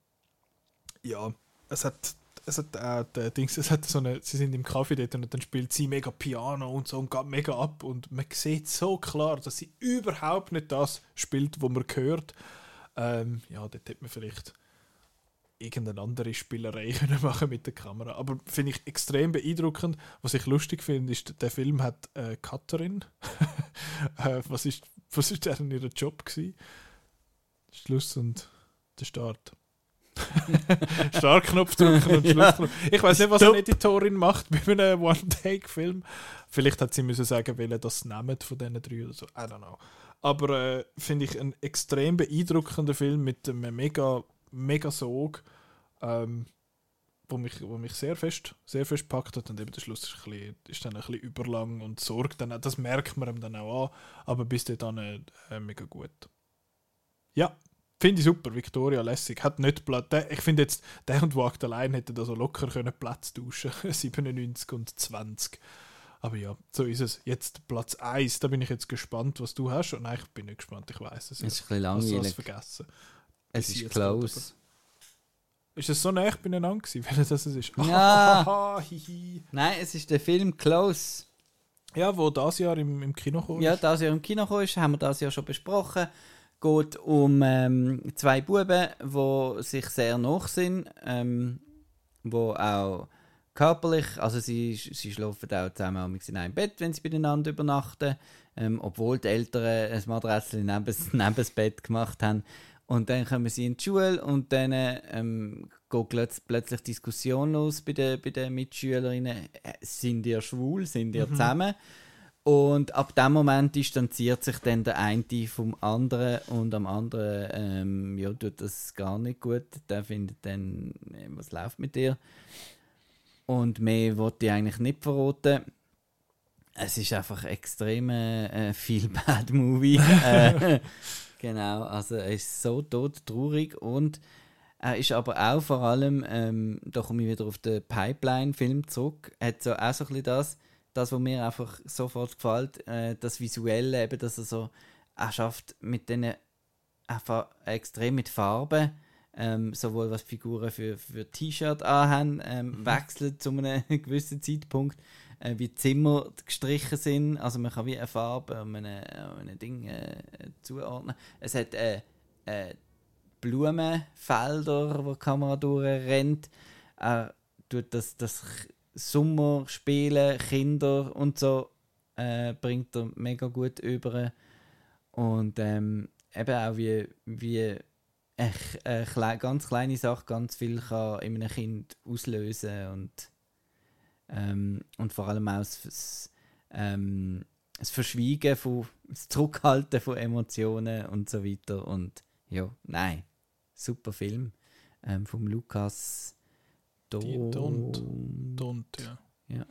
ja, es hat es hat auch der Dings, es hat so eine, sie sind im Café dort und dann spielt sie mega Piano und so und geht mega ab und man sieht so klar, dass sie überhaupt nicht das spielt, wo man hört. Ähm, ja, dort hätte man vielleicht irgendeine andere Spielerei können machen mit der Kamera. Aber finde ich extrem beeindruckend. Was ich lustig finde, ist, der Film hat äh, Cutterin. äh, was ist, was ist deren ihr Job gewesen? Schluss und der Start. Startknopf drücken und Ja. Schlussknopf. Ich weiß nicht, was eine Editorin macht bei einem One-Take-Film. Vielleicht hat sie müssen sagen, welche das nehmen von diesen drei oder so. I don't know. Aber äh, finde ich ein extrem beeindruckender Film mit einem mega, mega Sog, ähm, wo, mich, wo mich sehr fest, sehr fest packt hat. Und eben der Schluss ist, ein bisschen, ist dann ein bisschen überlang und sorgt dann auch, das merkt man ihm dann auch an, aber bis dahin äh, mega gut. Ja, finde ich super, Victoria lässig. Hat nicht Platz. Ich finde jetzt, der und Walk allein hätte da so locker können Platz tauschen 97 und 20. Aber ja, so ist es. Jetzt Platz 1, da bin ich jetzt gespannt, was du hast. Und nein, ich bin nicht gespannt, ich weiß es. Es ist ein bisschen Ich habe langweilig. vergessen. Es ist close. Ist es so nah beieinander gewesen, welches das es ist? Ja. hihi. Nein, es ist der Film Close. ja, wo das Jahr im, im Kino kam. Ja, das Jahr im Kino ist, haben wir das ja schon besprochen. Geht um ähm, zwei Buben, die sich sehr nach sind, ähm, wo auch körperlich, also sie, sie schlafen auch zusammen am in einem Bett, wenn sie miteinander übernachten, ähm, obwohl die Eltern ein Matratzel neben, neben das Bett gemacht haben. Und dann kommen sie in die Schule und dann ähm, geht plötz- plötzlich Diskussion los bei den, bei den Mitschülerinnen. Äh, Sind ihr schwul? Sind ihr zusammen? Und ab dem Moment distanziert sich dann der eine vom anderen und am anderen ähm, ja, tut das gar nicht gut. Der findet dann, äh, was läuft mit dir? Und mehr wollte ich eigentlich nicht verraten. Es ist einfach extrem äh, viel Bad Movie. äh, genau, also er ist so tot traurig und er ist aber auch vor allem, ähm, da komme ich wieder auf den Pipeline-Film zurück, hat so auch so ein bisschen das, das, was mir einfach sofort gefällt, äh, das Visuelle, eben, dass er so, er schafft mit diesen einfach extrem mit Farben, ähm, sowohl was Figuren für, für T-Shirt anhaben, ähm, wechselt zu einem gewissen Zeitpunkt, äh, wie Zimmer gestrichen sind, also man kann wie eine Farbe um ein, um ein Ding äh, zuordnen. Es hat äh, äh, Blumenfelder, wo die Kamera durchrennt. Er tut das, das Sommerspielen, Kinder und so äh, bringt er mega gut über. Und ähm, eben auch wie, wie eine, eine ganz kleine Sache ganz viel kann in einem Kind auslösen und, ähm, und vor allem auch das, ähm, das Verschwiegen von, das Zurückhalten von Emotionen und so weiter. Und ja, nein, super Film ähm, vom Lukas Don't. Ja. Ja.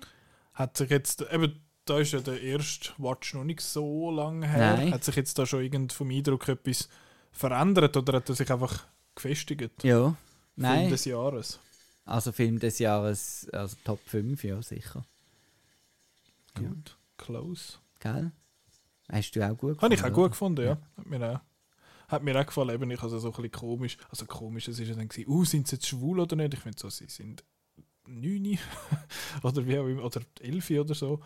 Hat sich jetzt, eben, da ist ja der erste Watch noch nicht so lange her. Nein. Hat sich jetzt da schon irgend vom Eindruck etwas verändert oder hat er sich einfach gefestigt? Ja, Film nein. des Jahres. Also Film des Jahres, also Top 5, ja sicher. Gut. Close. Gell? Hast du auch gut Habe ich auch gefunden, gut gefunden, ja. Hat mir auch, hat mir auch gefallen. Eben, ich also so ein bisschen komisch. Also komisch, es ist ja dann gewesen, uh, sind sie jetzt schwul oder nicht? Ich finde so, sie sind neun oder wie auch immer, oder elf oder so.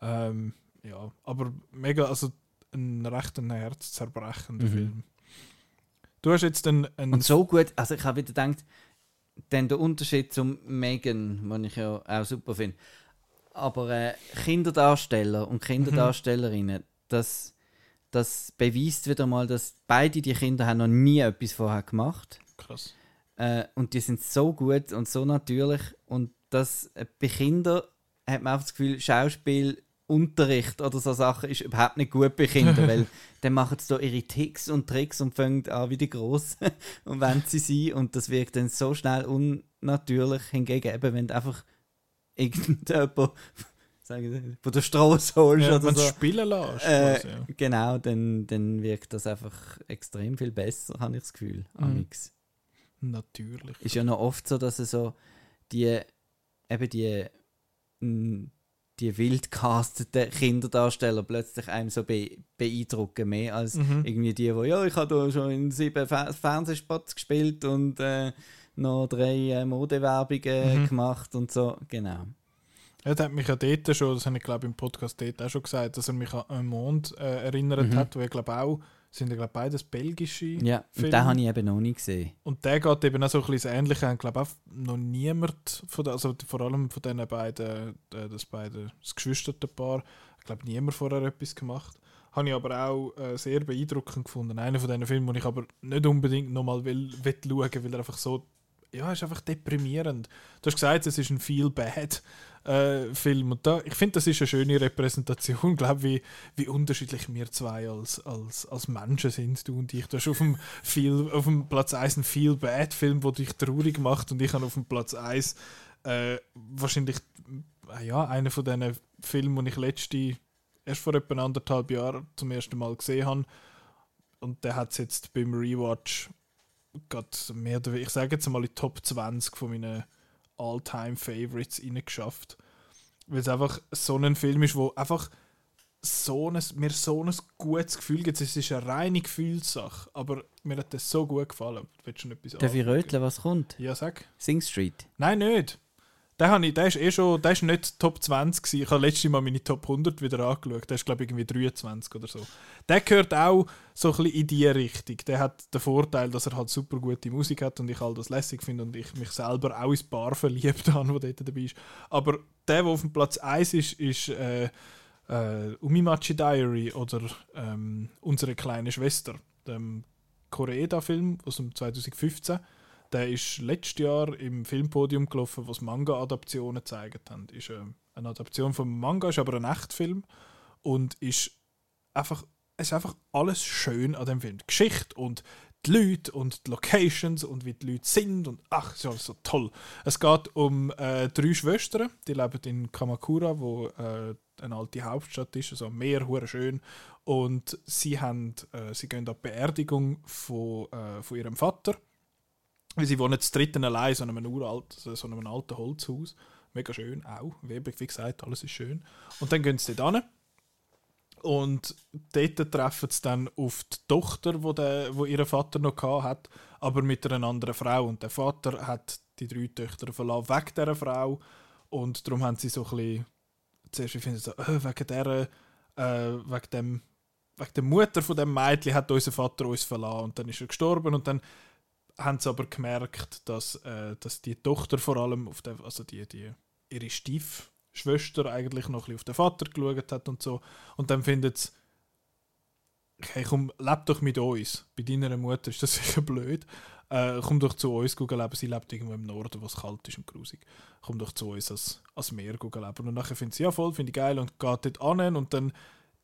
Ähm, ja, aber mega, also ein recht ein herzzerbrechender Mhm. Film. Du hast jetzt einen, einen Und so gut, also ich habe wieder gedacht, dann der Unterschied zum Megan, den ich ja auch super finde. Aber äh, Kinderdarsteller und Kinderdarstellerinnen, das, das beweist wieder mal, dass beide die Kinder haben noch nie etwas vorher gemacht krass. äh, und die sind so gut und so natürlich und das äh, bei Kindern hat man auch das Gefühl, Schauspielunterricht oder so Sachen ist überhaupt nicht gut bei Kindern, weil dann machen sie da ihre Ticks und Tricks und fangen an wie die Grossen und wenn sie sind und das wirkt dann so schnell unnatürlich hingegen eben, wenn du einfach irgendjemand sagen von der Straße holst Ja, oder so. spielen lässt. Äh, ja. Genau, dann, dann wirkt das einfach extrem viel besser, habe ich das Gefühl. Mhm. amix. Natürlich. Ist ja noch oft so, dass es so die eben die die wild casteten Kinderdarsteller plötzlich einem so be beeindrucken, mehr als Mhm. irgendwie die, die ja, ich habe da schon in sieben Fer Fernsehspots gespielt und äh, noch drei äh, Modewerbungen Mhm. gemacht und so, genau. Ja, der hat mich ja dort schon, das habe ich glaube im Podcast dort auch schon gesagt, dass er mich an Un Monde äh, erinnert Mhm. hat, wo ich glaube auch, sind ja glaube beides belgische Ja, und Filme. den habe ich eben noch nie gesehen. Und der geht eben auch so ein bisschen das Ähnliche. Ich glaube auch noch niemand, von der, also vor allem von diesen beiden, äh, das beiden, das Geschwisterpaar, ich glaube niemand vorher etwas gemacht. Habe ich aber auch äh, sehr beeindruckend gefunden. Einer von diesen Filmen, den ich aber nicht unbedingt nochmal will, will schauen, weil er einfach so, ja, ist einfach deprimierend. Du hast gesagt, es ist ein Feel Bad äh, Film und da, ich finde, das ist eine schöne Repräsentation, glaube wie, wie unterschiedlich wir zwei als, als, als Menschen sind, du und ich. Du hast auf dem, Feel, auf dem Platz 1 einen Feel Bad Film, der dich traurig macht und ich habe auf dem Platz 1 äh, wahrscheinlich äh, ja, einer von diesen Filmen, die ich letzte erst vor etwa anderthalb Jahren zum ersten Mal gesehen habe und der hat es jetzt beim Rewatch gerade mehr oder weniger, ich sage jetzt mal die Top 20 von meinen All-Time Favorites reingeschafft. Weil es einfach so ein Film ist, wo einfach so ein, mir so ein gutes Gefühl gibt. Es ist eine reine Gefühlssache, aber mir hat das so gut gefallen. Willst du noch etwas Darf ich röteln, was kommt? Ja, sag. Sing Street. Nein, nicht. Der, ich, der ist eh schon, der ist nicht Top 20 gewesen. Ich habe letztes Mal meine Top 100 wieder angeschaut. Der ist glaube ich irgendwie 23 oder so. Der gehört auch so ein bisschen in die Richtung. Der hat den Vorteil, dass er halt super gute Musik hat und ich all das lässig finde und ich mich selber auch ins Bar verliebt habe, wo dort dabei ist. Aber der, der auf dem Platz 1 ist, ist äh, äh, Umimachi Diary oder ähm, Unsere kleine Schwester, dem Koreeda-Film aus dem 2015. Der ist letztes Jahr im Filmpodium gelaufen, was Manga-Adaptionen gezeigt haben. Ist äh, eine Adaption vom Manga, ist aber ein Echtfilm und ist einfach, es ist einfach alles schön an dem Film. Die Geschichte und die Leute und die Locations und wie die Leute sind und ach, ist alles so toll. Es geht um äh, drei Schwestern, die leben in Kamakura, wo äh, eine alte Hauptstadt ist, also am Meer, hure schön. Und sie haben, äh, sie gehen an die Beerdigung von, äh, von ihrem Vater. Weil sie wohnen zu dritten allein, so in einem uralt, so in einem alten Holzhaus. Mega schön, auch. Wie, gesagt, alles ist schön. Und dann gehen sie dort hin. Und dort treffen sie dann auf die Tochter, wo, der, wo ihr Vater noch hat, aber mit einer anderen Frau. Und der Vater hat die drei Töchter verlassen wegen dieser Frau. Und darum haben sie so ein bisschen, zuerst finden sie so, äh, wegen der, äh, wegen dem, wegen der Mutter von dem Mädchen hat unser Vater uns verlassen. Und dann ist er gestorben und dann haben sie aber gemerkt, dass, äh, dass die Tochter vor allem auf der, also die, die, ihre Stiefschwester eigentlich noch ein bisschen auf den Vater geschaut hat und so. Und dann findet sie, hey, komm, leb doch mit uns. Bei deiner Mutter ist das sicher blöd. Äh, komm doch zu uns gucken leben. Sie lebt irgendwo im Norden, wo es kalt ist und grusig. Komm doch zu uns als, als Meer gucken leben. Und nachher findet sie, ja voll, finde ich geil und geht dort an und dann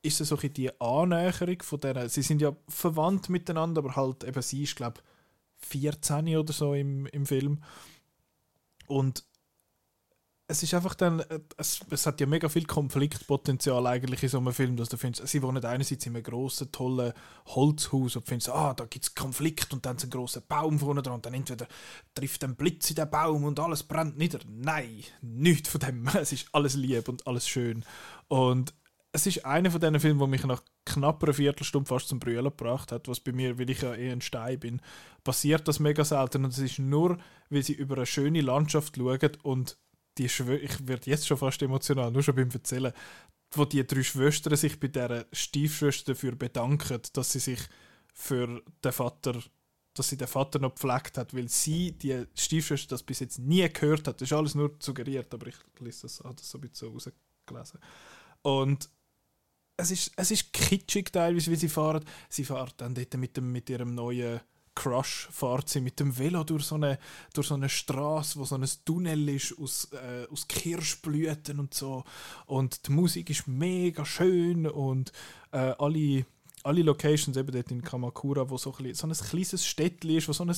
ist es so ein die Annäherung von denen. Sie sind ja verwandt miteinander, aber halt eben sie ist, glaube ich, 14 oder so im, im Film. Und es ist einfach dann, es, es hat ja mega viel Konfliktpotenzial eigentlich in so einem Film, dass du findest, sie wohnen einerseits in einem grossen, tollen Holzhaus und findest, ah, da gibt es Konflikt und dann ist ein grosser Baum vorne dran und dann entweder trifft ein Blitz in den Baum und alles brennt nieder. Nein, nichts von dem. Es ist alles lieb und alles schön. Und es ist einer von diesen Filmen, der mich nach knapp einer Viertelstunde fast zum Brüllen gebracht hat, was bei mir, weil ich ja eh ein Stein bin, passiert das mega selten und es ist nur, weil sie über eine schöne Landschaft schauen und die Schwö ich werde jetzt schon fast emotional, nur schon beim Erzählen, wo die drei Schwestern sich bei dieser Stiefschwester dafür bedanken, dass sie sich für den Vater, dass sie den Vater noch gepflegt hat, weil sie, die Stiefschwester, das bis jetzt nie gehört hat. Das ist alles nur suggeriert, aber ich lese das, habe das so ein bisschen rausgelesen. Und es ist, es ist kitschig teilweise, wie sie fahren. Sie fahren dann dort mit, dem, mit ihrem neuen Crush, fahrt sie mit dem Velo durch so eine, durch so eine Straße, wo so ein Tunnel ist aus, äh, aus Kirschblüten und so. Und die Musik ist mega schön und äh, alle, alle Locations, eben dort in Kamakura, wo so ein, so ein kleines Städtchen ist, wo so ein,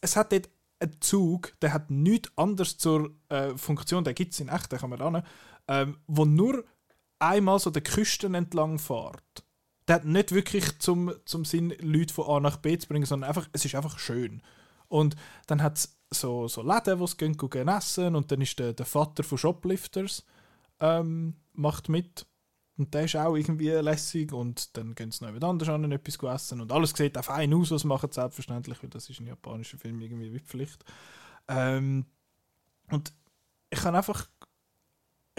es, hat dort einen Zug, der hat nichts anderes zur äh, Funktion, der gibt es in echt, den kann man ran, ähm, wo nur einmal so der Küsten entlang fährt. Der hat nicht wirklich zum, zum Sinn, Leute von A nach B zu bringen, sondern einfach, es ist einfach schön. Und dann hat es so, so Läden, wo sie gehen, gehen essen und dann ist der, der Vater von Shoplifters ähm, macht mit. Und der ist auch irgendwie lässig und dann gehen sie noch jemand anders an und etwas essen und alles sieht auch fein aus, was sie machen, selbstverständlich, weil das ist ein japanischer Film irgendwie wie Pflicht. Ähm, und ich habe einfach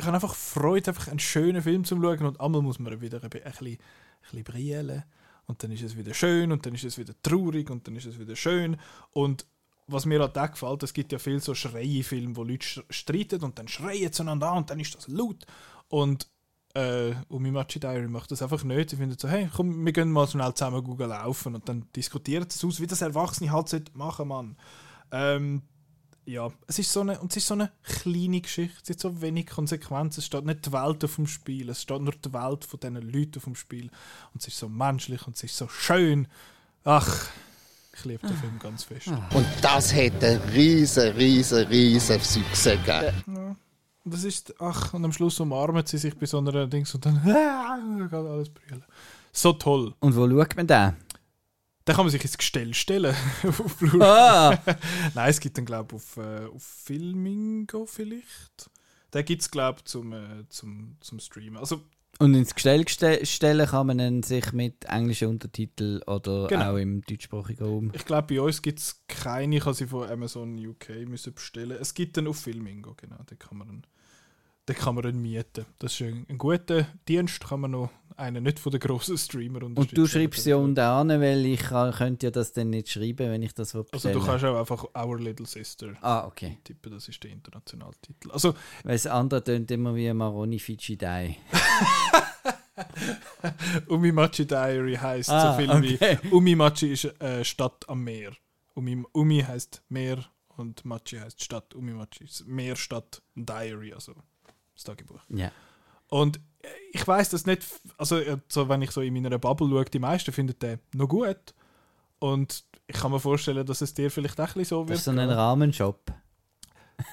ich habe einfach Freude, einfach einen schönen Film zu schauen und einmal muss man wieder ein bisschen, ein bisschen, brillen und dann ist es wieder schön und dann ist es wieder traurig und dann ist es wieder schön und was mir halt auch gefällt, es gibt ja viel so Schreie-Filme, wo Leute streiten und dann schreien sie einander an und dann ist das laut und äh, Umimachi Diary macht das einfach nicht. Sie finden so, hey, komm, wir gehen mal schnell zusammen Google laufen und dann diskutieren sie es aus, wie das Erwachsene halt machen, Mann. Ähm, ja, es ist so eine, und es ist so eine kleine Geschichte, es hat so wenig Konsequenzen, es steht nicht die Welt auf dem Spiel, es steht nur die Welt von diesen Leuten auf dem Spiel und es ist so menschlich und es ist so schön. Ach, ich liebe den Film ganz fest. Und das hätte riesen, riesen, riesen Success gegeben. Ja. Und das ist, ach, und am Schluss umarmen sie sich bei so einer Dings und dann geht alles brüllen. So toll. Und wo schaut man den? Da kann man sich ins Gestell stellen. auf Blu-ray. Ah! Nein, es gibt dann, glaube ich, auf, äh, auf Filmingo vielleicht. Den gibt es, glaube ich, zum, äh, zum, zum Streamen. Also, Und ins Gestell geste- stellen kann man ihn sich mit englischen Untertiteln oder Genau. auch im deutschsprachigen Raum. ich glaube, bei uns gibt es keine, ich habe sie von Amazon UK müssen bestellen. Es gibt dann auf Filmingo, genau. Den kann man dann, den kann man dann mieten. Das ist ein, ein guter Dienst, kann man noch einen nicht von den grossen Streamer Und du unterstützen. schreibst ja unten an, weil ich kann, könnte ja das dann nicht schreiben, wenn ich das will Also, du kannst auch einfach Our Little Sister Ah, okay. tippen, das ist der internationale Titel. Also, Weil das andere tönt immer wie Maroni Fidschi Dai. Umimachi Diary heißt Ah, so viel okay. wie Umimachi ist äh, Stadt am Meer. Umi, Umi heißt Meer und Machi heißt Stadt. Umimachi ist Meer, Stadt, Diary, also das Tagebuch. Ja. Und ich weiß das nicht, also äh, so, wenn ich so in meiner Bubble schaue, die meisten finden den noch gut. Und ich kann mir vorstellen, dass es dir vielleicht auch ein bisschen so Das wird. ist so ein. Rahmenshop.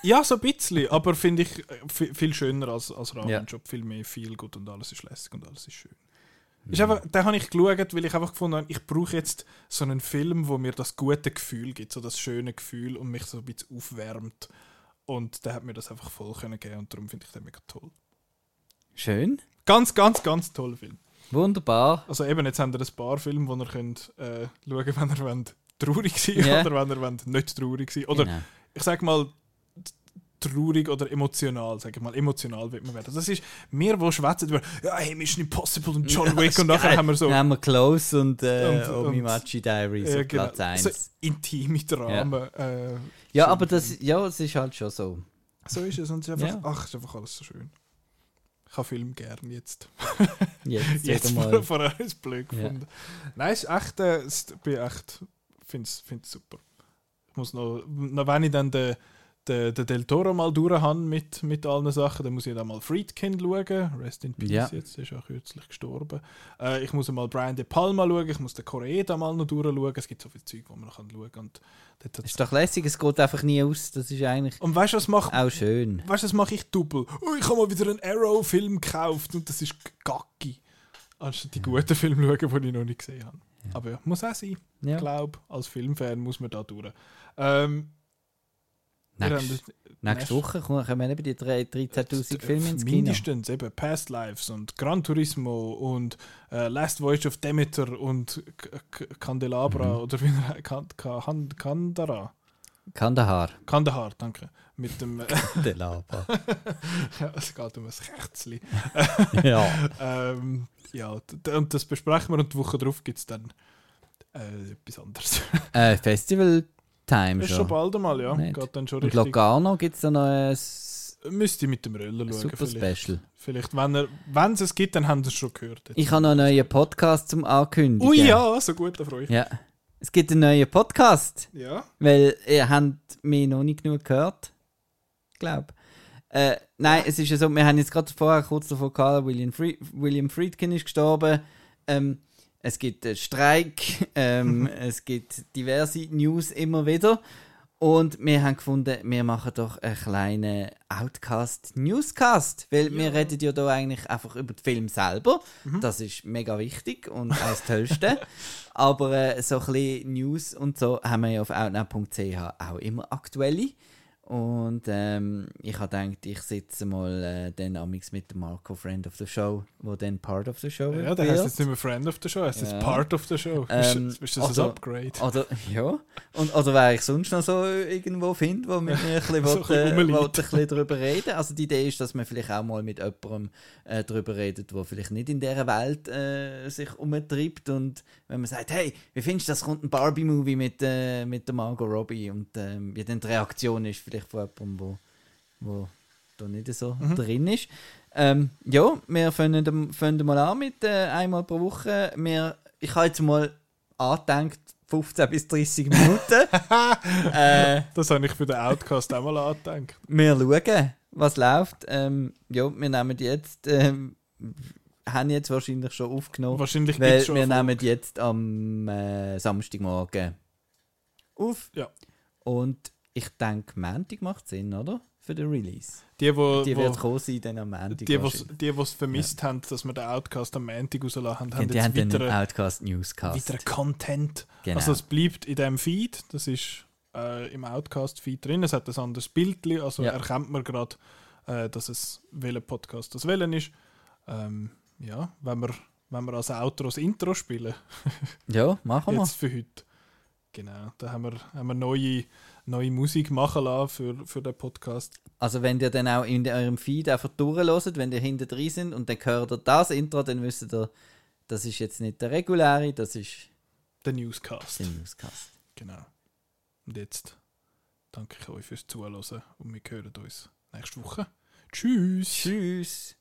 Ja, so ein bisschen, aber finde ich äh, vi- viel schöner als, als Ja. Rahmenjob. Viel mehr viel gut und alles ist lässig und alles ist schön. Ist einfach, den habe ich geschaut, weil ich einfach gefunden habe, ich brauche jetzt so einen Film, wo mir das gute Gefühl gibt, so das schöne Gefühl und mich so ein bisschen aufwärmt. Und der hat mir das einfach voll können geben und darum finde ich den mega toll. Schön. Ganz, ganz, ganz toller Film. Wunderbar. Also eben, jetzt haben wir ein paar Filme, wo ihr könnt, äh, schauen könnt, wenn ihr wollt, traurig sein Ja. oder wenn ihr wollt, nicht traurig sein Oder Genau. ich sag mal, traurig oder emotional, sag ich mal, emotional wird man werden. Das ist, wir, die schwätzen über, ja, hey, Mission Impossible und John Wick und nachher haben wir so, Dann haben wir Close und, äh, Und- und- Omimachi Diaries äh, genau, Platz 1. so intime Dramen. Ja, äh, ja, aber das, ja, es ist halt schon so. So ist es und es ist einfach, Ja. ach, es ist einfach alles so schön. Ich habe Film gern jetzt. Jetzt, Jetzt wieder vor, mal. vorher ist blöd Ja. gefunden. Nein, es ist echt, äh, es, bin echt, finde es super. Ich muss noch, noch wenn ich dann den, den, den Del Toro mal durch habe mit, mit allen Sachen. Dann muss ich dann mal Friedkin schauen. Rest in Peace Ja. jetzt, ist auch kürzlich gestorben. Äh, ich muss mal Brian De Palma schauen, ich muss den Koreeda mal noch durchschauen. Es gibt so viel Zeug, wo man noch schauen kann. Und, hat's- Ist doch lässig, es geht einfach nie aus. Das ist eigentlich und weißt was macht auch schön. Weißt du, das mache ich doppelt. Oh, ich habe mal wieder einen Arrow-Film gekauft und das ist gacki. Anstatt die guten Filme schauen, die ich noch nicht gesehen habe. Aber ja, muss auch sein. Ja. Ich glaube, als Filmfan muss man da durch. Ähm, nächste Woche kommen eben die drei- 13'000 Filme ins Kino. Mindestens eben Past Lives und Gran Turismo und äh, Last Voyage of Demeter und K Candelabra Mhm. oder wie er kan kan Kandara. Kandahar. Kandahar, danke. Mit dem. Der Lava. ja, es geht um ein Kerzli. Ja. ähm, ja, und das besprechen wir und die Woche drauf gibt es dann äh, etwas anderes. äh, Festival Time ist schon schon. bald einmal, ja. Nicht. Geht dann schon Und richtig. Locarno gibt es da noch ein Müsste ich mit dem Röller schauen. super vielleicht. Special. Vielleicht, wenn er- wenn es es gibt, dann haben sie es schon gehört. Jetzt. Ich habe noch einen neuen Podcast zum Ankündigen. Ui ja, so gut, da freue ich mich. Ja. Es gibt einen neuen Podcast. Ja. Weil ihr habt mich noch nicht genug gehört. Ich glaube. Äh, nein, es ist ja so, wir haben jetzt gerade vorher kurz davon gehabt, William, Fried, William Friedkin ist gestorben. Ähm, es gibt einen Streik, ähm, es gibt diverse News immer wieder. Und wir haben gefunden, wir machen doch einen kleinen Outcast Newscast, weil wir reden ja da eigentlich einfach über den Film selber. Das ist mega wichtig und auch das Tollste. Aber äh, so ein bisschen News und so haben wir ja auf outnow.ch auch immer aktuelle. Und ähm, ich habe gedacht, ich sitze mal äh, dann amix mit dem Marco, Friend of the Show, wo dann Part of the Show Ja, der heißt jetzt nicht mehr Friend of the Show, heißt jetzt Ja. Part of the Show. Ähm, ist, ist das also- ein Upgrade? Oder, ja. Und, oder wer ich sonst noch so irgendwo finde, wo mit mir ein bisschen, So will, ein äh, will ein bisschen drüber reden. Also die Idee ist, dass man vielleicht auch mal mit jemandem äh, drüber redet, der vielleicht nicht in dieser Welt äh, sich umtreibt. Und wenn man sagt, hey, wie findest du, das kommt ein Barbie-Movie mit, äh, mit der Margot Robbie? Und ähm, wie dann die Reaktion ist vielleicht von jemandem, wo, wo da nicht so Mhm. drin ist. Ähm, ja, wir fangen, dem- fangen mal an mit äh, einmal pro Woche. Wir, ich habe jetzt mal angedenkt, 15 bis 30 Minuten. äh, Das habe ich für den Outcast auch mal angedenkt. wir schauen, was läuft. Ähm, ja, wir nehmen jetzt, ähm, haben jetzt wahrscheinlich schon aufgenommen, Wahrscheinlich weil schon wir eine nehmen jetzt am äh, Samstagmorgen auf. Ja. Und ich denke, Montag macht Sinn, oder? Für den Release. Die, wo, Die wo, wird groß sein dann am Montag. die, die, es vermisst haben, dass wir den Outcast am Montag rausgelassen haben, Ja, haben die haben weiteren, Outcast Newscast. weiteren Content. Genau. Also es bleibt in dem Feed, das ist äh, im Outcast-Feed drin, es hat ein anderes Bild, also Ja. erkennt man gerade, äh, dass es welcher Podcast das Wellen ist. Ähm, ja, wenn wir, wenn wir als Outro das Intro spielen, ja, machen wir. jetzt für heute. Genau, da haben wir, haben wir neue, neue Musik machen lassen für, für den Podcast. Also wenn ihr dann auch in eurem Feed einfach durchhört, wenn ihr hinter drin sind und dann hört ihr das Intro, dann wisst ihr, das ist jetzt nicht der reguläre, das ist Der Newscast. der Newscast. Genau. Und jetzt danke ich euch fürs Zuhören und wir hören uns nächste Woche. Tschüss. Tschüss.